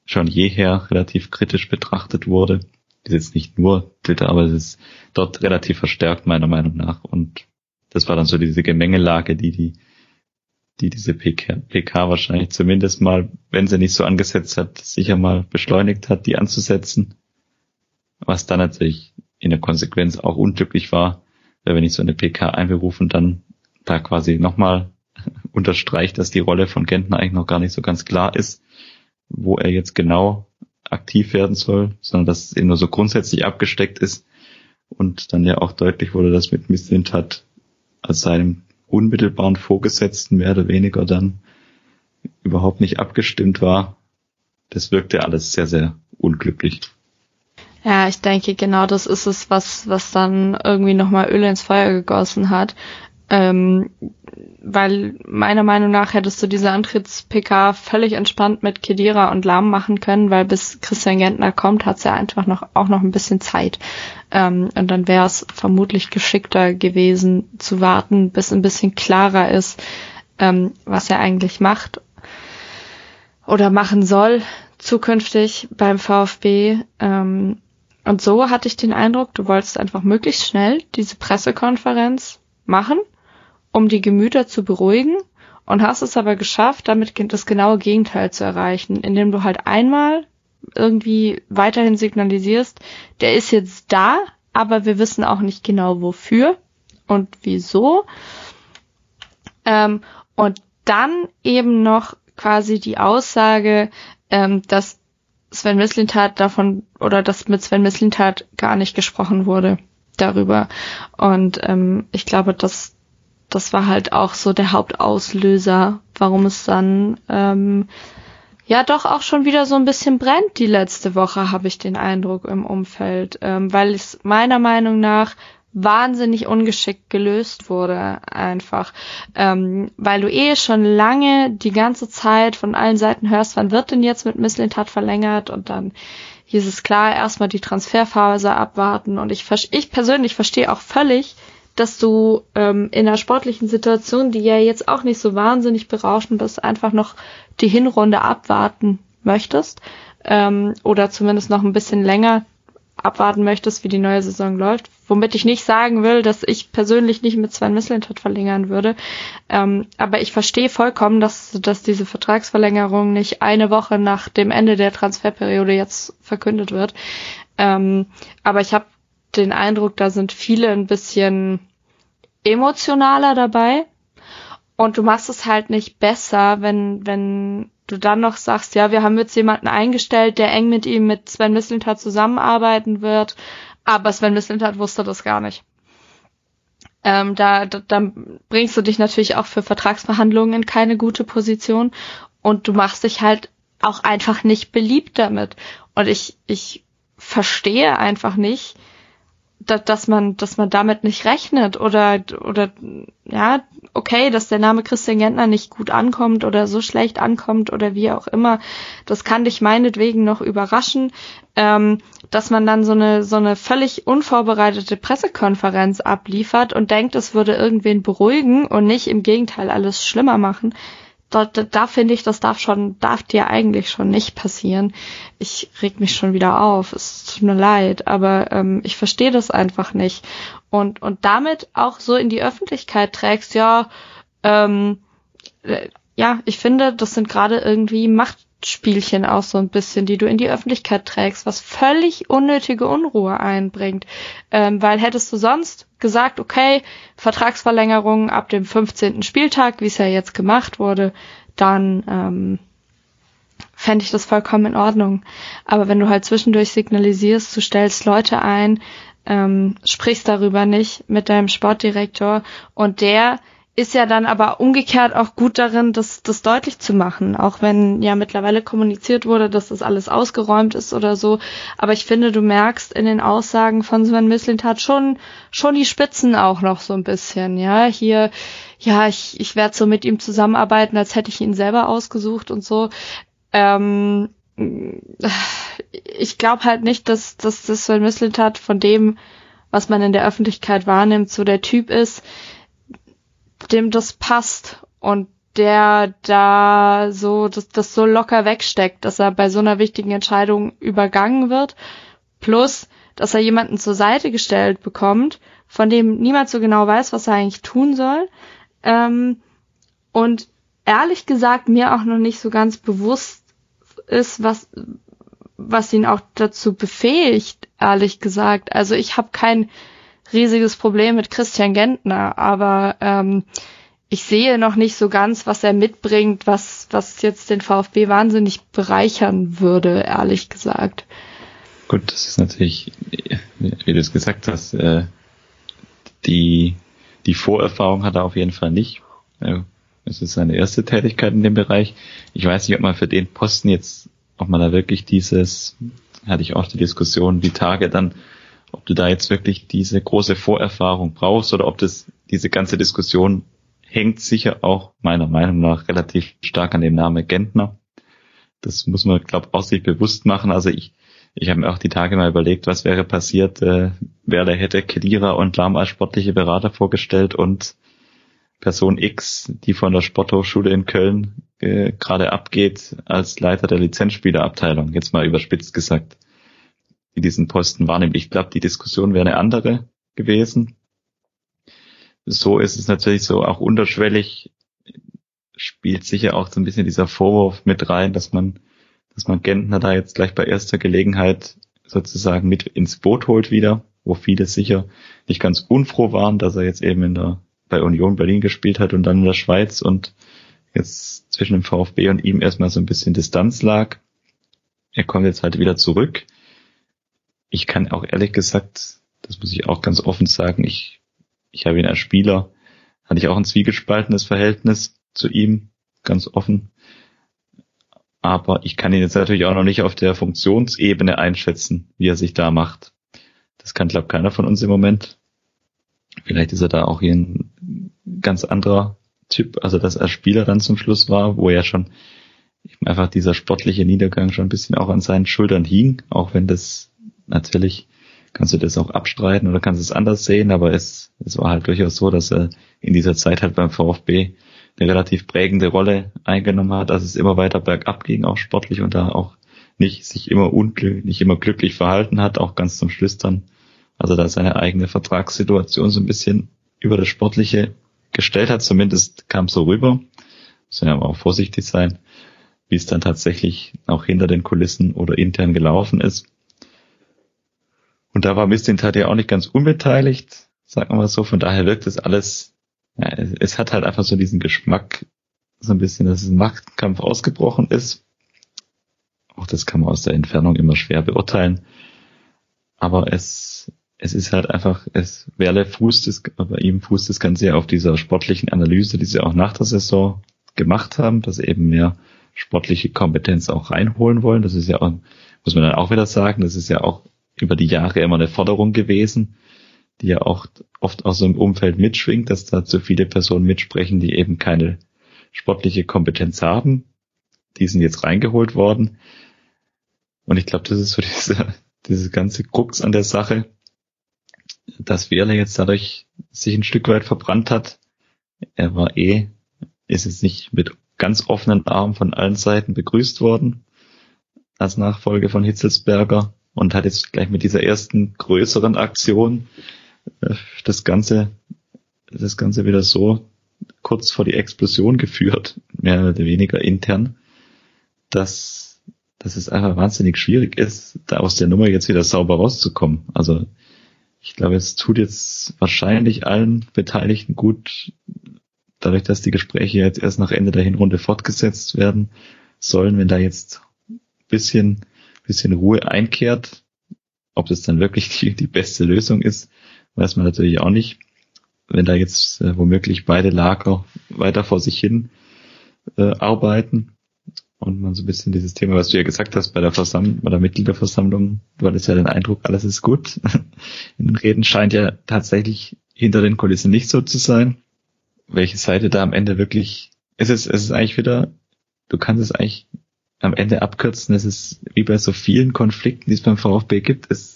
schon jeher relativ kritisch betrachtet wurde. ist jetzt nicht nur Twitter, aber es ist dort relativ verstärkt meiner Meinung nach. Und das war dann so diese Gemengelage, die die, die diese PK, PK wahrscheinlich zumindest mal, wenn sie nicht so angesetzt hat, sicher mal beschleunigt hat, die anzusetzen. Was dann natürlich in der Konsequenz auch unglücklich war, weil wenn ich so eine PK einberufe und dann da quasi nochmal unterstreicht, dass die Rolle von Gentner eigentlich noch gar nicht so ganz klar ist, wo er jetzt genau aktiv werden soll, sondern dass es eben nur so grundsätzlich abgesteckt ist und dann ja auch deutlich wurde, dass mit Misslintat als seinem unmittelbaren Vorgesetzten mehr oder weniger dann überhaupt nicht abgestimmt war. Das wirkte alles sehr, sehr unglücklich. Ja, ich denke, genau das ist es, was, was dann irgendwie nochmal Öl ins Feuer gegossen hat. Ähm, weil meiner Meinung nach hättest du diese Antritts-PK völlig entspannt mit Kedira und Lahm machen können, weil bis Christian Gentner kommt, hat es ja einfach noch auch noch ein bisschen Zeit. Ähm, und dann wäre es vermutlich geschickter gewesen zu warten, bis ein bisschen klarer ist, ähm, was er eigentlich macht oder machen soll zukünftig beim VfB. Ähm, und so hatte ich den Eindruck, du wolltest einfach möglichst schnell diese Pressekonferenz machen um die Gemüter zu beruhigen und hast es aber geschafft, damit das genaue Gegenteil zu erreichen, indem du halt einmal irgendwie weiterhin signalisierst, der ist jetzt da, aber wir wissen auch nicht genau wofür und wieso. Ähm, und dann eben noch quasi die Aussage, ähm, dass Sven Mislintat davon oder dass mit Sven Mislintat gar nicht gesprochen wurde darüber. Und ähm, ich glaube, dass das war halt auch so der Hauptauslöser, warum es dann ähm, ja doch auch schon wieder so ein bisschen brennt die letzte Woche, habe ich den Eindruck im Umfeld, ähm, weil es meiner Meinung nach wahnsinnig ungeschickt gelöst wurde einfach, ähm, weil du eh schon lange die ganze Zeit von allen Seiten hörst, wann wird denn jetzt mit Misslintat verlängert? Und dann hieß es klar, erstmal die Transferphase abwarten. Und ich, ich persönlich verstehe auch völlig, dass du ähm, in einer sportlichen Situation, die ja jetzt auch nicht so wahnsinnig berauschend ist, einfach noch die Hinrunde abwarten möchtest ähm, oder zumindest noch ein bisschen länger abwarten möchtest, wie die neue Saison läuft. Womit ich nicht sagen will, dass ich persönlich nicht mit Sven Mislintat verlängern würde. Ähm, aber ich verstehe vollkommen, dass, dass diese Vertragsverlängerung nicht eine Woche nach dem Ende der Transferperiode jetzt verkündet wird. Ähm, aber ich habe den Eindruck, da sind viele ein bisschen emotionaler dabei. Und du machst es halt nicht besser, wenn, wenn du dann noch sagst, ja, wir haben jetzt jemanden eingestellt, der eng mit ihm, mit Sven Mislintat zusammenarbeiten wird, aber Sven Mislintat wusste das gar nicht. Ähm, da, da, da bringst du dich natürlich auch für Vertragsverhandlungen in keine gute Position und du machst dich halt auch einfach nicht beliebt damit. Und ich, ich verstehe einfach nicht, da, dass man, dass man damit nicht rechnet oder, oder, ja, okay, dass der Name Christian Gentner nicht gut ankommt oder so schlecht ankommt oder wie auch immer, das kann dich meinetwegen noch überraschen, ähm, dass man dann so eine, so eine völlig unvorbereitete Pressekonferenz abliefert und denkt, es würde irgendwen beruhigen und nicht im Gegenteil alles schlimmer machen da, da, da finde ich, das darf schon, darf dir eigentlich schon nicht passieren. Ich reg mich schon wieder auf. Es tut mir leid, aber ähm, ich verstehe das einfach nicht. Und, und damit auch so in die Öffentlichkeit trägst, ja, ähm, äh, ja, ich finde, das sind gerade irgendwie Machtspielchen auch so ein bisschen, die du in die Öffentlichkeit trägst, was völlig unnötige Unruhe einbringt. Ähm, weil hättest du sonst gesagt, okay, Vertragsverlängerung ab dem 15. Spieltag, wie es ja jetzt gemacht wurde, dann ähm, fände ich das vollkommen in Ordnung. Aber wenn du halt zwischendurch signalisierst, du stellst Leute ein, ähm, sprichst darüber nicht mit deinem Sportdirektor und der ist ja dann aber umgekehrt auch gut darin, das, das deutlich zu machen, auch wenn ja mittlerweile kommuniziert wurde, dass das alles ausgeräumt ist oder so. Aber ich finde, du merkst in den Aussagen von Sven Mislintat schon, schon die Spitzen auch noch so ein bisschen, ja. Hier, ja, ich, ich werde so mit ihm zusammenarbeiten, als hätte ich ihn selber ausgesucht und so. Ähm, ich glaube halt nicht, dass, dass das Sven Mislintat von dem, was man in der Öffentlichkeit wahrnimmt, so der Typ ist, dem das passt und der da so das, das so locker wegsteckt, dass er bei so einer wichtigen Entscheidung übergangen wird Plus, dass er jemanden zur Seite gestellt bekommt, von dem niemand so genau weiß, was er eigentlich tun soll. Ähm, und ehrlich gesagt mir auch noch nicht so ganz bewusst ist, was, was ihn auch dazu befähigt, ehrlich gesagt. Also ich habe kein riesiges Problem mit Christian Gentner, aber ähm, ich sehe noch nicht so ganz, was er mitbringt, was, was jetzt den VfB wahnsinnig bereichern würde, ehrlich gesagt. Gut, das ist natürlich, wie du es gesagt hast, äh, die, die Vorerfahrung hat er auf jeden Fall nicht. Es ist seine erste Tätigkeit in dem Bereich. Ich weiß nicht, ob man für den Posten jetzt, ob man da wirklich dieses, hatte ich auch die Diskussion, die Tage dann, ob du da jetzt wirklich diese große Vorerfahrung brauchst oder ob das, diese ganze Diskussion hängt sicher auch meiner Meinung nach relativ stark an dem Namen Gentner. Das muss man, glaube auch sich bewusst machen. Also ich, ich habe mir auch die Tage mal überlegt, was wäre passiert, äh, wer da hätte Kedira und Lahm als sportliche Berater vorgestellt und Person X, die von der Sporthochschule in Köln äh, gerade abgeht, als Leiter der Lizenzspielerabteilung, jetzt mal überspitzt gesagt, die diesen Posten wahrnimmt. Ich glaube, die Diskussion wäre eine andere gewesen. So ist es natürlich so auch unterschwellig, spielt sicher auch so ein bisschen dieser Vorwurf mit rein, dass man dass man Gentner da jetzt gleich bei erster Gelegenheit sozusagen mit ins Boot holt wieder, wo viele sicher nicht ganz unfroh waren, dass er jetzt eben in der, bei Union Berlin gespielt hat und dann in der Schweiz und jetzt zwischen dem VfB und ihm erstmal so ein bisschen Distanz lag. Er kommt jetzt halt wieder zurück. Ich kann auch ehrlich gesagt, das muss ich auch ganz offen sagen, ich, ich habe ihn als Spieler, hatte ich auch ein zwiegespaltenes Verhältnis zu ihm, ganz offen. Aber ich kann ihn jetzt natürlich auch noch nicht auf der Funktionsebene einschätzen, wie er sich da macht. Das kann, glaube keiner von uns im Moment. Vielleicht ist er da auch hier ein ganz anderer Typ, also dass er Spieler dann zum Schluss war, wo ja schon einfach dieser sportliche Niedergang schon ein bisschen auch an seinen Schultern hing, auch wenn das natürlich kannst du das auch abstreiten oder kannst es anders sehen, aber es, es war halt durchaus so, dass er in dieser Zeit halt beim VfB eine relativ prägende Rolle eingenommen hat, dass es immer weiter bergab ging, auch sportlich und da auch nicht sich immer unglücklich, nicht immer glücklich verhalten hat, auch ganz zum Schluss dann, also da seine eigene Vertragssituation so ein bisschen über das Sportliche gestellt hat, zumindest kam so rüber, muss ja auch vorsichtig sein, wie es dann tatsächlich auch hinter den Kulissen oder intern gelaufen ist. Und da war Mistintat ja auch nicht ganz unbeteiligt, sagen wir mal so, von daher wirkt es alles ja, es hat halt einfach so diesen Geschmack, so ein bisschen, dass ein Machtkampf ausgebrochen ist. Auch das kann man aus der Entfernung immer schwer beurteilen. Aber es, es ist halt einfach, es Werle fußt es, bei ihm fußt es ganz sehr auf dieser sportlichen Analyse, die sie auch nach der Saison gemacht haben, dass sie eben mehr sportliche Kompetenz auch reinholen wollen. Das ist ja auch, muss man dann auch wieder sagen, das ist ja auch über die Jahre immer eine Forderung gewesen die ja auch oft aus so einem Umfeld mitschwingt, dass da zu viele Personen mitsprechen, die eben keine sportliche Kompetenz haben. Die sind jetzt reingeholt worden. Und ich glaube, das ist so diese, diese ganze Krux an der Sache, dass Wehrle jetzt dadurch sich ein Stück weit verbrannt hat. Er war eh, ist jetzt nicht mit ganz offenen Armen von allen Seiten begrüßt worden als Nachfolge von Hitzelsberger und hat jetzt gleich mit dieser ersten größeren Aktion das Ganze, das Ganze wieder so kurz vor die Explosion geführt, mehr oder weniger intern, dass, dass es einfach wahnsinnig schwierig ist, da aus der Nummer jetzt wieder sauber rauszukommen. Also ich glaube, es tut jetzt wahrscheinlich allen Beteiligten gut, dadurch, dass die Gespräche jetzt erst nach Ende der Hinrunde fortgesetzt werden sollen, wenn da jetzt bisschen, bisschen Ruhe einkehrt, ob das dann wirklich die, die beste Lösung ist, weiß man natürlich auch nicht. Wenn da jetzt äh, womöglich beide Lager weiter vor sich hin äh, arbeiten und man so ein bisschen dieses Thema, was du ja gesagt hast bei der Versammlung, bei der Mitgliederversammlung, du hattest ja den Eindruck, alles ist gut. In den Reden scheint ja tatsächlich hinter den Kulissen nicht so zu sein. Welche Seite da am Ende wirklich, es ist, es ist eigentlich wieder, du kannst es eigentlich am Ende abkürzen, es ist wie bei so vielen Konflikten, die es beim VfB gibt, es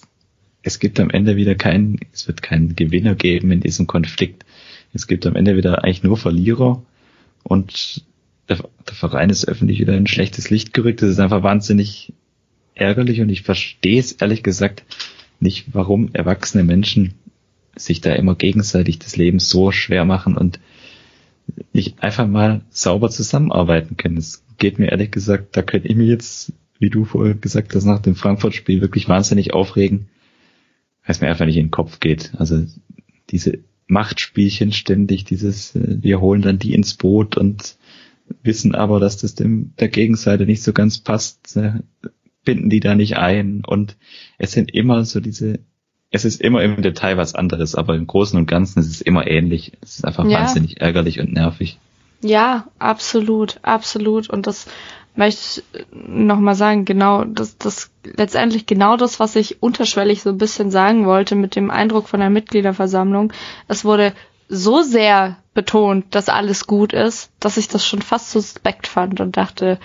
es gibt am Ende wieder keinen, es wird keinen Gewinner geben in diesem Konflikt. Es gibt am Ende wieder eigentlich nur Verlierer und der, der Verein ist öffentlich wieder in schlechtes Licht gerückt. Es ist einfach wahnsinnig ärgerlich und ich verstehe es ehrlich gesagt nicht, warum erwachsene Menschen sich da immer gegenseitig das Leben so schwer machen und nicht einfach mal sauber zusammenarbeiten können. Es geht mir ehrlich gesagt, da könnte ich mir jetzt, wie du vorher gesagt hast, nach dem Frankfurt-Spiel wirklich wahnsinnig aufregen, weil es mir einfach nicht in den Kopf geht. Also diese Machtspielchen ständig, dieses, äh, wir holen dann die ins Boot und wissen aber, dass das dem der Gegenseite nicht so ganz passt, äh, binden die da nicht ein und es sind immer so diese es ist immer im Detail was anderes, aber im Großen und Ganzen ist es immer ähnlich. Es ist einfach ja. wahnsinnig ärgerlich und nervig. Ja, absolut, absolut. Und das möchte ich nochmal sagen, genau, das, das, letztendlich genau das, was ich unterschwellig so ein bisschen sagen wollte mit dem Eindruck von der Mitgliederversammlung. Es wurde so sehr betont, dass alles gut ist, dass ich das schon fast suspekt fand und dachte,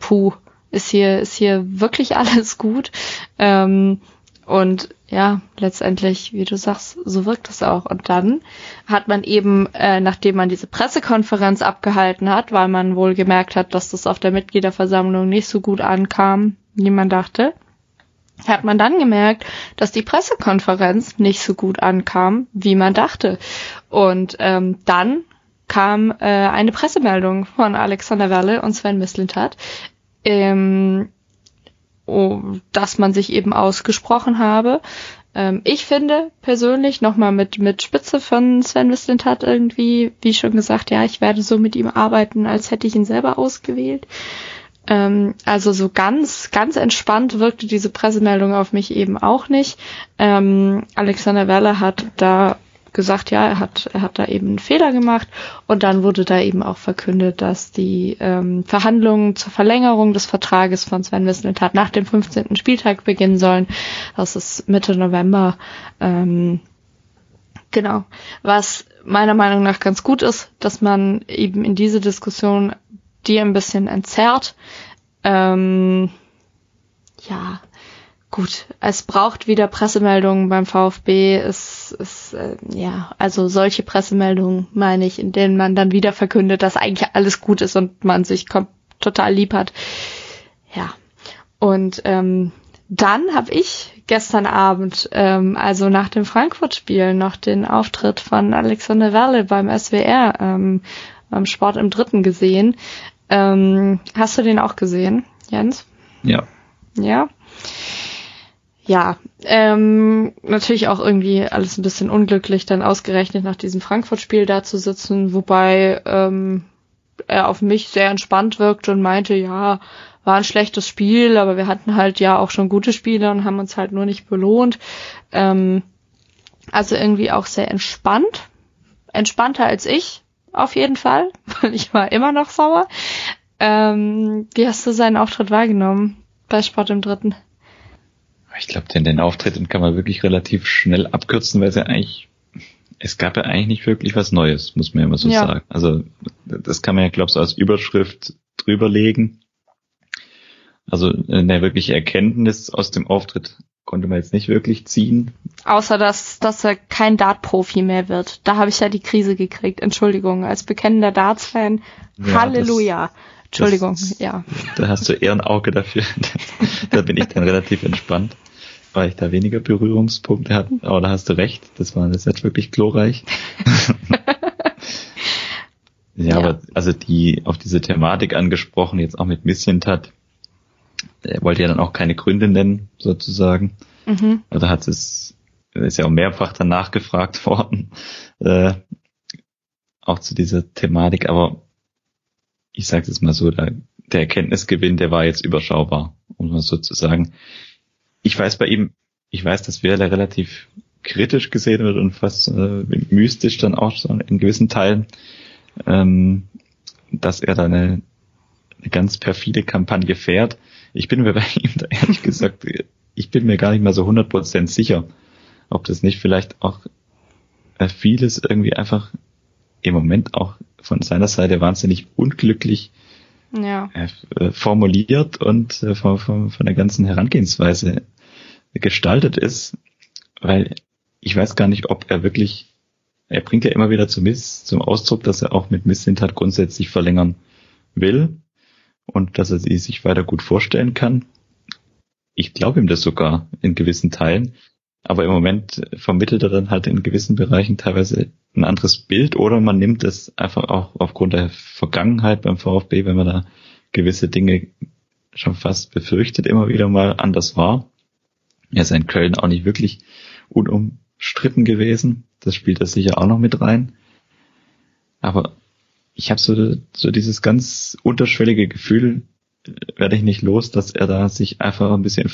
puh, ist hier, ist hier wirklich alles gut? Ähm, und ja, letztendlich, wie du sagst, so wirkt es auch. Und dann hat man eben, äh, nachdem man diese Pressekonferenz abgehalten hat, weil man wohl gemerkt hat, dass das auf der Mitgliederversammlung nicht so gut ankam, wie man dachte, hat man dann gemerkt, dass die Pressekonferenz nicht so gut ankam, wie man dachte. Und ähm, dann kam äh, eine Pressemeldung von Alexander Werle und Sven Mislintat, ähm, dass man sich eben ausgesprochen habe. Ähm, ich finde persönlich nochmal mit, mit Spitze von Sven Mislintat irgendwie, wie schon gesagt, ja, ich werde so mit ihm arbeiten, als hätte ich ihn selber ausgewählt. Ähm, also so ganz, ganz entspannt wirkte diese Pressemeldung auf mich eben auch nicht. Ähm, Alexander Weller hat da gesagt, ja, er hat, er hat da eben einen Fehler gemacht und dann wurde da eben auch verkündet, dass die ähm, Verhandlungen zur Verlängerung des Vertrages von Sven Mislintat nach dem 15. Spieltag beginnen sollen. Das ist Mitte November. Ähm, genau. Was meiner Meinung nach ganz gut ist, dass man eben in diese Diskussion die ein bisschen entzerrt. Ähm, ja, gut, es braucht wieder Pressemeldungen beim VfB. Es ist, äh, ja, also solche Pressemeldungen meine ich, in denen man dann wieder verkündet, dass eigentlich alles gut ist und man sich total lieb hat. Ja. Und ähm, dann habe ich gestern Abend, ähm, also nach dem Frankfurt-Spiel, noch den Auftritt von Alexander Werle beim SWR ähm, beim Sport im Dritten gesehen. Ähm, hast du den auch gesehen, Jens? Ja. Ja ja, ähm, natürlich auch irgendwie alles ein bisschen unglücklich, dann ausgerechnet nach diesem Frankfurt-Spiel da zu sitzen, wobei ähm, er auf mich sehr entspannt wirkte und meinte, ja, war ein schlechtes Spiel, aber wir hatten halt ja auch schon gute Spiele und haben uns halt nur nicht belohnt. Ähm, also irgendwie auch sehr entspannt, entspannter als ich, auf jeden Fall, weil ich war immer noch sauer. Ähm, wie hast du seinen Auftritt wahrgenommen bei Sport im Dritten? Ich glaube, den, den Auftritt den kann man wirklich relativ schnell abkürzen, weil es ja eigentlich, es gab ja eigentlich nicht wirklich was Neues, muss man ja immer so ja. sagen. Also das kann man ja, glaube ich, so als Überschrift drüberlegen. Also eine wirkliche Erkenntnis aus dem Auftritt konnte man jetzt nicht wirklich ziehen. Außer dass, dass er kein Dart-Profi mehr wird. Da habe ich ja die Krise gekriegt. Entschuldigung, als bekennender Darts-Fan. Ja, Halleluja. Entschuldigung, das, ja. Da hast du eher ein Auge dafür. da bin ich dann relativ entspannt weil ich da weniger Berührungspunkte hatte. Aber da hast du recht, das war das jetzt wirklich glorreich. ja, ja, aber also die auf diese Thematik angesprochen, jetzt auch mit Missiontat, er wollte ja dann auch keine Gründe nennen, sozusagen. Mhm. Also hat es, ist ja auch mehrfach danach gefragt worden, äh, auch zu dieser Thematik, aber ich sage es mal so, der, der Erkenntnisgewinn, der war jetzt überschaubar, um mal so zu sagen ich weiß bei ihm, ich weiß, dass Werle relativ kritisch gesehen wird und fast äh, mystisch dann auch so in gewissen Teilen, ähm, dass er da eine, eine ganz perfide Kampagne fährt. Ich bin mir bei ihm da ehrlich gesagt, ich bin mir gar nicht mal so 100% sicher, ob das nicht vielleicht auch äh, vieles irgendwie einfach im Moment auch von seiner Seite wahnsinnig unglücklich ja. äh, formuliert und äh, von, von, von der ganzen Herangehensweise gestaltet ist, weil ich weiß gar nicht, ob er wirklich, er bringt ja immer wieder zum, Miss, zum Ausdruck, dass er auch mit Misslintat grundsätzlich verlängern will und dass er sie sich weiter gut vorstellen kann. ich glaube ihm das sogar in gewissen Teilen. Aber im Moment vermittelt er dann halt in gewissen Bereichen teilweise ein anderes Bild oder man nimmt es einfach auch aufgrund der Vergangenheit beim VfB, wenn man da gewisse Dinge schon fast befürchtet immer wieder mal anders war. Er ist in Köln auch nicht wirklich unumstritten gewesen. Das spielt er sicher auch noch mit rein. Aber ich habe so, so dieses ganz unterschwellige Gefühl, werde ich nicht los, dass er da sich einfach ein bisschen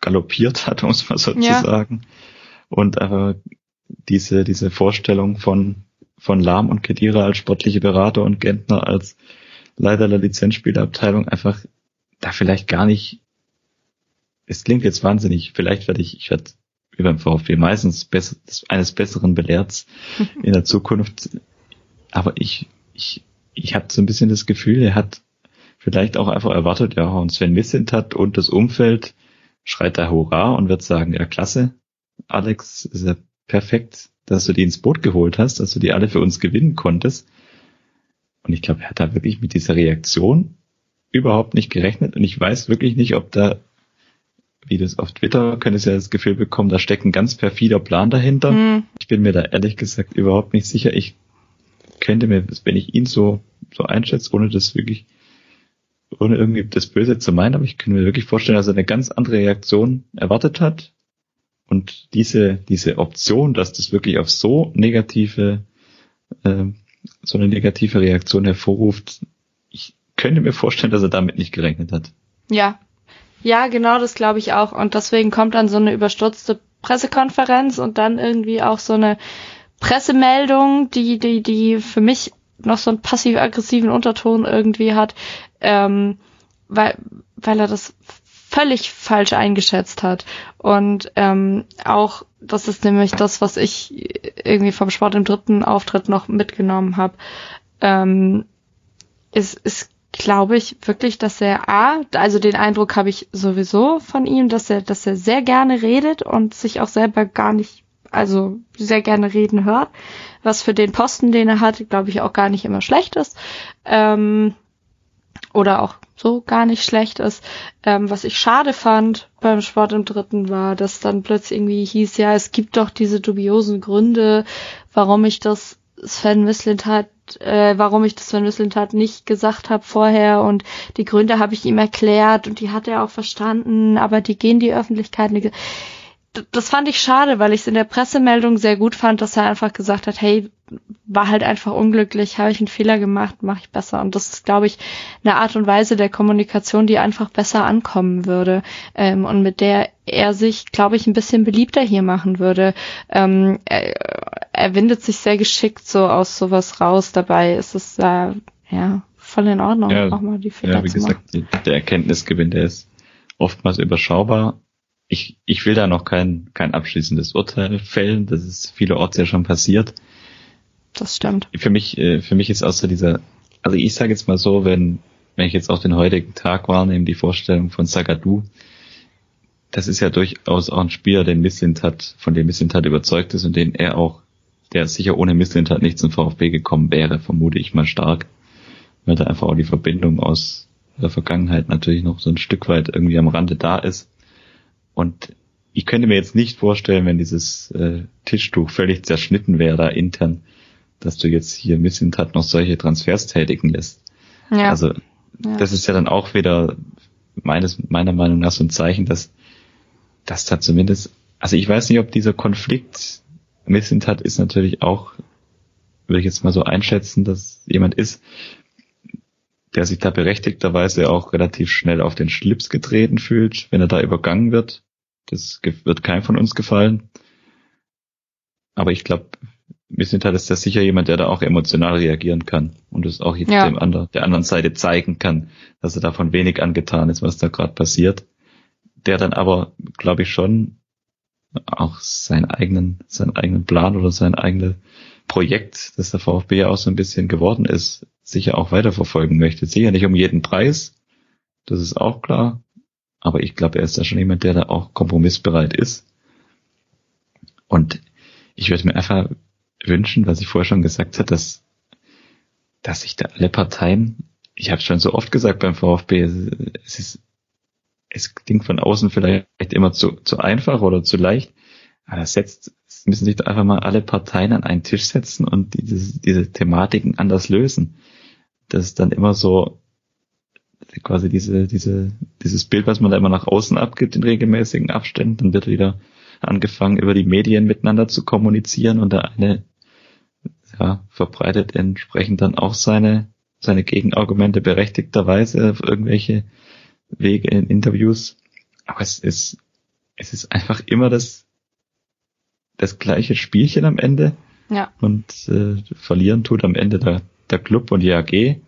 vergaloppiert hat, um es mal so ja. zu sagen. Und einfach diese, diese Vorstellung von, von Lahm und Kedira als sportliche Berater und Gentner als Leiter der Lizenzspielabteilung einfach da vielleicht gar nicht, es klingt jetzt wahnsinnig, vielleicht werde ich, ich werde wie beim VfB meistens besser, eines Besseren belehrt in der Zukunft. Aber ich, ich, ich habe so ein bisschen das Gefühl, er hat vielleicht auch einfach erwartet, ja, und Sven Missint hat und das Umfeld schreit da Hurra und wird sagen, ja, klasse, Alex, ist ja perfekt, dass du die ins Boot geholt hast, dass du die alle für uns gewinnen konntest. Und ich glaube, er hat da wirklich mit dieser Reaktion überhaupt nicht gerechnet und ich weiß wirklich nicht, ob da, wie das auf Twitter, könnte es ja das Gefühl bekommen, da steckt ein ganz perfider Plan dahinter. Mhm. Ich bin mir da ehrlich gesagt überhaupt nicht sicher. Ich könnte mir, wenn ich ihn so, so einschätze, ohne das wirklich, ohne irgendwie das Böse zu meinen, aber ich könnte mir wirklich vorstellen, dass er eine ganz andere Reaktion erwartet hat. Und diese, diese Option, dass das wirklich auf so negative, äh, so eine negative Reaktion hervorruft, ich könnte mir vorstellen, dass er damit nicht gerechnet hat. Ja. Ja, genau, das glaube ich auch. Und deswegen kommt dann so eine überstürzte Pressekonferenz und dann irgendwie auch so eine Pressemeldung, die, die, die für mich noch so einen passiv-aggressiven Unterton irgendwie hat, ähm, weil, weil er das völlig falsch eingeschätzt hat. Und ähm, auch, das ist nämlich das, was ich irgendwie vom Sport im dritten Auftritt noch mitgenommen habe, ähm, ist, ist glaube ich wirklich, dass er A, also den Eindruck habe ich sowieso von ihm, dass er, dass er sehr gerne redet und sich auch selber gar nicht also sehr gerne reden hört, was für den Posten, den er hat, glaube ich, auch gar nicht immer schlecht ist. Ähm, oder auch so gar nicht schlecht ist. Ähm, was ich schade fand beim Sport im Dritten war, dass dann plötzlich irgendwie hieß, ja, es gibt doch diese dubiosen Gründe, warum ich das Sven Mislintat, äh, warum ich das Sven Mislintat nicht gesagt habe vorher und die Gründe habe ich ihm erklärt und die hat er auch verstanden, aber die gehen die Öffentlichkeit nicht das fand ich schade, weil ich es in der Pressemeldung sehr gut fand, dass er einfach gesagt hat, hey, war halt einfach unglücklich, habe ich einen Fehler gemacht, mache ich besser. Und das ist, glaube ich, eine Art und Weise der Kommunikation, die einfach besser ankommen würde ähm, und mit der er sich, glaube ich, ein bisschen beliebter hier machen würde. Ähm, er, er windet sich sehr geschickt so aus sowas raus. Dabei ist es äh, ja voll in Ordnung, ja, auch mal die Fehler ja, wie gesagt, der Erkenntnisgewinn, der ist oftmals überschaubar ich, ich will da noch kein, kein abschließendes Urteil fällen. Das ist vielerorts ja schon passiert. Das stimmt. Für mich, äh, für mich ist außer dieser, also ich sage jetzt mal so, wenn, wenn ich jetzt auch den heutigen Tag wahrnehme, die Vorstellung von Sagadu, das ist ja durchaus auch ein Spieler, den Misslintat, von dem Misslintat überzeugt ist und den er auch, der sicher ohne Misslintat nicht zum VfB gekommen wäre, vermute ich mal stark, weil da einfach auch die Verbindung aus der Vergangenheit natürlich noch so ein Stück weit irgendwie am Rande da ist. Und ich könnte mir jetzt nicht vorstellen, wenn dieses äh, Tischtuch völlig zerschnitten wäre da intern, dass du jetzt hier Missintat noch solche Transfers tätigen lässt. Ja. Also ja. das ist ja dann auch wieder meines, meiner Meinung nach so ein Zeichen, dass, dass da zumindest, also ich weiß nicht, ob dieser Konflikt Missintat ist natürlich auch, würde ich jetzt mal so einschätzen, dass jemand ist, der sich da berechtigterweise auch relativ schnell auf den Schlips getreten fühlt, wenn er da übergangen wird. Das wird keinem von uns gefallen. Aber ich glaube, Missintat ist ja sicher jemand, der da auch emotional reagieren kann und es auch jetzt ja. dem anderen, der anderen Seite zeigen kann, dass er davon wenig angetan ist, was da gerade passiert. Der dann aber, glaube ich, schon auch seinen eigenen, seinen eigenen Plan oder sein eigenes Projekt, das der VfB ja auch so ein bisschen geworden ist, sicher auch weiterverfolgen möchte. Sicher nicht um jeden Preis, das ist auch klar. Aber ich glaube, er ist da schon jemand, der da auch kompromissbereit ist. Und ich würde mir einfach wünschen, was ich vorher schon gesagt habe, dass, dass sich da alle Parteien, ich habe schon so oft gesagt beim VfB, es ist es klingt von außen vielleicht immer zu, zu einfach oder zu leicht, aber das setzt, müssen sich da einfach mal alle Parteien an einen Tisch setzen und diese, diese Thematiken anders lösen. Das ist dann immer so quasi diese, diese, dieses Bild, was man da immer nach außen abgibt in regelmäßigen Abständen, dann wird wieder angefangen, über die Medien miteinander zu kommunizieren und der eine ja, verbreitet entsprechend dann auch seine, seine Gegenargumente berechtigterweise auf irgendwelche Wege in Interviews. Aber es ist, es ist einfach immer das, das gleiche Spielchen am Ende. Ja. Und äh, verlieren tut am Ende der, der Club und die AG,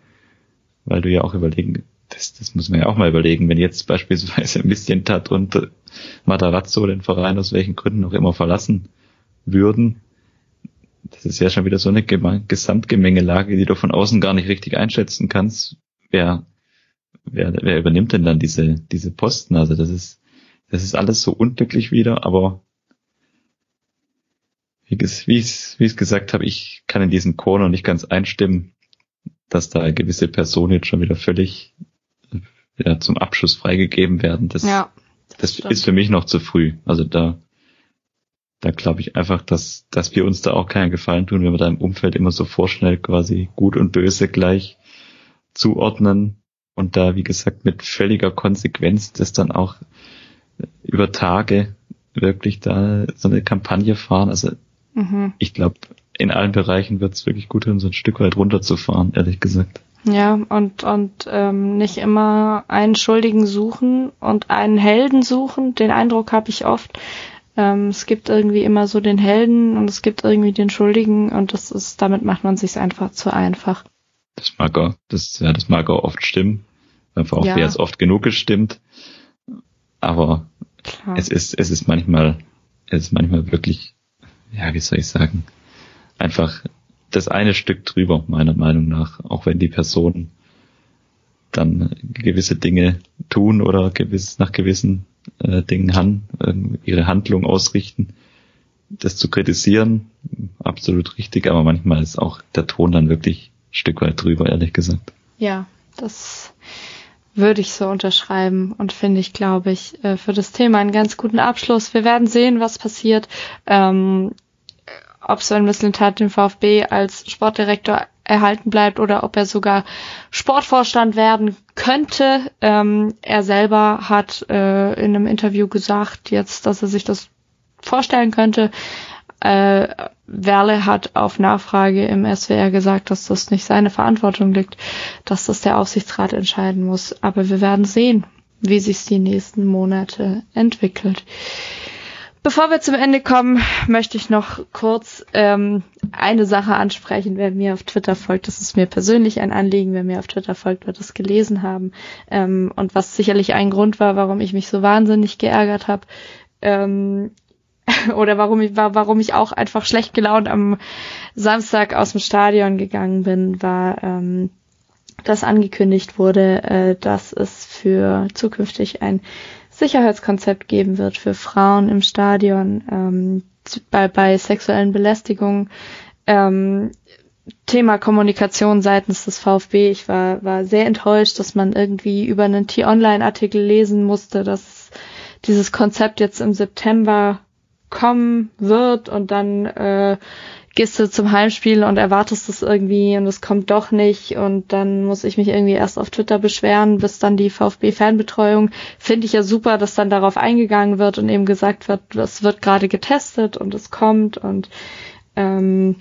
weil du ja auch überlegen, das, das muss man ja auch mal überlegen, wenn jetzt beispielsweise ein bisschen Tat und Matarazzo den Verein aus welchen Gründen auch immer verlassen würden, das ist ja schon wieder so eine Gesamtgemengelage, die du von außen gar nicht richtig einschätzen kannst. Wer, wer, wer übernimmt denn dann diese, diese Posten? Also das ist, das ist alles so unglücklich wieder, aber wie, wie ich es gesagt habe, ich kann in diesen Chor noch nicht ganz einstimmen, dass da gewisse Personen jetzt schon wieder völlig ja, zum Abschluss freigegeben werden. Das, ja, das, das ist für mich noch zu früh. Also da da glaube ich einfach, dass, dass wir uns da auch keinen Gefallen tun, wenn wir da im Umfeld immer so vorschnell quasi gut und böse gleich zuordnen und da, wie gesagt, mit völliger Konsequenz das dann auch über Tage wirklich da so eine Kampagne fahren. Also mhm. ich glaube, in allen Bereichen wird es wirklich gut, um so ein Stück weit runterzufahren, ehrlich gesagt. Ja, und, und ähm, nicht immer einen Schuldigen suchen und einen Helden suchen. Den Eindruck habe ich oft, ähm, es gibt irgendwie immer so den Helden und es gibt irgendwie den Schuldigen und das ist, damit macht man sich einfach zu einfach. Das mag auch, das, ja, das mag auch oft stimmen. Beim VfB ja. es oft genug gestimmt. Aber Klar. es ist, es ist manchmal, es ist manchmal wirklich, ja, wie soll ich sagen, einfach das eine Stück drüber, meiner Meinung nach, auch wenn die Personen dann gewisse Dinge tun oder gewiss, nach gewissen äh, Dingen han, äh, ihre Handlung ausrichten. Das zu kritisieren, absolut richtig, aber manchmal ist auch der Ton dann wirklich ein Stück weit drüber, ehrlich gesagt. Ja, das würde ich so unterschreiben und finde ich, glaube ich, äh, für das Thema einen ganz guten Abschluss. Wir werden sehen, was passiert. Ähm, ob Sven Mislintat den VfB als Sportdirektor erhalten bleibt oder ob er sogar Sportvorstand werden könnte. Ähm, er selber hat äh, in einem Interview gesagt jetzt, dass er sich das vorstellen könnte. Äh, Werle hat auf Nachfrage im SWR gesagt, dass das nicht seine Verantwortung liegt, dass das der Aufsichtsrat entscheiden muss. Aber wir werden sehen, wie sich die nächsten Monate entwickelt. Bevor wir zum Ende kommen, möchte ich noch kurz ähm, eine Sache ansprechen. Wer mir auf Twitter folgt, das ist mir persönlich ein Anliegen. Wer mir auf Twitter folgt, wird es gelesen haben. Ähm, und was sicherlich ein Grund war, warum ich mich so wahnsinnig geärgert habe. Ähm, oder warum ich war, warum ich auch einfach schlecht gelaunt am Samstag aus dem Stadion gegangen bin, war, ähm, dass angekündigt wurde, äh, dass es für zukünftig ein Sicherheitskonzept geben wird für Frauen im Stadion ähm, bei, bei sexuellen Belästigungen. Ähm, Thema Kommunikation seitens des VfB. Ich war, war sehr enttäuscht, dass man irgendwie über einen T-Online-Artikel lesen musste, dass dieses Konzept jetzt im September kommen wird und dann äh, gehst du zum Heimspiel und erwartest es irgendwie und es kommt doch nicht und dann muss ich mich irgendwie erst auf Twitter beschweren, bis dann die VfB-Fanbetreuung. Finde ich ja super, dass dann darauf eingegangen wird und eben gesagt wird, es wird gerade getestet und es kommt und ähm,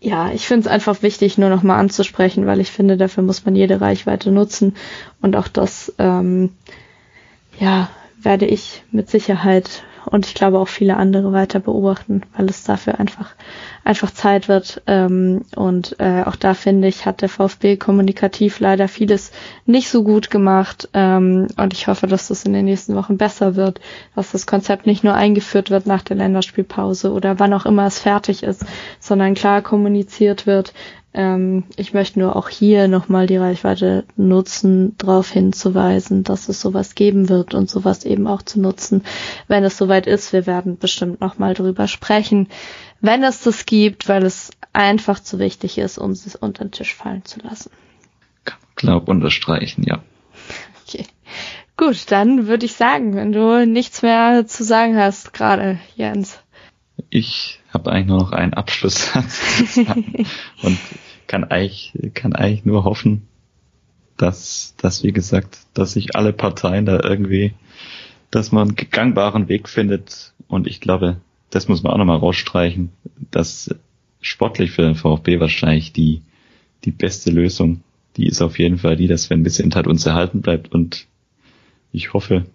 ja, ich finde es einfach wichtig, nur nochmal anzusprechen, weil ich finde, dafür muss man jede Reichweite nutzen und auch das, ähm, ja, werde ich mit Sicherheit und ich glaube auch viele andere weiter beobachten, weil es dafür einfach einfach Zeit wird. Ähm, und äh, auch da finde ich, hat der VfB kommunikativ leider vieles nicht so gut gemacht. Ähm, und ich hoffe, dass das in den nächsten Wochen besser wird, dass das Konzept nicht nur eingeführt wird nach der Länderspielpause oder wann auch immer es fertig ist, sondern klar kommuniziert wird, ähm, ich möchte nur auch hier nochmal die Reichweite nutzen, darauf hinzuweisen, dass es sowas geben wird und sowas eben auch zu nutzen, wenn es soweit ist. Wir werden bestimmt nochmal drüber sprechen, wenn es das gibt, weil es einfach zu wichtig ist, um es unter den Tisch fallen zu lassen. Glaub unterstreichen, ja. Okay. Gut, dann würde ich sagen, wenn du nichts mehr zu sagen hast, gerade Jens. Ich habe eigentlich nur noch einen Abschlusssatz und kann eigentlich, kann eigentlich nur hoffen, dass, dass wie gesagt, dass sich alle Parteien da irgendwie, dass man einen gangbaren Weg findet. Und ich glaube, das muss man auch nochmal rausstreichen, dass sportlich für den VfB wahrscheinlich die, die beste Lösung, die ist auf jeden Fall die, dass Sven Bissent halt uns erhalten bleibt. Und ich hoffe,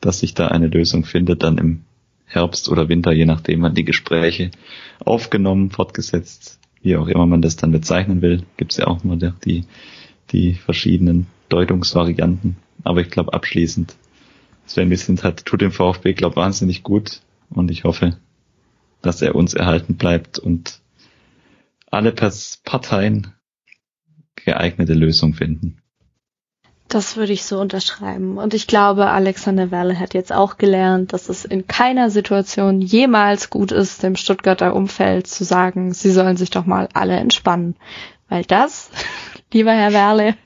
dass sich da eine Lösung findet, dann im Herbst oder Winter, je nachdem, wann die Gespräche aufgenommen, fortgesetzt, wie auch immer man das dann bezeichnen will, gibt's ja auch mal die, die verschiedenen Deutungsvarianten. Aber ich glaube abschließend, Sven Bissent hat, tut dem VfB, glaube wahnsinnig gut und ich hoffe, dass er uns erhalten bleibt und alle Parteien geeignete Lösung finden. Das würde ich so unterschreiben. Und ich glaube, Alexander Werle hat jetzt auch gelernt, dass es in keiner Situation jemals gut ist, dem Stuttgarter Umfeld zu sagen, sie sollen sich doch mal alle entspannen. Weil das, lieber Herr Werle,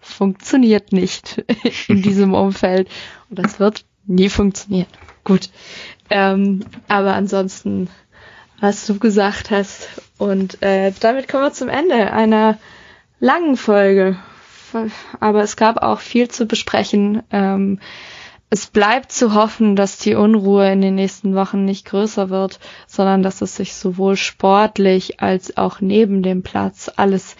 funktioniert nicht in diesem Umfeld. Und das wird nie funktionieren. Gut. Ähm, aber ansonsten, was du gesagt hast. Und äh, damit kommen wir zum Ende einer langen Folge aber es gab auch viel zu besprechen. Ähm, es bleibt zu hoffen, dass die Unruhe in den nächsten Wochen nicht größer wird, sondern dass es sich sowohl sportlich als auch neben dem Platz alles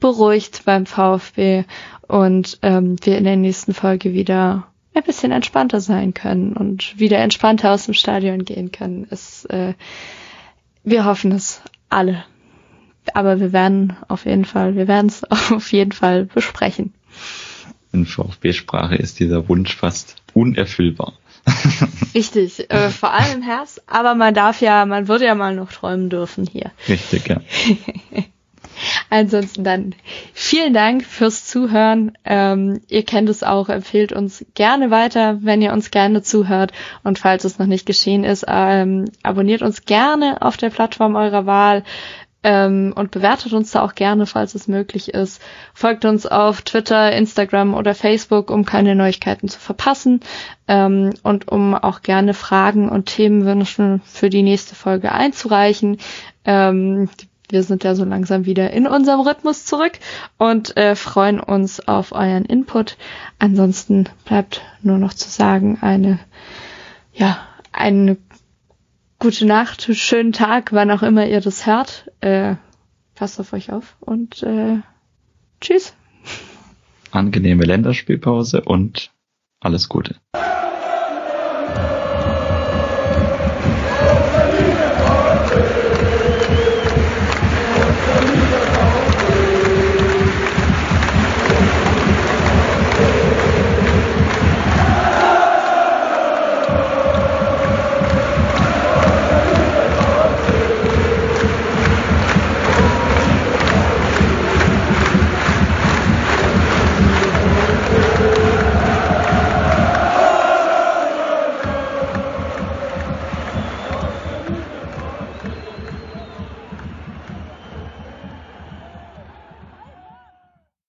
beruhigt beim VfB und ähm, wir in der nächsten Folge wieder ein bisschen entspannter sein können und wieder entspannter aus dem Stadion gehen können. Es, äh, wir hoffen es alle aber wir werden auf jeden Fall, wir werden es auf jeden Fall besprechen. In VfB-Sprache ist dieser Wunsch fast unerfüllbar. Richtig, äh, vor allem im Herbst, aber man darf ja, man würde ja mal noch träumen dürfen hier. Richtig, ja. Ansonsten dann vielen Dank fürs Zuhören. Ähm, ihr kennt es auch, empfehlt uns gerne weiter, wenn ihr uns gerne zuhört. Und falls es noch nicht geschehen ist, ähm, abonniert uns gerne auf der Plattform eurer Wahl ähm, und bewertet uns da auch gerne, falls es möglich ist. Folgt uns auf Twitter, Instagram oder Facebook, um keine Neuigkeiten zu verpassen ähm, und um auch gerne Fragen und Themenwünsche für die nächste Folge einzureichen. Ähm, wir sind ja so langsam wieder in unserem Rhythmus zurück und äh, freuen uns auf euren Input. Ansonsten bleibt nur noch zu sagen, eine, ja, eine gute Nacht, schönen Tag, wann auch immer ihr das hört. Äh, passt auf euch auf und äh, tschüss. Angenehme Länderspielpause und alles Gute.